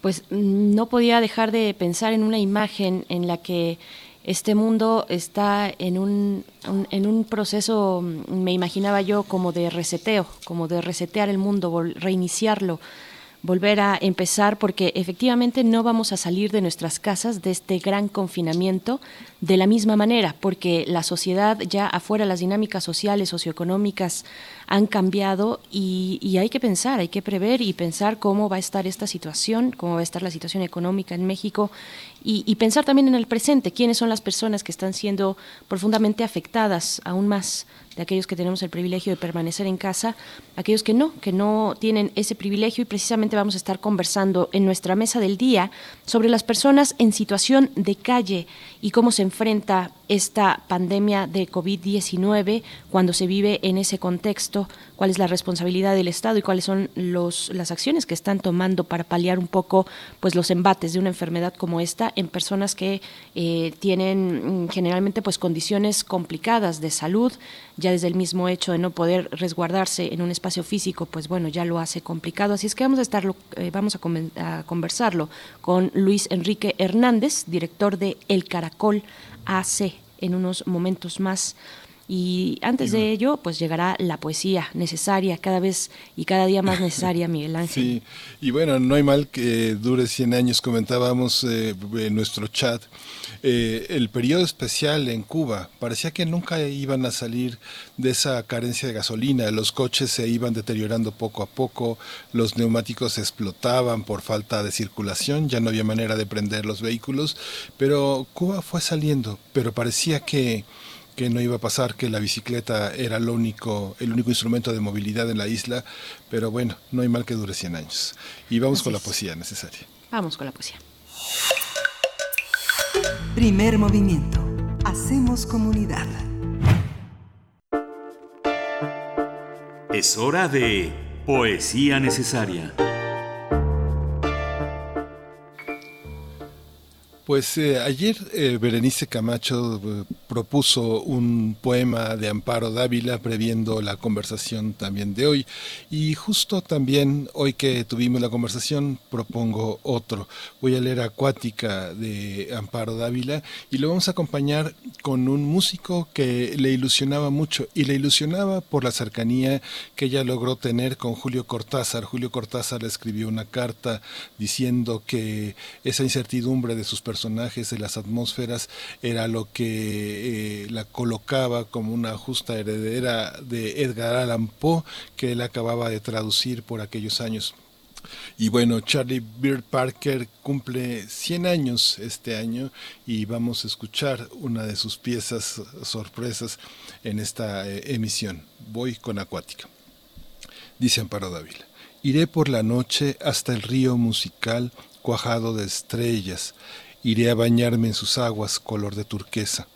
pues mm, no podía dejar de pensar en una imagen en la que este mundo está en un, en un proceso, me imaginaba yo, como de reseteo, como de resetear el mundo, reiniciarlo, volver a empezar, porque efectivamente no vamos a salir de nuestras casas de este gran confinamiento de la misma manera, porque la sociedad ya afuera, las dinámicas sociales, socioeconómicas han cambiado y, y, hay que pensar, hay que prever y pensar cómo va a estar esta situación, cómo va a estar la situación económica en México y, pensar también en el presente, quiénes son las personas que están siendo profundamente afectadas aún más de aquellos que tenemos el privilegio de permanecer en casa, aquellos que no, que no tienen ese privilegio y precisamente vamos a estar conversando en nuestra mesa del día sobre las personas en situación de calle y cómo se enfrenta esta pandemia de COVID-19 cuando se vive en ese contexto, cuál es la responsabilidad del Estado y cuáles son los, las acciones que están tomando para paliar un poco pues los embates de una enfermedad como esta en personas que eh, tienen mm, generalmente pues condiciones complicadas de salud, ya desde el mismo hecho de no poder resguardarse en un espacio físico, pues bueno, ya lo hace complicado. Así es que vamos a estarlo, eh, vamos a, a conversarlo con Luis Enrique Hernández, director de El Caracol AC en unos momentos más. Y antes de ello, pues llegará la poesía necesaria, cada vez y cada día más necesaria, Miguel Ángel. Sí, y bueno, no hay mal que dure 100 años, comentábamos eh, en nuestro chat. Eh, el periodo especial en Cuba, parecía que nunca iban a salir de esa carencia de gasolina, los coches se iban deteriorando poco a poco, los neumáticos explotaban por falta de circulación, ya no había manera de prender los vehículos, pero Cuba fue saliendo, pero parecía que que no iba a pasar, que la bicicleta era lo único, el único instrumento de movilidad en la isla, pero bueno, no hay mal que dure 100 años. Y vamos con la poesía necesaria. Vamos con la poesía. Primer movimiento. Hacemos comunidad. Es hora de poesía necesaria. Pues eh, ayer eh, Berenice Camacho eh, propuso un poema de Amparo Dávila previendo la conversación también de hoy y justo también hoy que tuvimos la conversación propongo otro. Voy a leer Acuática de Amparo Dávila y lo vamos a acompañar con un músico que le ilusionaba mucho y le ilusionaba por la cercanía que ella logró tener con Julio Cortázar. Julio Cortázar le escribió una carta diciendo que esa incertidumbre de sus personajes personajes, de las atmósferas, era lo que eh, la colocaba como una justa heredera de Edgar Allan Poe, que él acababa de traducir por aquellos años. Y bueno, Charlie Bird Parker cumple 100 años este año y vamos a escuchar una de sus piezas sorpresas en esta eh, emisión. Voy con Acuática. Dice Amparo Dávila. Iré por la noche hasta el río musical cuajado de estrellas Iré a bañarme en sus aguas color de turquesa.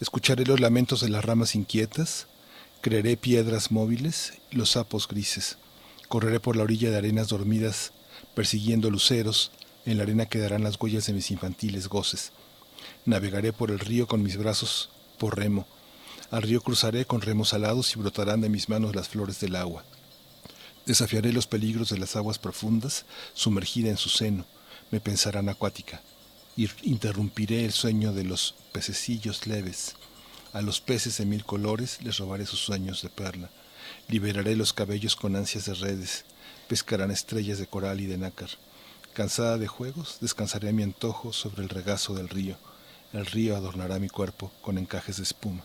Escucharé los lamentos de las ramas inquietas. Creeré piedras móviles, los sapos grises. Correré por la orilla de arenas dormidas, persiguiendo luceros. En la arena quedarán las huellas de mis infantiles goces. Navegaré por el río con mis brazos por remo. Al río cruzaré con remos alados y brotarán de mis manos las flores del agua. Desafiaré los peligros de las aguas profundas, sumergida en su seno. Me pensarán acuática interrumpiré el sueño de los pececillos leves. A los peces de mil colores les robaré sus sueños de perla. Liberaré los cabellos con ansias de redes. Pescarán estrellas de coral y de nácar. Cansada de juegos, descansaré a mi antojo sobre el regazo del río. El río adornará mi cuerpo con encajes de espuma.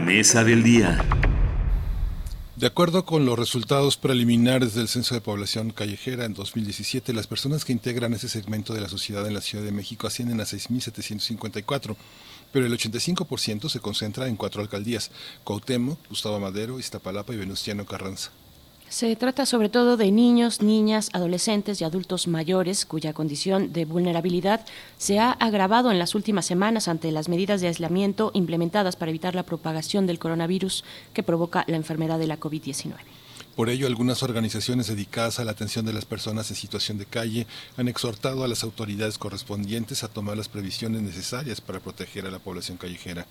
Mesa del día. De acuerdo con los resultados preliminares del Censo de Población Callejera en 2017, las personas que integran ese segmento de la sociedad en la Ciudad de México ascienden a 6.754, pero el 85% se concentra en cuatro alcaldías, Cuauhtémoc, Gustavo Madero, Iztapalapa y Venustiano Carranza. Se trata sobre todo de niños, niñas, adolescentes y adultos mayores cuya condición de vulnerabilidad se ha agravado en las últimas semanas ante las medidas de aislamiento implementadas para evitar la propagación del coronavirus que provoca la enfermedad de la COVID-19. Por ello, algunas organizaciones dedicadas a la atención de las personas en situación de calle han exhortado a las autoridades correspondientes a tomar las previsiones necesarias para proteger a la población callejera.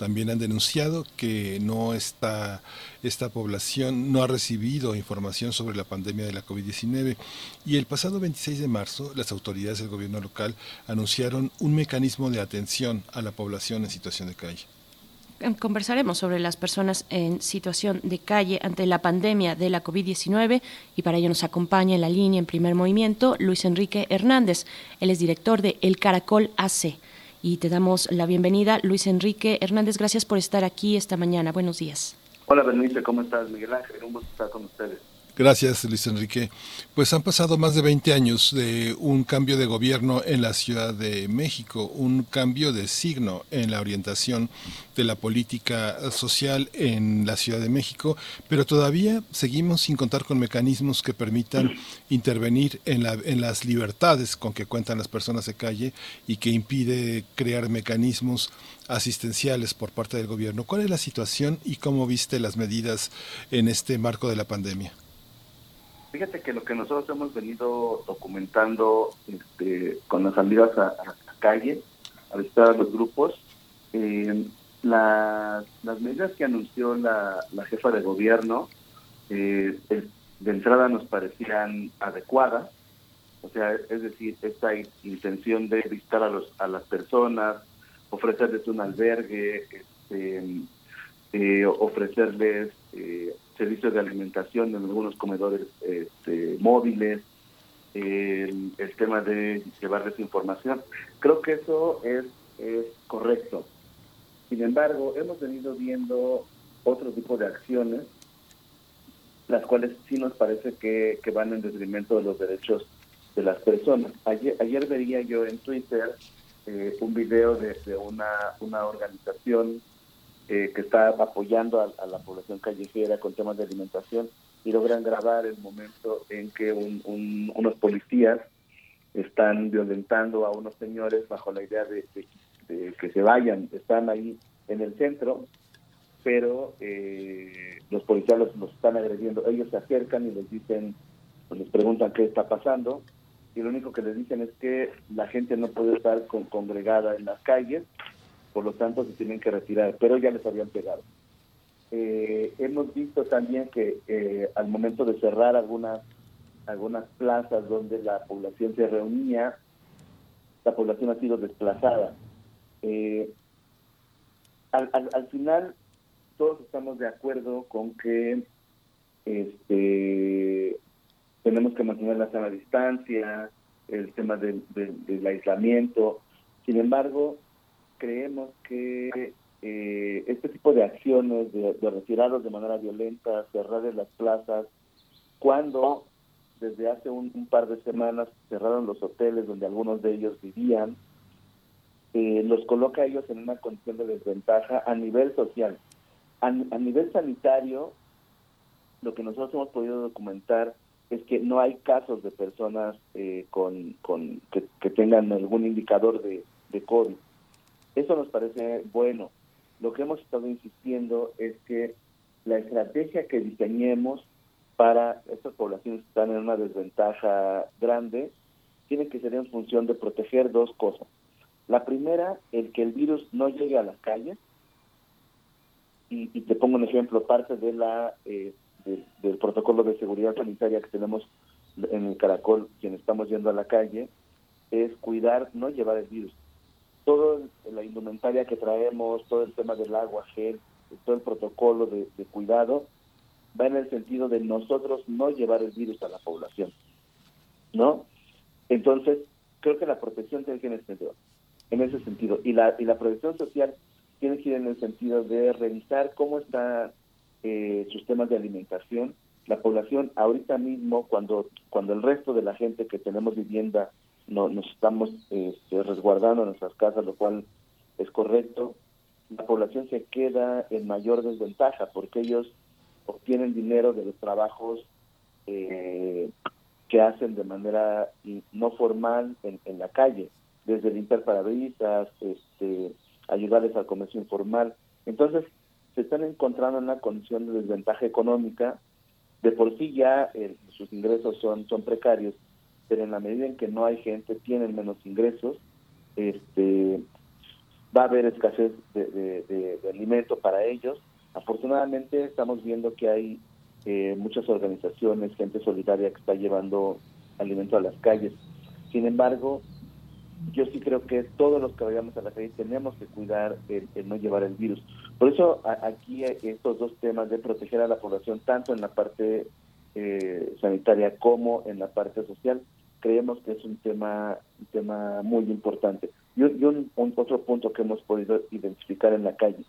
También han denunciado que no está, esta población no ha recibido información sobre la pandemia de la COVID-19 y el pasado 26 de marzo las autoridades del gobierno local anunciaron un mecanismo de atención a la población en situación de calle. Conversaremos sobre las personas en situación de calle ante la pandemia de la COVID-19 y para ello nos acompaña en la línea en primer movimiento Luis Enrique Hernández. Él es director de El Caracol AC y te damos la bienvenida. Luis Enrique Hernández, gracias por estar aquí esta mañana. Buenos días. Hola Bernice, ¿cómo estás? Miguel Ángel, un gusto estar con ustedes. Gracias, Luis Enrique. Pues han pasado más de 20 años de un cambio de gobierno en la Ciudad de México, un cambio de signo en la orientación de la política social en la Ciudad de México, pero todavía seguimos sin contar con mecanismos que permitan intervenir en, la, las libertades con que cuentan las personas de calle y que impide crear mecanismos asistenciales por parte del gobierno. ¿Cuál es la situación y cómo viste las medidas en este marco de la pandemia? Fíjate que lo que nosotros hemos venido documentando este, con las salidas a, la calle, a visitar a los grupos, eh, las medidas que anunció la, jefa de gobierno eh, de entrada nos parecían adecuadas, o sea, es decir, esta intención de visitar a, los, a las personas, ofrecerles un albergue, este, eh, ofrecerles eh, servicios de alimentación en algunos comedores este, móviles, el, tema de llevarles información. Creo que eso es, es correcto. Sin embargo, hemos venido viendo otro tipo de acciones, las cuales sí nos parece que, van en detrimento de los derechos de las personas. Ayer, ayer veía yo en Twitter eh, un video de, una, una organización eh, que está apoyando a, la población callejera con temas de alimentación y logran grabar el momento en que unos policías están violentando a unos señores bajo la idea de, que se vayan, están ahí en el centro, pero eh, los policías los, están agrediendo, ellos se acercan y les dicen, pues les preguntan qué está pasando, y lo único que les dicen es que la gente no puede estar con, congregada en las calles, por lo tanto se tienen que retirar, pero ya les habían pegado. Eh, hemos visto también que eh, al momento de cerrar algunas algunas plazas donde la población se reunía, la población ha sido desplazada. Eh, al, al, final, todos estamos de acuerdo con que este, tenemos que mantener la sana distancia, el tema del, del aislamiento. Sin embargo, creemos que eh, este tipo de acciones de, retirarlos de manera violenta, cerrar las plazas, cuando desde hace un, par de semanas cerraron los hoteles donde algunos de ellos vivían, eh, los coloca a ellos en una condición de desventaja a nivel social. A, nivel sanitario, lo que nosotros hemos podido documentar es que no hay casos de personas eh, con, que, tengan algún indicador de, de COVID. Eso nos parece bueno. Lo que hemos estado insistiendo es que la estrategia que diseñemos para estas poblaciones que están en una desventaja grande tiene que ser en función de proteger dos cosas. La primera, el que el virus no llegue a las calles. Y, te pongo un ejemplo, parte de la eh, del protocolo de seguridad sanitaria que tenemos en el Caracol, quien estamos yendo a la calle, es cuidar, no llevar el virus, todo la indumentaria que traemos, todo el tema del agua, gel, todo el protocolo de, cuidado, va en el sentido de nosotros no llevar el virus a la población, ¿no? Entonces, creo que la protección tiene que ir en sentido, en ese sentido. Y la, y la protección social tiene que ir en el sentido de revisar cómo están eh, sus temas de alimentación. La población ahorita mismo, cuando, cuando el resto de la gente que tenemos vivienda no, nos estamos este, resguardando en nuestras casas, lo cual es correcto, la población se queda en mayor desventaja porque ellos obtienen dinero de los trabajos eh, que hacen de manera no formal en, en la calle, desde limpiar parabrisas, este, ayudarles al comercio informal. Entonces, se están encontrando en una condición de desventaja económica. De por sí ya eh, sus ingresos son precarios, pero en la medida en que no hay gente, tienen menos ingresos, este, va a haber escasez de, de, alimento para ellos. Afortunadamente estamos viendo que hay eh, muchas organizaciones, gente solidaria que está llevando alimento a las calles. Sin embargo, yo sí creo que todos los que vayamos a la calle tenemos que cuidar el, no llevar el virus. Por eso aquí estos dos temas de proteger a la población, tanto en la parte eh, sanitaria como en la parte social, creemos que es un tema, un tema muy importante. Y, un, otro punto que hemos podido identificar en la calle.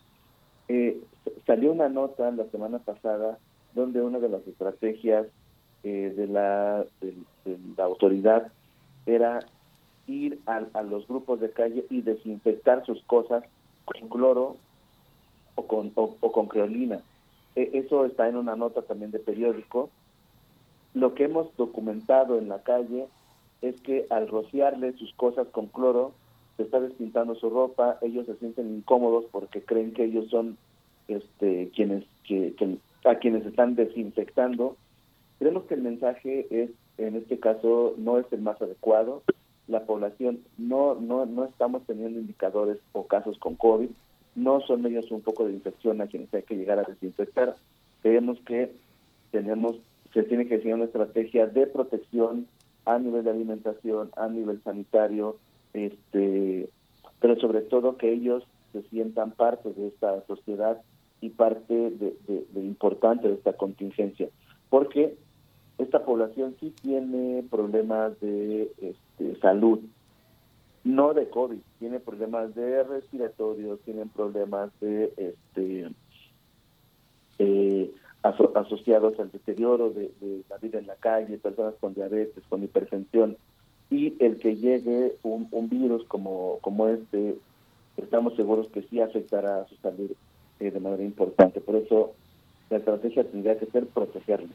Eh, salió una nota la semana pasada donde una de las estrategias eh, de, la, de la autoridad era ir a, los grupos de calle y desinfectar sus cosas con cloro o con, o, con creolina. E, eso está en una nota también de periódico. Lo que hemos documentado en la calle es que al rociarle sus cosas con cloro, se está despintando su ropa, ellos se sienten incómodos porque creen que ellos son este, quienes que, a quienes están desinfectando. Creemos que el mensaje es, en este caso, no es el más adecuado la población no, no, no estamos teniendo indicadores o casos con COVID, no son medios un poco de infección a quienes hay que llegar a desinfectar. Creemos que tenemos, se tiene que seguir una estrategia de protección a nivel de alimentación, a nivel sanitario, este, pero sobre todo que ellos se sientan parte de esta sociedad y parte de, de importante de esta contingencia, porque esta población sí tiene problemas de este, salud, no de COVID, tiene problemas de respiratorios, tienen problemas de este eh, asociados al deterioro de, la vida en la calle, personas con diabetes, con hipertensión, y el que llegue un, virus como, como este, estamos seguros que sí afectará a su salud eh, de manera importante. Por eso la estrategia tendría que ser protegerlo.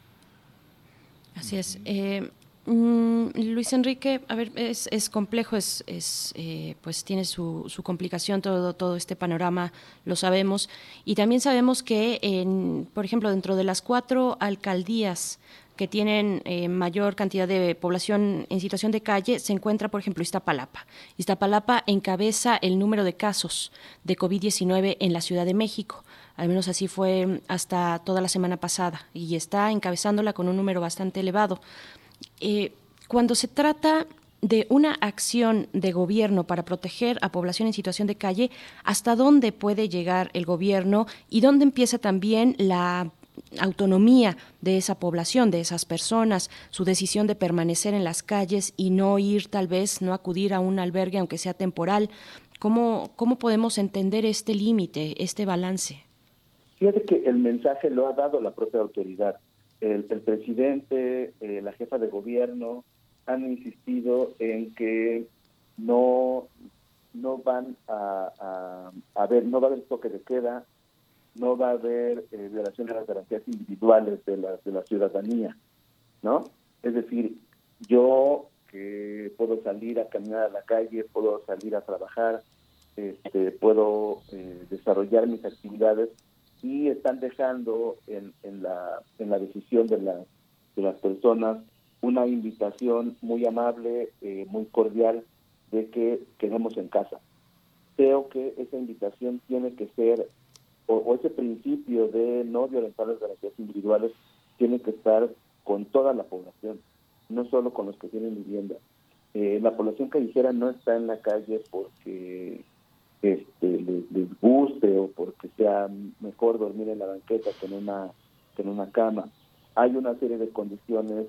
Así es. Eh, mm, Luis Enrique, a ver, es, complejo, es, es eh, pues tiene su, su, complicación todo, todo este panorama, lo sabemos. Y también sabemos que, en, por ejemplo, dentro de las cuatro alcaldías que tienen eh, mayor cantidad de población en situación de calle, se encuentra, por ejemplo, Iztapalapa. Iztapalapa encabeza el número de casos de COVID-19 en la Ciudad de México al menos así fue hasta toda la semana pasada, y está encabezándola con un número bastante elevado. Eh, cuando se trata de una acción de gobierno para proteger a población en situación de calle, ¿hasta dónde puede llegar el gobierno y dónde empieza también la autonomía de esa población, de esas personas, su decisión de permanecer en las calles y no ir tal vez, no acudir a un albergue aunque sea temporal? ¿Cómo, cómo podemos entender este límite, este balance? Fíjate que el mensaje lo ha dado la propia autoridad. El, presidente, eh, la jefa de gobierno han insistido en que no no van a, a, ver, no va a haber toque de queda, no va a haber eh, violación de las garantías individuales de la, de la ciudadanía, ¿no? Es decir, yo que puedo salir a caminar a la calle, puedo salir a trabajar, este, puedo eh, desarrollar mis actividades y están dejando en, la decisión de, la, de las personas una invitación muy amable, eh, muy cordial de que quedemos en casa. Creo que esa invitación tiene que ser, o, ese principio de no violentar las garantías individuales, tiene que estar con toda la población, no solo con los que tienen vivienda. Eh, la población callejera no está en la calle porque este, les, guste o porque sea mejor dormir en la banqueta que en una, que en una cama. Hay una serie de condiciones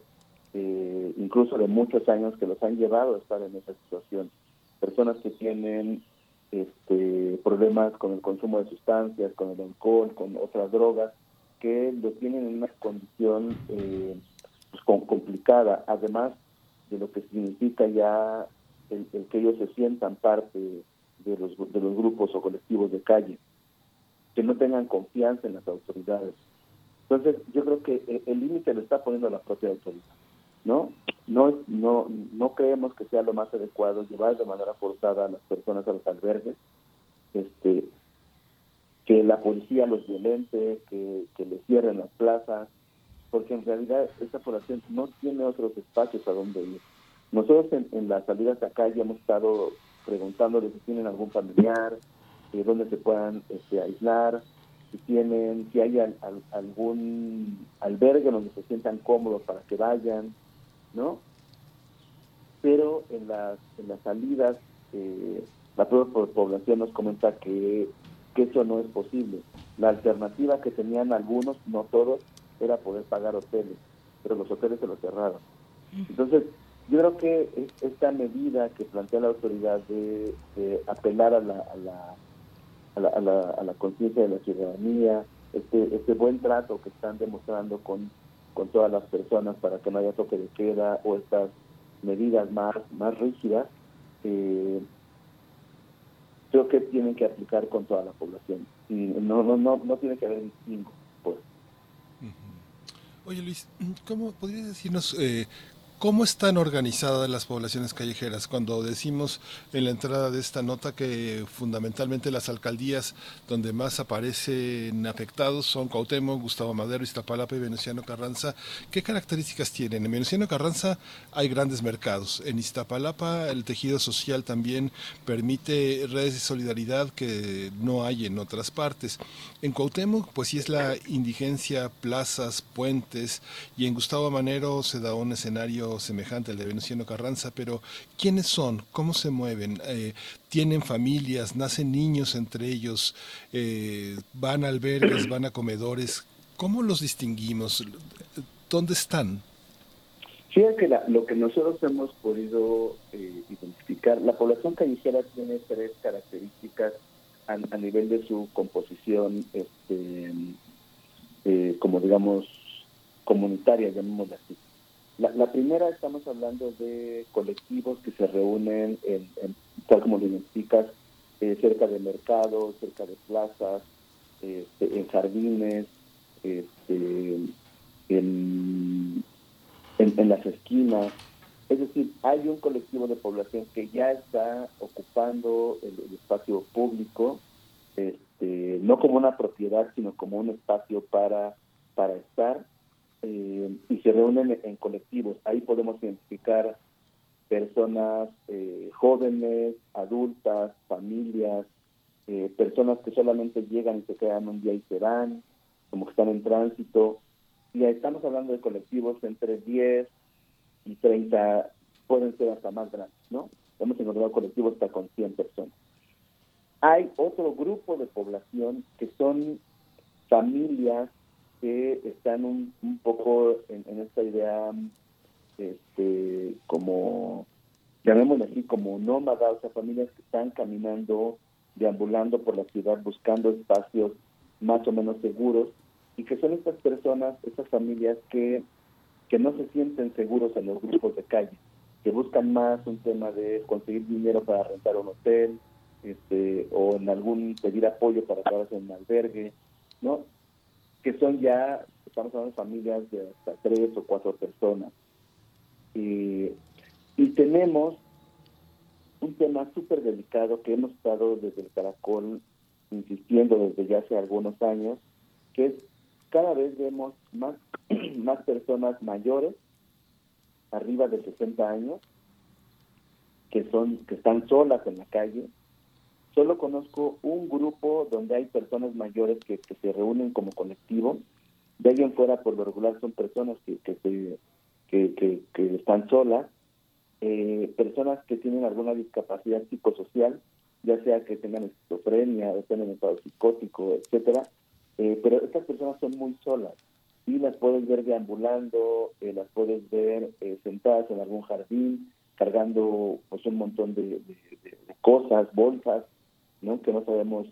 eh, incluso de muchos años, que los han llevado a estar en esa situación. Personas que tienen este, problemas con el consumo de sustancias, con el alcohol, con otras drogas, que lo tienen en una condición eh, pues, complicada, además de lo que significa ya el, que ellos se sientan parte de los, de los grupos o colectivos de calle, que no tengan confianza en las autoridades. Entonces, yo creo que el límite lo está poniendo la propia autoridad. ¿no? No, no, no creemos que sea lo más adecuado llevar de manera forzada a las personas a los albergues, este, que la policía los violente, que, que les cierren las plazas, porque en realidad esta población no tiene otros espacios a donde ir. Nosotros en, en las salidas a calle hemos estado preguntándoles si tienen algún familiar, eh, dónde se puedan este, aislar, si tienen, si hay algún albergue donde se sientan cómodos para que vayan, ¿no? Pero en las, en las salidas, eh, la propia población nos comenta que, que eso no es posible. La alternativa que tenían algunos, no todos, era poder pagar hoteles, pero los hoteles se los cerraron. Entonces, yo creo que esta medida que plantea la autoridad de, apelar a la, a la, a la, a la, a la conciencia de la ciudadanía, este, este buen trato que están demostrando con con todas las personas para que no haya toque de queda o estas medidas más, más rígidas, eh, creo que tienen que aplicar con toda la población. Y no, no, no, no tiene que haber distingo, pues. Oye Luis, ¿cómo podrías decirnos eh, ¿Cómo están organizadas las poblaciones callejeras? Cuando decimos en la entrada de esta nota que fundamentalmente las alcaldías donde más aparecen afectados son Cuauhtémoc, Gustavo Madero, Iztapalapa y Venustiano Carranza, ¿qué características tienen? En Venustiano Carranza hay grandes mercados. En Iztapalapa el tejido social también permite redes de solidaridad que no hay en otras partes. En Cuauhtémoc pues sí es la indigencia, plazas, puentes y en Gustavo Madero se da un escenario semejante al de Venustiano Carranza, pero ¿quiénes son? ¿Cómo se mueven? Eh, ¿Tienen familias? ¿Nacen niños entre ellos? Eh, ¿Van a albergues? ¿Van a comedores? ¿Cómo los distinguimos? ¿Dónde están? Fíjate que lo que nosotros hemos podido eh, identificar, la población callejera tiene tres características a, nivel de su composición, este, como digamos, comunitaria, llamémosla así. La, primera estamos hablando de colectivos que se reúnen, en, tal como lo identificas, eh, cerca de mercados, cerca de plazas, este, en jardines, este, en, las esquinas. Es decir, hay un colectivo de población que ya está ocupando el, espacio público, este, no como una propiedad, sino como un espacio para, para estar eh, y se reúnen en colectivos. Ahí podemos identificar personas eh, jóvenes, adultas, familias, eh, personas que solamente llegan y se quedan un día y se van, como que están en tránsito. Y ahí estamos hablando de colectivos entre 10 y 30, pueden ser hasta más grandes, ¿no? Hemos encontrado colectivos hasta con 100 personas. Hay otro grupo de población que son familias que están un, un poco en, esta idea, este, como, llamémoslo así, como nómadas, o sea, familias que están caminando, deambulando por la ciudad, buscando espacios más o menos seguros, y que son estas personas, estas familias que, que no se sienten seguros en los grupos de calle, que buscan más un tema de conseguir dinero para rentar un hotel, este, o en algún pedir apoyo para quedarse en un albergue, ¿no? Que son ya, estamos hablando de familias de hasta tres o cuatro personas. y tenemos un tema súper delicado que hemos estado desde el Caracol insistiendo desde ya hace algunos años, que es cada vez vemos más, más personas mayores, arriba de 60 años, que son que están solas en la calle, Solo conozco un grupo donde hay personas mayores que, se reúnen como colectivo. De ahí en fuera, por lo regular, son personas que, que, están solas, eh, personas que tienen alguna discapacidad psicosocial, ya sea que tengan esquizofrenia, o tengan estado psicótico, etcétera. Eh, pero estas personas son muy solas. y las puedes ver deambulando, eh, las puedes ver eh, sentadas en algún jardín, cargando pues un montón de, cosas, bolsas, ¿no? Que no sabemos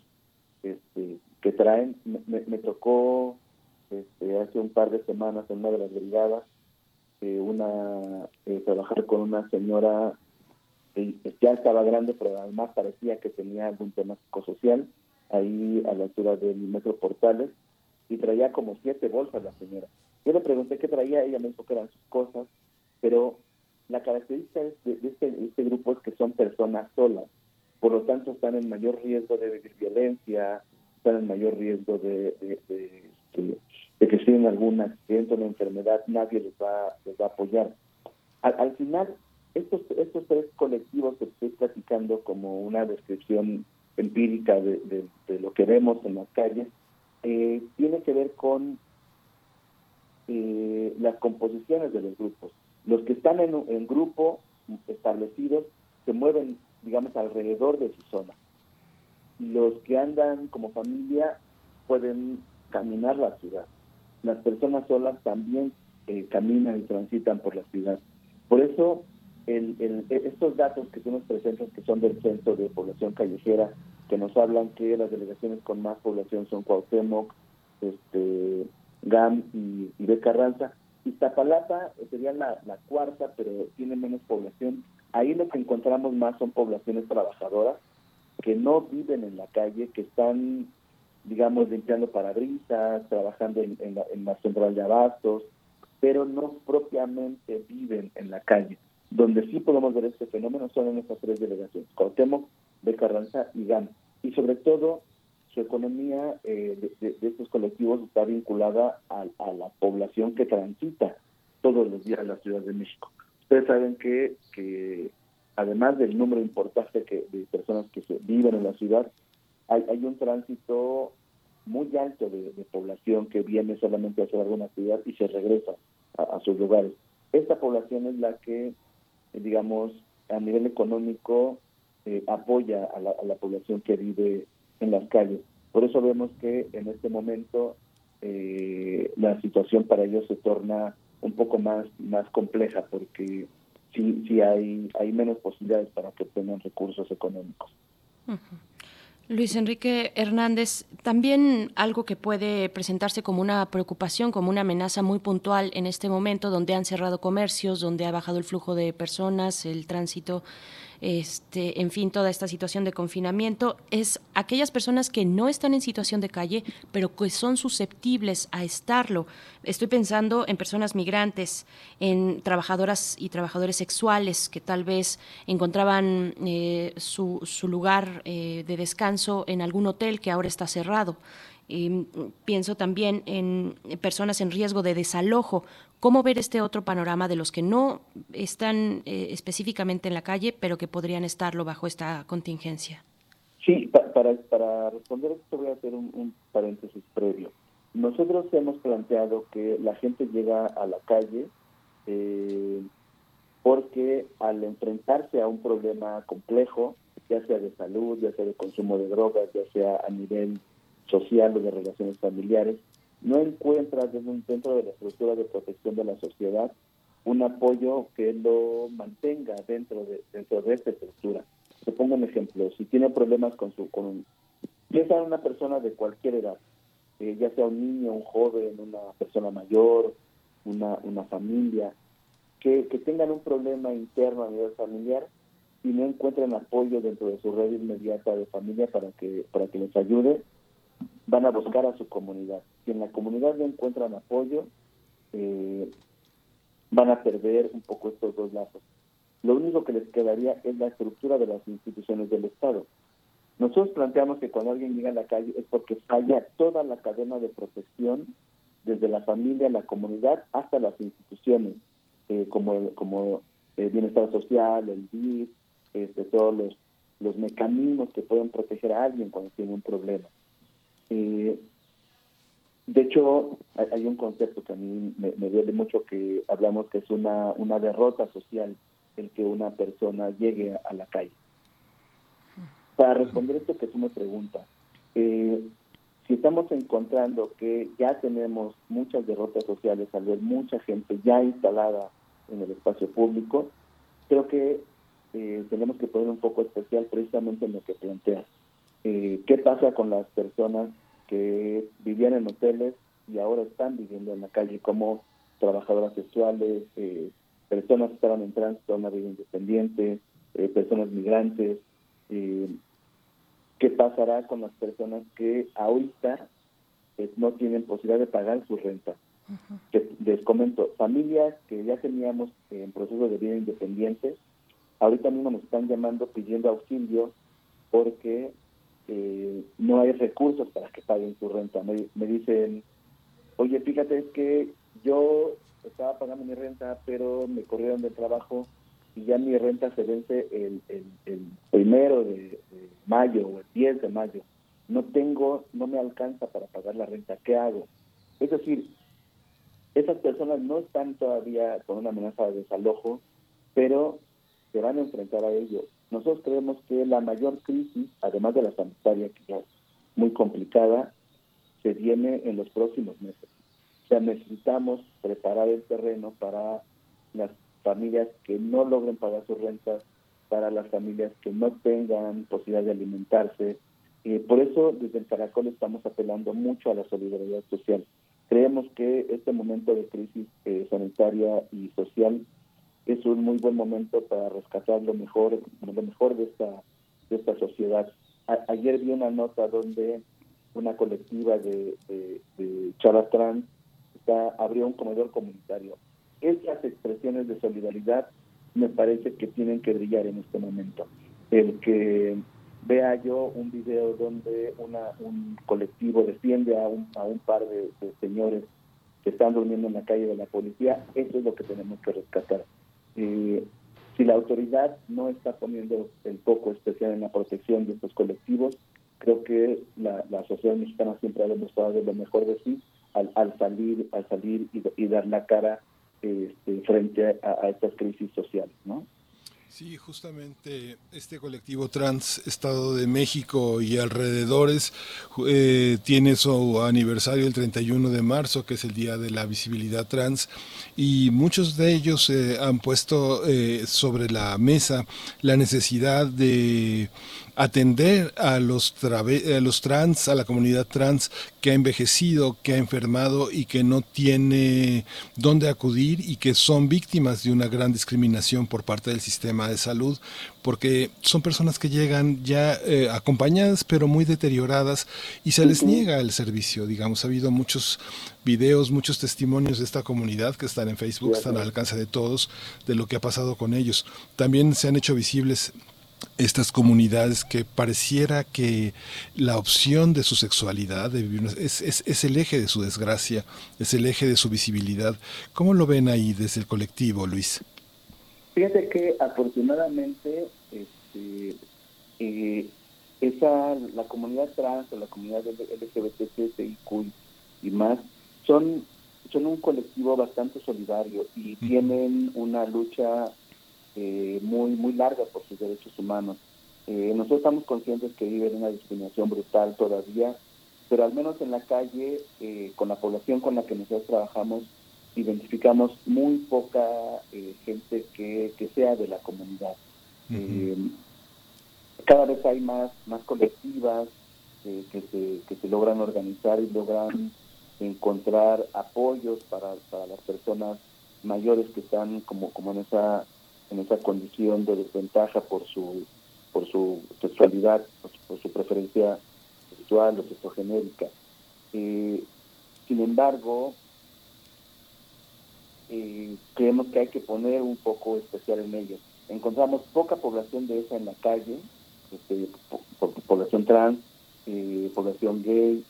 este, que traen. Me, tocó este, hace un par de semanas en una de las brigadas eh, una trabajar con una señora que ya estaba grande, pero además parecía que tenía algún tema psicosocial ahí a la altura del metro Portales y traía como siete bolsas la señora. Yo le pregunté qué traía, ella me dijo que eran sus cosas, pero la característica de, este, este, grupo es que son personas solas, por lo tanto están en mayor riesgo de vivir violencia, están en mayor riesgo de, de, que si tienen algún accidente o una enfermedad, nadie les va, les va a apoyar. Al, final, estos, estos tres colectivos que estoy platicando como una descripción empírica de, lo que vemos en las calles, eh, tiene que ver con eh, las composiciones de los grupos. Los que están en, en grupo establecidos se mueven, digamos, alrededor de su zona. Los que andan como familia pueden caminar la ciudad. Las personas solas también eh, caminan y transitan por la ciudad. Por eso, estos datos que tú nos presentas, que son del Centro de Población Callejera, que nos hablan que las delegaciones con más población son Cuauhtémoc, este, GAM y, y de Carranza. Iztapalapa sería la, la cuarta, pero tiene menos población. Ahí lo que encontramos más son poblaciones trabajadoras que no viven en la calle, que están, digamos, limpiando parabrisas, trabajando en, en, la, en la central de abastos, pero no propiamente viven en la calle. Donde sí podemos ver este fenómeno son en estas tres delegaciones, Cuauhtémoc, de Carranza y GAN. Y sobre todo, su economía eh, de, estos colectivos está vinculada a, la población que transita todos los días a la Ciudad de México. Ustedes saben que, que además del número importante que, de personas que se viven en la ciudad, hay, hay un tránsito muy alto de, población que viene solamente a hacer alguna actividad y se regresa a, sus lugares. Esta población es la que, digamos, a nivel económico eh, apoya a la, a la, población que vive en las calles. Por eso vemos que en este momento eh, la situación para ellos se torna un poco más, más compleja porque sí, sí hay, hay menos posibilidades para que obtengan recursos económicos. Luis Enrique Hernández, también algo que puede presentarse como una preocupación, como una amenaza muy puntual en este momento, donde han cerrado comercios, donde ha bajado el flujo de personas, el tránsito este, en fin, toda esta situación de confinamiento, es aquellas personas que no están en situación de calle, pero que son susceptibles a estarlo. Estoy pensando en personas migrantes, en trabajadoras y trabajadores sexuales que tal vez encontraban eh, su, lugar eh, de descanso en algún hotel que ahora está cerrado. Y pienso también en personas en riesgo de desalojo. ¿Cómo ver este otro panorama de los que no están eh, específicamente en la calle, pero que podrían estarlo bajo esta contingencia? Sí, para, para responder esto voy a hacer un, paréntesis previo. Nosotros hemos planteado que la gente llega a la calle eh, porque al enfrentarse a un problema complejo, ya sea de salud, ya sea de consumo de drogas, ya sea a nivel social o de relaciones familiares, no encuentra dentro de la estructura de protección de la sociedad un apoyo que lo mantenga dentro de dentro de esta estructura. Te pongo un ejemplo, si tiene problemas con su con piensa en una persona de cualquier edad, eh, ya sea un niño, un joven, una persona mayor, una, una familia, que, que tengan un problema interno a nivel familiar y no encuentren apoyo dentro de su red inmediata de familia para que para que les ayude, van a buscar a su comunidad. Si en la comunidad no encuentran apoyo, eh, van a perder un poco estos dos lazos. Lo único que les quedaría es la estructura de las instituciones del Estado. Nosotros planteamos que cuando alguien llega a la calle es porque falla toda la cadena de protección, desde la familia, la comunidad, hasta las instituciones, eh, como, el bienestar social, el BID, este, todos los mecanismos que pueden proteger a alguien cuando tiene un problema. Eh, de hecho, hay, un concepto que a mí me, duele mucho que hablamos que es una, una derrota social el que una persona llegue a, la calle. Para responder esto que tú me preguntas, eh, si estamos encontrando que ya tenemos muchas derrotas sociales al ver mucha gente ya instalada en el espacio público, creo que eh, tenemos que poner un poco especial precisamente en lo que plantea. Eh, ¿Qué pasa con las personas que vivían en hoteles y ahora están viviendo en la calle como trabajadoras sexuales, eh, personas que estaban en tránsito a una vida independiente, personas migrantes? ¿Qué pasará con las personas que ahorita no tienen posibilidad de pagar su renta? que les comento, familias que ya teníamos en proceso de vida independiente, ahorita mismo nos están llamando pidiendo auxilio porque eh, no hay recursos para que paguen su renta. Me, me, dicen, oye, fíjate, es que yo estaba pagando mi renta, pero me corrieron del trabajo y ya mi renta se vence el, el, primero de, de, mayo o el 10 de mayo. No tengo, no me alcanza para pagar la renta. ¿Qué hago? Es decir, esas personas no están todavía con una amenaza de desalojo, pero se van a enfrentar a ello. Nosotros creemos que la mayor crisis, además de la sanitaria, que es muy complicada, se viene en los próximos meses. O sea, necesitamos preparar el terreno para las familias que no logren pagar sus rentas, para las familias que no tengan posibilidad de alimentarse. Eh, por eso, desde el Caracol estamos apelando mucho a la solidaridad social. Creemos que este momento de crisis eh, sanitaria y social es un muy buen momento para rescatar lo mejor, lo mejor de esta, de esta sociedad. ayer vi una nota donde una colectiva de, de, chavas trans está, abrió un comedor comunitario. Esas expresiones de solidaridad me parece que tienen que brillar en este momento. El que vea yo un video donde una, un colectivo defiende a un, a un par de, señores que están durmiendo en la calle de la policía, eso es lo que tenemos que rescatar. Eh, si la autoridad no está poniendo el foco especial en la protección de estos colectivos, creo que la, sociedad mexicana siempre ha demostrado lo mejor de sí al, al salir al salir y, dar la cara este, frente a, a estas crisis sociales, ¿no? Sí, justamente este colectivo trans Estado de México y alrededores eh, tiene su aniversario el 31 de marzo, que es el Día de la Visibilidad Trans, y muchos de ellos eh, han puesto eh, sobre la mesa la necesidad de atender a los, a los trans, a la comunidad trans que ha envejecido, que ha enfermado y que no tiene dónde acudir y que son víctimas de una gran discriminación por parte del sistema de salud, porque son personas que llegan ya eh, acompañadas pero muy deterioradas y se les niega el servicio. Digamos, ha habido muchos videos, muchos testimonios de esta comunidad que están en Facebook, están al alcance de todos, de lo que ha pasado con ellos. También se han hecho visibles estas comunidades que pareciera que la opción de su sexualidad de vivir, es, es, es, el eje de su desgracia, es el eje de su visibilidad. ¿Cómo lo ven ahí desde el colectivo, Luis? Fíjate que afortunadamente este, eh, esa, la comunidad trans o la comunidad LGBTQIQ y más son, son un colectivo bastante solidario y tienen una lucha eh, muy, muy larga por sus derechos humanos. Eh, nosotros estamos conscientes que viven una discriminación brutal todavía, pero al menos en la calle, eh, con la población con la que nosotros trabajamos, identificamos muy poca gente que, que, sea de la comunidad. cada vez hay más, más colectivas que, se, que se logran organizar y logran encontrar apoyos para, para las personas mayores que están como, como en esa en esa condición de desventaja por su por su sexualidad, por su, preferencia sexual o sexogenérica. Eh, sin embargo, eh, creemos que hay que poner un poco especial en ellos. Encontramos poca población de esa en la calle, este, población trans, eh, población gay,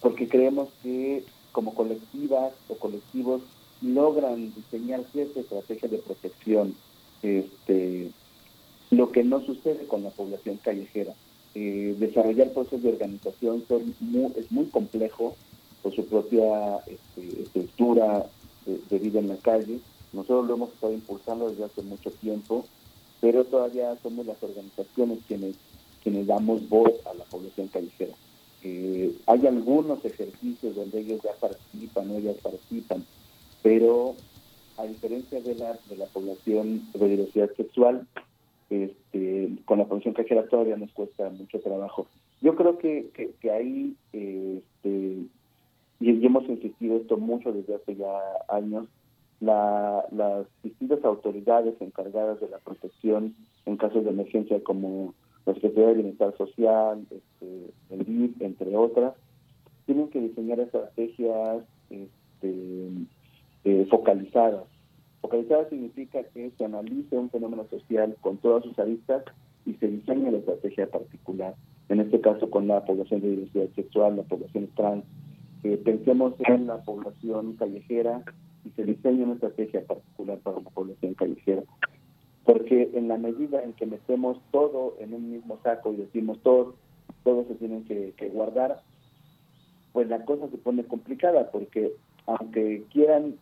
porque creemos que como colectivas o colectivos logran diseñar cierta estrategia de protección, este, lo que no sucede con la población callejera. Eh, desarrollar procesos de organización es muy complejo por su propia este, estructura de, vida en la calle. Nosotros lo hemos estado impulsando desde hace mucho tiempo, pero todavía somos las organizaciones quienes, quienes damos voz a la población callejera. Eh, hay algunos ejercicios donde ellos ya participan ellas participan, pero a diferencia de la, de la población de diversidad sexual, este, con la población cajera todavía nos cuesta mucho trabajo. Yo creo que, que, ahí, este, y, hemos insistido esto mucho desde hace ya años, la, las distintas autoridades encargadas de la protección en casos de emergencia como la Secretaría de Bienestar Social, este, el DIF, entre otras, tienen que diseñar estrategias este, eh, focalizadas. Focalizadas significa que se analice un fenómeno social con todas sus aristas y se diseñe la estrategia particular. En este caso con la población de diversidad sexual, la población trans. pensemos en la población callejera y se diseñe una estrategia particular para la población callejera porque en la medida en que metemos todo en un mismo saco y decimos todo, todo se tienen que, guardar, pues la cosa se pone complicada, porque aunque quieran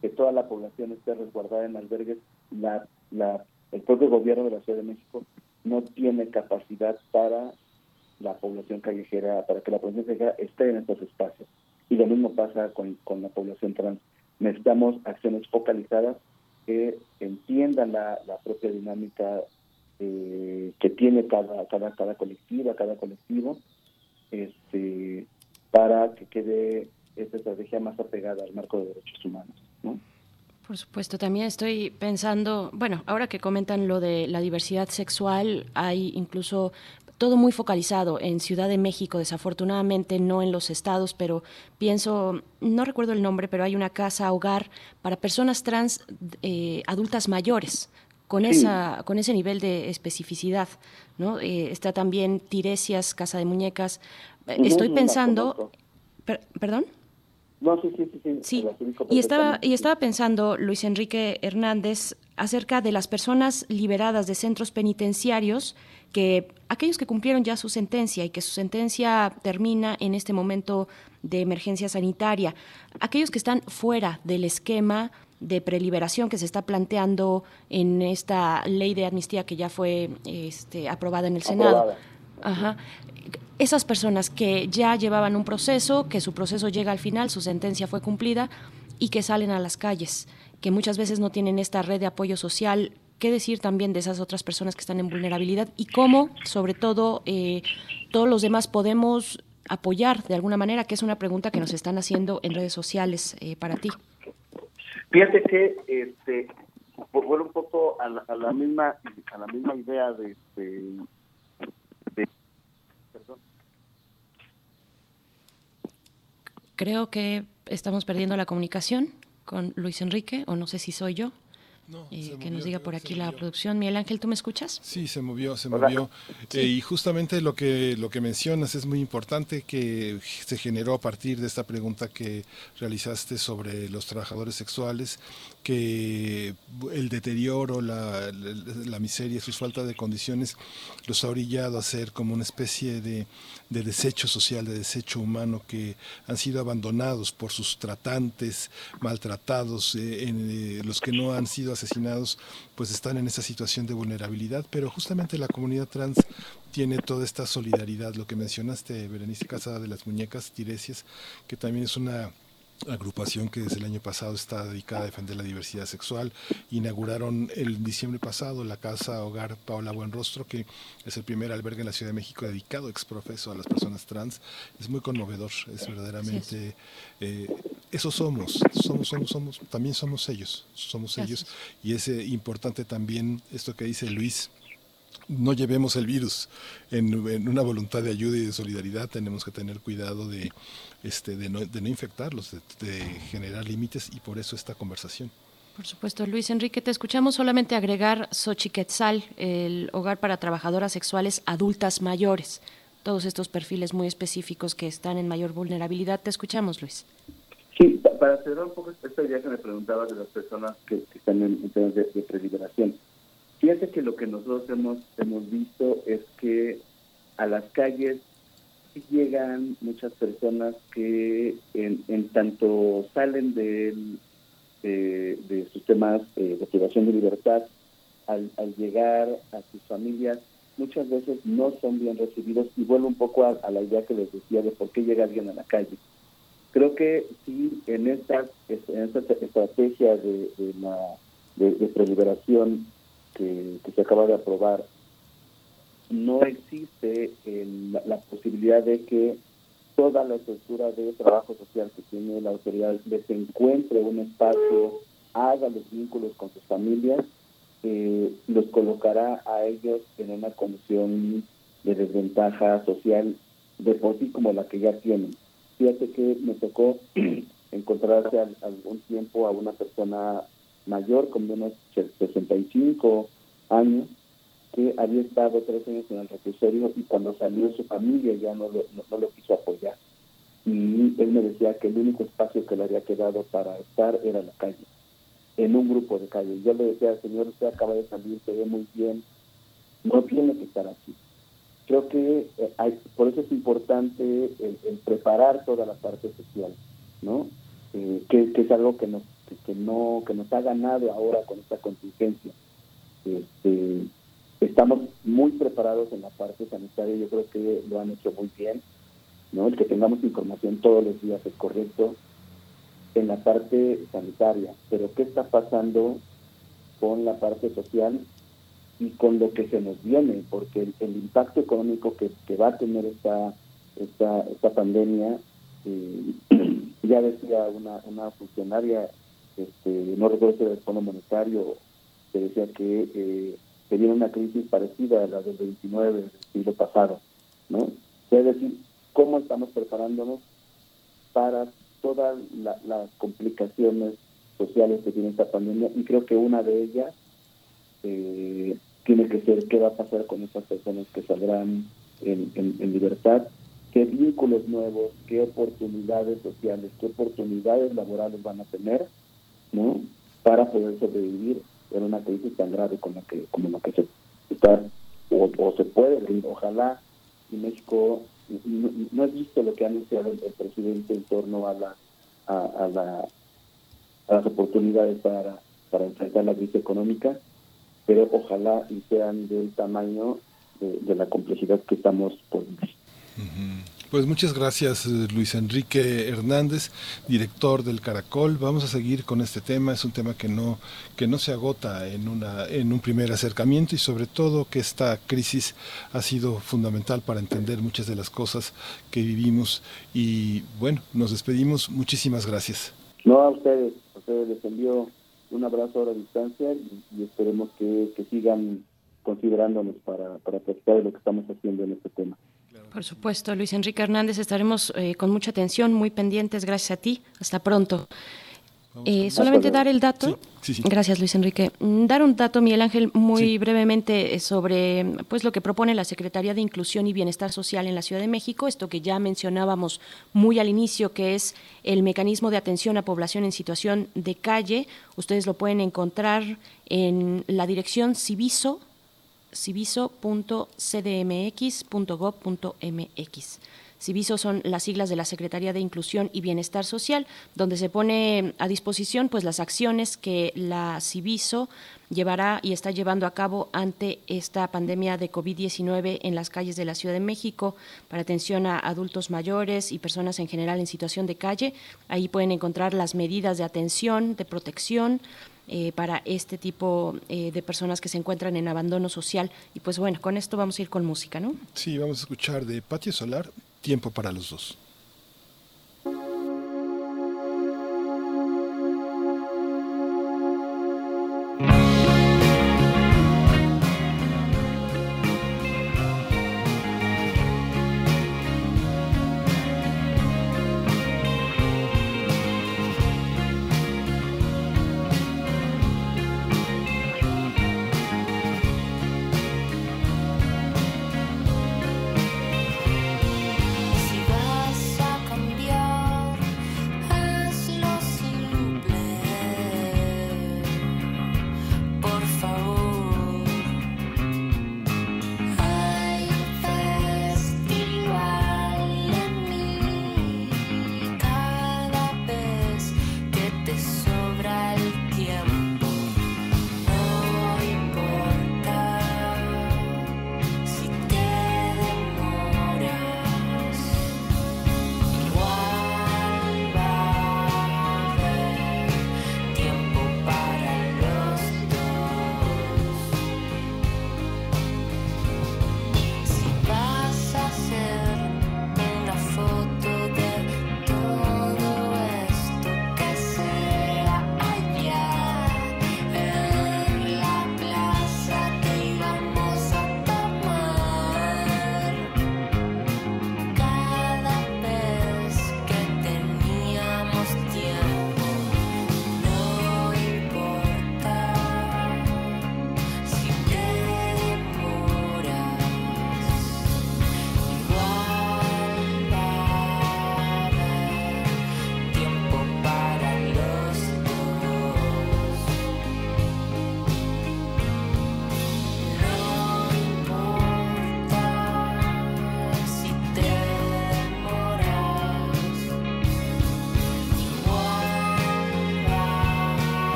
que toda la población esté resguardada en albergues, la, la, el propio gobierno de la Ciudad de México no tiene capacidad para la población callejera, para que la población callejera esté en estos espacios. Y lo mismo pasa con, con la población trans. Necesitamos acciones focalizadas que entiendan la, propia dinámica eh, que tiene cada, cada, cada colectiva, cada colectivo, este, para que quede esta estrategia más apegada al marco de derechos humanos. Por supuesto, también estoy pensando, bueno, ahora que comentan lo de la diversidad sexual, hay incluso todo muy focalizado en Ciudad de México, desafortunadamente no en los estados, pero pienso, no recuerdo el nombre, pero hay una casa hogar para personas trans eh, adultas mayores. Con, esa, con ese nivel de especificidad, ¿no? Eh, está también Tiresias, Casa de Muñecas. Estoy pensando... ¿Perdón? No, sí, sí, sí. Sí, y estaba, y estaba pensando, Luis Enrique Hernández, acerca de las personas liberadas de centros penitenciarios, que aquellos que cumplieron ya su sentencia y que su sentencia termina en este momento de emergencia sanitaria, aquellos que están fuera del esquema de preliberación que se está planteando en esta ley de amnistía que ya fue este, aprobada en el Senado. Ajá esas personas que ya llevaban un proceso, que su proceso llega al final, su sentencia fue cumplida y que salen a las calles, que muchas veces no tienen esta red de apoyo social. ¿Qué decir también de esas otras personas que están en vulnerabilidad y cómo, sobre todo, eh, todos los demás podemos apoyar de alguna manera? Que es una pregunta que nos están haciendo en redes sociales eh, para ti. Fíjate que este, vuelvo un poco a la, misma a la misma idea de, este, Creo que estamos perdiendo la comunicación con Luis Enrique, o no sé si soy yo. Eh, que nos diga por aquí la producción. Miguel Ángel, ¿tú me escuchas? Sí, se movió, se movió. Eh, y justamente lo que, lo que mencionas es muy importante que se generó a partir de esta pregunta que realizaste sobre los trabajadores sexuales, que el deterioro, la, la, miseria, sus falta de condiciones los ha orillado a ser como una especie de, de desecho social, de desecho humano que han sido abandonados por sus tratantes, maltratados, eh, en, los que no han sido asesinados pues están en esa situación de vulnerabilidad, pero justamente la comunidad trans tiene toda esta solidaridad, lo que mencionaste, Berenice Casada de las Muñecas Tiresias, que también es una agrupación que desde el año pasado está dedicada a defender la diversidad sexual. Inauguraron el diciembre pasado la Casa Hogar Paula Buenrostro, que es el primer albergue en la Ciudad de México dedicado exprofeso a las personas trans. Es muy conmovedor, es verdaderamente... Eh, eso somos, somos, somos, somos, también somos ellos, somos ellos. Y es eh, importante también esto que dice Luis, no llevemos el virus en, una voluntad de ayuda y de solidaridad, tenemos que tener cuidado de, este, de, no, de no infectarlos, de, generar límites y por eso esta conversación. Por supuesto, Luis Enrique, te escuchamos solamente agregar Xochiquetzal, el hogar para trabajadoras sexuales adultas mayores, todos estos perfiles muy específicos que están en mayor vulnerabilidad. Te escuchamos, Luis. Sí, para cerrar un poco esta idea que me preguntabas de las personas que, están en, temas de, de preliberación. Fíjate que lo que nosotros hemos, hemos visto es que a las calles llegan muchas personas que en, tanto salen de, de, sus temas de privación de libertad, al, llegar a sus familias, muchas veces no son bien recibidos y vuelvo un poco a, la idea que les decía de por qué llega alguien a la calle. Creo que sí, en esta, en esta estrategia de, de, la, de, deliberación que, se acaba de aprobar, no existe la, posibilidad de que toda la estructura de trabajo social que tiene la autoridad les encuentre un espacio, haga los vínculos con sus familias eh, los colocará a ellos en una condición de desventaja social de por sí como la que ya tienen. Fíjate que me tocó encontrarse algún tiempo a una persona mayor, con unos 65 años, que había estado tres años en el reclusorio y cuando salió su familia ya no lo, no lo quiso apoyar. Y él me decía que el único espacio que le había quedado para estar era la calle en un grupo de calle. Yo le decía Señor, usted acaba de salir, se ve muy bien, no tiene que estar aquí. Creo que eh, hay, por eso es importante el, preparar toda la parte social, ¿no? Eh, que, es algo que nos que, no que nos ha ganado ahora con esta contingencia. Este, estamos muy preparados en la parte sanitaria, yo creo que lo han hecho muy bien, ¿no? El que tengamos información todos los días es correcto, en la parte sanitaria, pero ¿qué está pasando con la parte social y con lo que se nos viene? Porque el, impacto económico que, va a tener esta, esta, esta pandemia, eh, ya decía una, una funcionaria, este, no recuerdo si era del Fondo Monetario, que decía que eh, se viene una crisis parecida a la del 29 del siglo pasado, ¿no? Es decir, ¿cómo estamos preparándonos para todas las complicaciones sociales que tiene esta pandemia y creo que una de ellas eh, tiene que ser qué va a pasar con estas personas que saldrán en, en, libertad, qué vínculos nuevos, qué oportunidades sociales, qué oportunidades laborales van a tener, ¿no? Para poder sobrevivir en una crisis tan grave como la que, como la que se está o, se puede Ojalá y México no, he visto lo que ha anunciado el, presidente en torno a, la, a, la, a las oportunidades para, para enfrentar la crisis económica, pero ojalá y sean del tamaño de, la complejidad que estamos por. Pues muchas gracias eh, Luis Enrique Hernández, director del Caracol. Vamos a seguir con este tema, es un tema que no que no se agota en una en un primer acercamiento y sobre todo que esta crisis ha sido fundamental para entender muchas de las cosas que vivimos y bueno, nos despedimos. Muchísimas gracias. No a ustedes, a ustedes les envío un abrazo a distancia y, esperemos que, sigan considerándonos para, para platicar de lo que estamos haciendo en este tema. Por supuesto, Luis Enrique Hernández, estaremos eh, con mucha atención, muy pendientes, gracias a ti. Hasta pronto. Eh, solamente dar el dato. Gracias, Luis Enrique. Mm, dar un dato, Miguel Ángel, muy brevemente eh, sobre pues lo que propone la Secretaría de Inclusión y Bienestar Social en la Ciudad de México, esto que ya mencionábamos muy al inicio, que es el mecanismo de atención a población en situación de calle. Ustedes lo pueden encontrar en la dirección Civiso civiso.cdmx.gov.mx. Civiso son las siglas de la Secretaría de Inclusión y Bienestar Social, donde se pone a disposición pues las acciones que la Civiso llevará y está llevando a cabo ante esta pandemia de COVID-19 en las calles de la Ciudad de México para atención a adultos mayores y personas en general en situación de calle. Ahí pueden encontrar las medidas de atención, de protección, eh, para este tipo eh, de personas que se encuentran en abandono social. Y pues bueno, con esto vamos a ir con música, ¿no? Sí, vamos a escuchar de Patio Solar, Tiempo para los dos.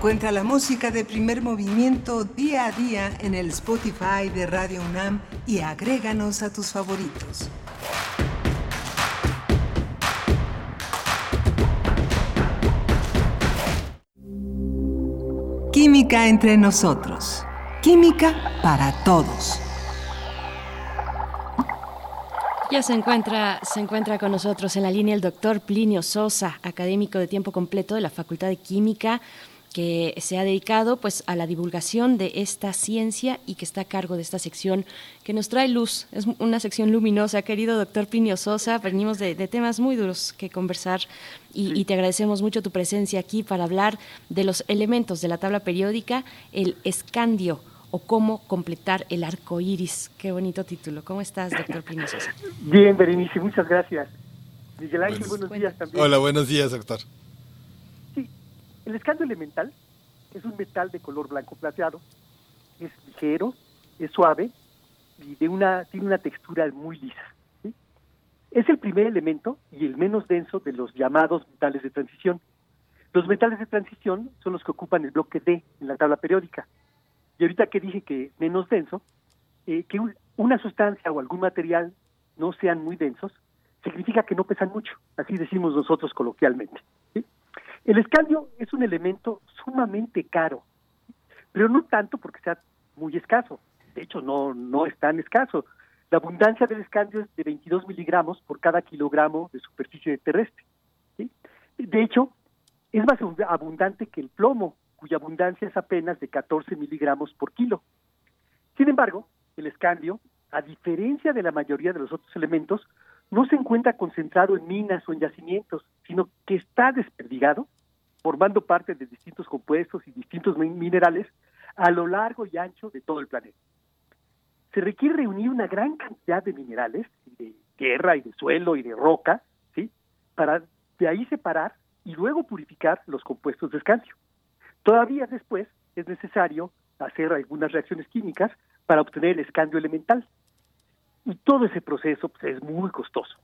Encuentra la música de primer movimiento día a día en el Spotify de Radio UNAM y agréganos a tus favoritos. Química entre nosotros. Química para todos. Ya se encuentra, se encuentra con nosotros en la línea el doctor Plinio Sosa, académico de tiempo completo de la Facultad de Química, que se ha dedicado pues a la divulgación de esta ciencia y que está a cargo de esta sección que nos trae luz. Es una sección luminosa, querido doctor Plinio Sosa. Venimos de, temas muy duros que conversar y, y, te agradecemos mucho tu presencia aquí para hablar de los elementos de la tabla periódica, el escandio o cómo completar el arco iris. Qué bonito título. ¿Cómo estás, doctor Plinio Bien, Berenice, muchas gracias. Miguel Ángel, buenos, días también. Hola, buenos días, doctor. El escandio elemental es un metal de color blanco plateado, es ligero, es suave y de una, tiene una textura muy lisa. Es el primer elemento y el menos denso de los llamados metales de transición. Los metales de transición son los que ocupan el bloque D en la tabla periódica. Y ahorita que dije que menos denso, eh, que una sustancia o algún material no sean muy densos, significa que no pesan mucho, así decimos nosotros coloquialmente. El escandio es un elemento sumamente caro, pero no tanto porque sea muy escaso, de hecho no, no es tan escaso. La abundancia del escandio es de 22 miligramos por cada kilogramo de superficie terrestre. De hecho, es más abundante que el plomo, cuya abundancia es apenas de 14 miligramos por kilo. Sin embargo, el escandio, a diferencia de la mayoría de los otros elementos, no se encuentra concentrado en minas o en yacimientos, sino que está desperdigado, formando parte de distintos compuestos y distintos minerales a lo largo y ancho de todo el planeta. Se requiere reunir una gran cantidad de minerales, de tierra y de suelo y de roca, ¿sí? para de ahí separar y luego purificar los compuestos de escandio. Todavía después es necesario hacer algunas reacciones químicas para obtener el escandio elemental. Y todo ese proceso pues, es muy costoso.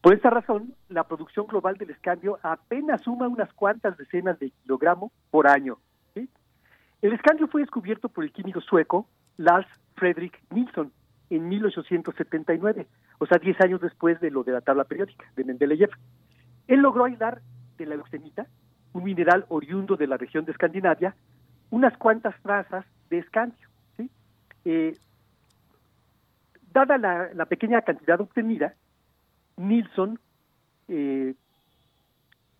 Por esta razón, la producción global del escandio apenas suma unas cuantas decenas de kilogramos por año. El escandio fue descubierto por el químico sueco Lars Fredrik Nilsson en 1879, o sea, 10 años después de lo de la tabla periódica de Mendeleev. Él logró aislar de la euxenita un mineral oriundo de la región de Escandinavia, unas cuantas trazas de escandio. Eh, dada la, pequeña cantidad obtenida, Nilsson eh,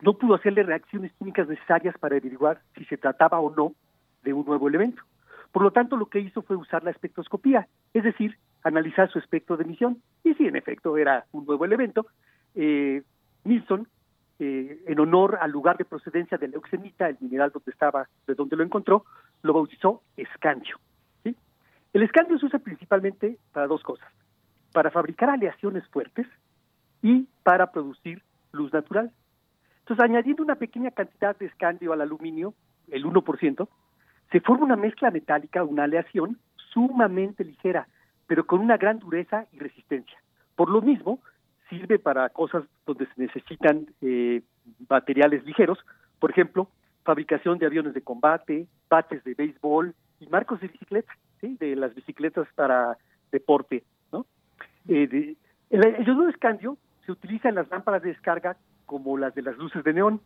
no pudo hacerle reacciones químicas necesarias para averiguar si se trataba o no de un nuevo elemento. Por lo tanto, lo que hizo fue usar la espectroscopía, es decir, analizar su espectro de emisión. Y si en efecto era un nuevo elemento, eh, Nilsson eh, en honor al lugar de procedencia de la euxenita, el mineral donde estaba, de donde lo encontró, lo bautizó escandio. El escandio se usa principalmente para dos cosas, para fabricar aleaciones fuertes y para producir luz natural. Entonces, añadiendo una pequeña cantidad de escandio al aluminio, el 1%, se forma una mezcla metálica, una aleación sumamente ligera, pero con una gran dureza y resistencia. Por lo mismo, sirve para cosas donde se necesitan eh, materiales ligeros, por ejemplo, fabricación de aviones de combate, bates de béisbol y marcos de bicicleta, ¿sí? de las bicicletas para deporte. ¿no? Eh, el, el yodo de escandio se utiliza en las lámparas de descarga como las de las luces de neón.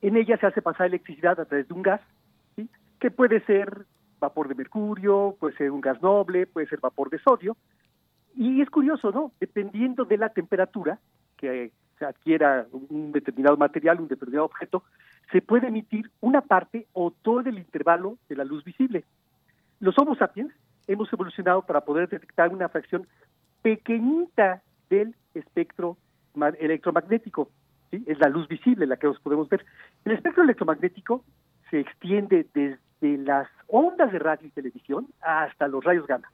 En ellas se hace pasar electricidad a través de un gas, que puede ser vapor de mercurio, puede ser un gas noble, puede ser vapor de sodio, y es curioso, ¿no? Dependiendo de la temperatura que se adquiera un determinado material, un determinado objeto, se puede emitir una parte o todo el intervalo de la luz visible. Los Homo sapiens hemos evolucionado para poder detectar una fracción pequeñita del espectro electromagnético. Es la luz visible la que nos podemos ver. El espectro electromagnético se extiende desde las ondas de radio y televisión hasta los rayos gamma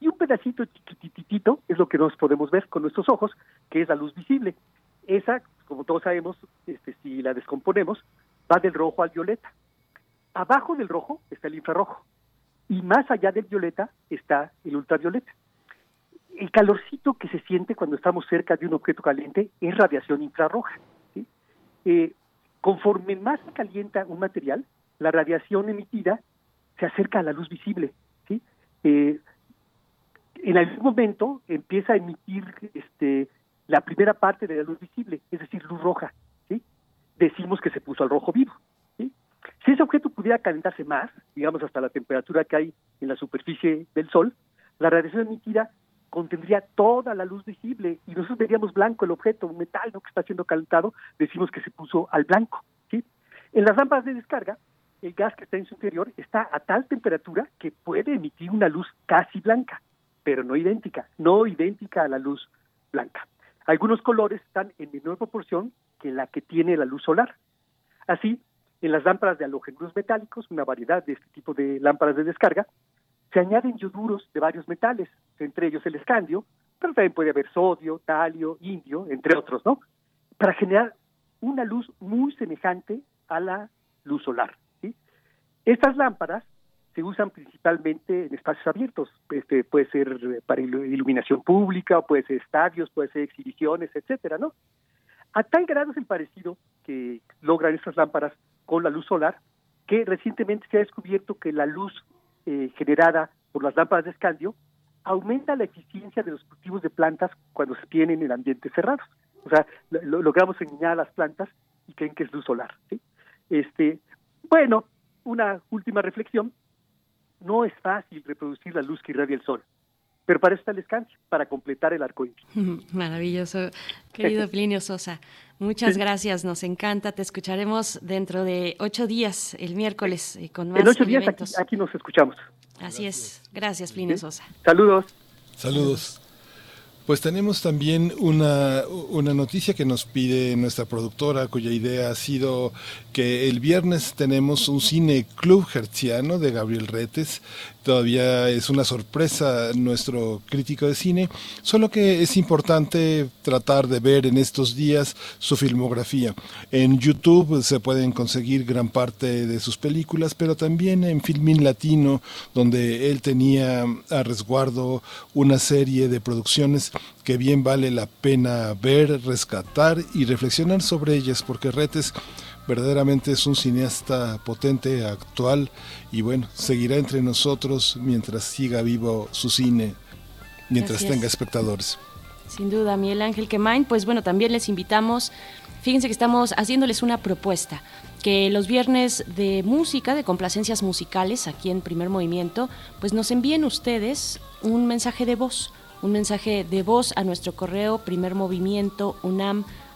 y un pedacito chiquititito es lo que nos podemos ver con nuestros ojos, que es la luz visible. Esa, como todos sabemos, este, si la descomponemos, va del rojo al violeta. Abajo del rojo está el infrarrojo y más allá del violeta está el ultravioleta. El calorcito que se siente cuando estamos cerca de un objeto caliente es radiación infrarroja. Eh, conforme más se calienta un material, la radiación emitida se acerca a la luz visible. ¿sí? Eh, en algún momento empieza a emitir este, la primera parte de la luz visible, es decir, luz roja. ¿sí? Decimos que se puso al rojo vivo. ¿sí? Si ese objeto pudiera calentarse más, digamos hasta la temperatura que hay en la superficie del Sol, la radiación emitida contendría toda la luz visible y nosotros veríamos blanco el objeto, un metal ¿no? que está siendo calentado, decimos que se puso al blanco. En las lámparas de descarga, el gas que está en su interior está a tal temperatura que puede emitir una luz casi blanca, pero no idéntica, no idéntica a la luz blanca. Algunos colores están en menor proporción que la que tiene la luz solar. Así, en las lámparas de halógenos metálicos, una variedad de este tipo de lámparas de descarga, se añaden yoduros de varios metales, entre ellos el escandio, pero también puede haber sodio, talio, indio, entre otros, ¿no? Para generar una luz muy semejante a la luz solar. Estas lámparas se usan principalmente en espacios abiertos, este puede ser para iluminación pública, puede ser estadios, puede ser exhibiciones, etcétera, ¿no? A tal grado es el parecido que logran estas lámparas con la luz solar que recientemente se ha descubierto que la luz eh, generada por las lámparas de escandio aumenta la eficiencia de los cultivos de plantas cuando se tienen en ambientes cerrados. O sea, lo, logramos engañar a las plantas y creen que es luz solar. Este, bueno, una última reflexión. No es fácil reproducir la luz que irradia el sol, pero para eso está el descanso, para completar el arco iris. Maravilloso, querido Plinio Sosa. Muchas gracias, nos encanta. Te escucharemos dentro de ocho días, el miércoles, con más En ocho días aquí, nos escuchamos. Así es. Gracias, Plinio Sosa. Saludos. Saludos. Pues tenemos también una, una, noticia que nos pide nuestra productora, cuya idea ha sido que el viernes tenemos un cine club hertziano de Gabriel Retes. Todavía es una sorpresa nuestro crítico de cine, solo que es importante tratar de ver en estos días su filmografía. En YouTube se pueden conseguir gran parte de sus películas, pero también en Filmin Latino, donde él tenía a resguardo una serie de producciones que bien vale la pena ver, rescatar y reflexionar sobre ellas, porque Retes verdaderamente es un cineasta potente, actual y bueno, seguirá entre nosotros mientras siga vivo su cine, mientras tenga espectadores. Sin duda, Miguel Ángel Quemain, pues bueno, también les invitamos, fíjense que estamos haciéndoles una propuesta que los viernes de música, de complacencias musicales aquí en Primer Movimiento, pues nos envíen ustedes un mensaje de voz, un mensaje de voz a nuestro correo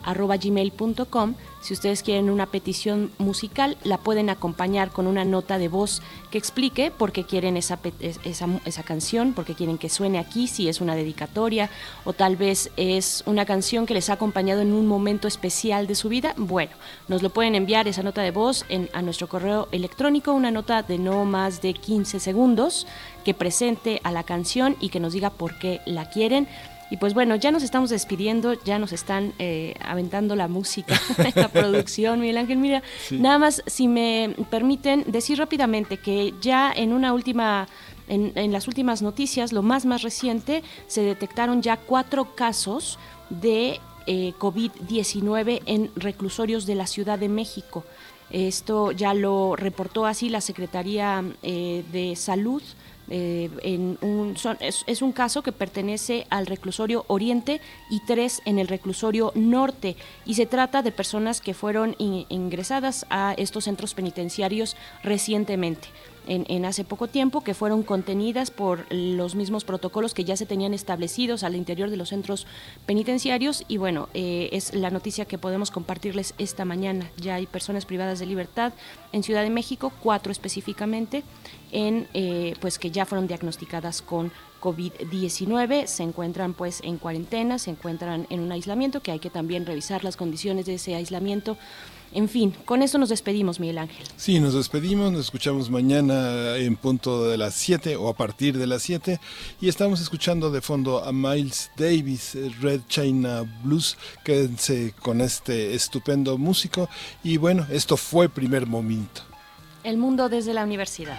primermovimientounam@gmail.com si ustedes quieren una petición musical, la pueden acompañar con una nota de voz que explique por qué quieren esa, esa, esa, canción, por qué quieren que suene aquí, si es una dedicatoria o tal vez es una canción que les ha acompañado en un momento especial de su vida. Bueno, nos lo pueden enviar esa nota de voz en, a nuestro correo electrónico, una nota de no más de 15 segundos que presente a la canción y que nos diga por qué la quieren. Y pues bueno, ya nos estamos despidiendo, ya nos están eh, aventando la música, la producción, Miguel Ángel. Mira, nada más, si me permiten decir rápidamente que ya en una última en, en, las últimas noticias, lo más más reciente, se detectaron ya cuatro casos de eh, COVID-19 en reclusorios de la Ciudad de México. Esto ya lo reportó así la Secretaría eh, de Salud eh, en un, es, un caso que pertenece al reclusorio Oriente y tres en el reclusorio Norte. Y se trata de personas que fueron ingresadas a estos centros penitenciarios recientemente en, hace poco tiempo, que fueron contenidas por los mismos protocolos que ya se tenían establecidos al interior de los centros penitenciarios. Y bueno, eh, es la noticia que podemos compartirles esta mañana. Ya hay personas privadas de libertad en Ciudad de México, cuatro específicamente, en, eh, pues que ya fueron diagnosticadas con COVID-19, se encuentran pues en cuarentena, se encuentran en un aislamiento, que hay que también revisar las condiciones de ese aislamiento en fin, con eso nos despedimos, Miguel Ángel. Sí, nos despedimos, nos escuchamos mañana en punto de las 7 o a partir de las 7 y estamos escuchando de fondo a Miles Davis, Red China Blues. Quédense con este estupendo músico y bueno, esto fue primer momento. El mundo desde la universidad.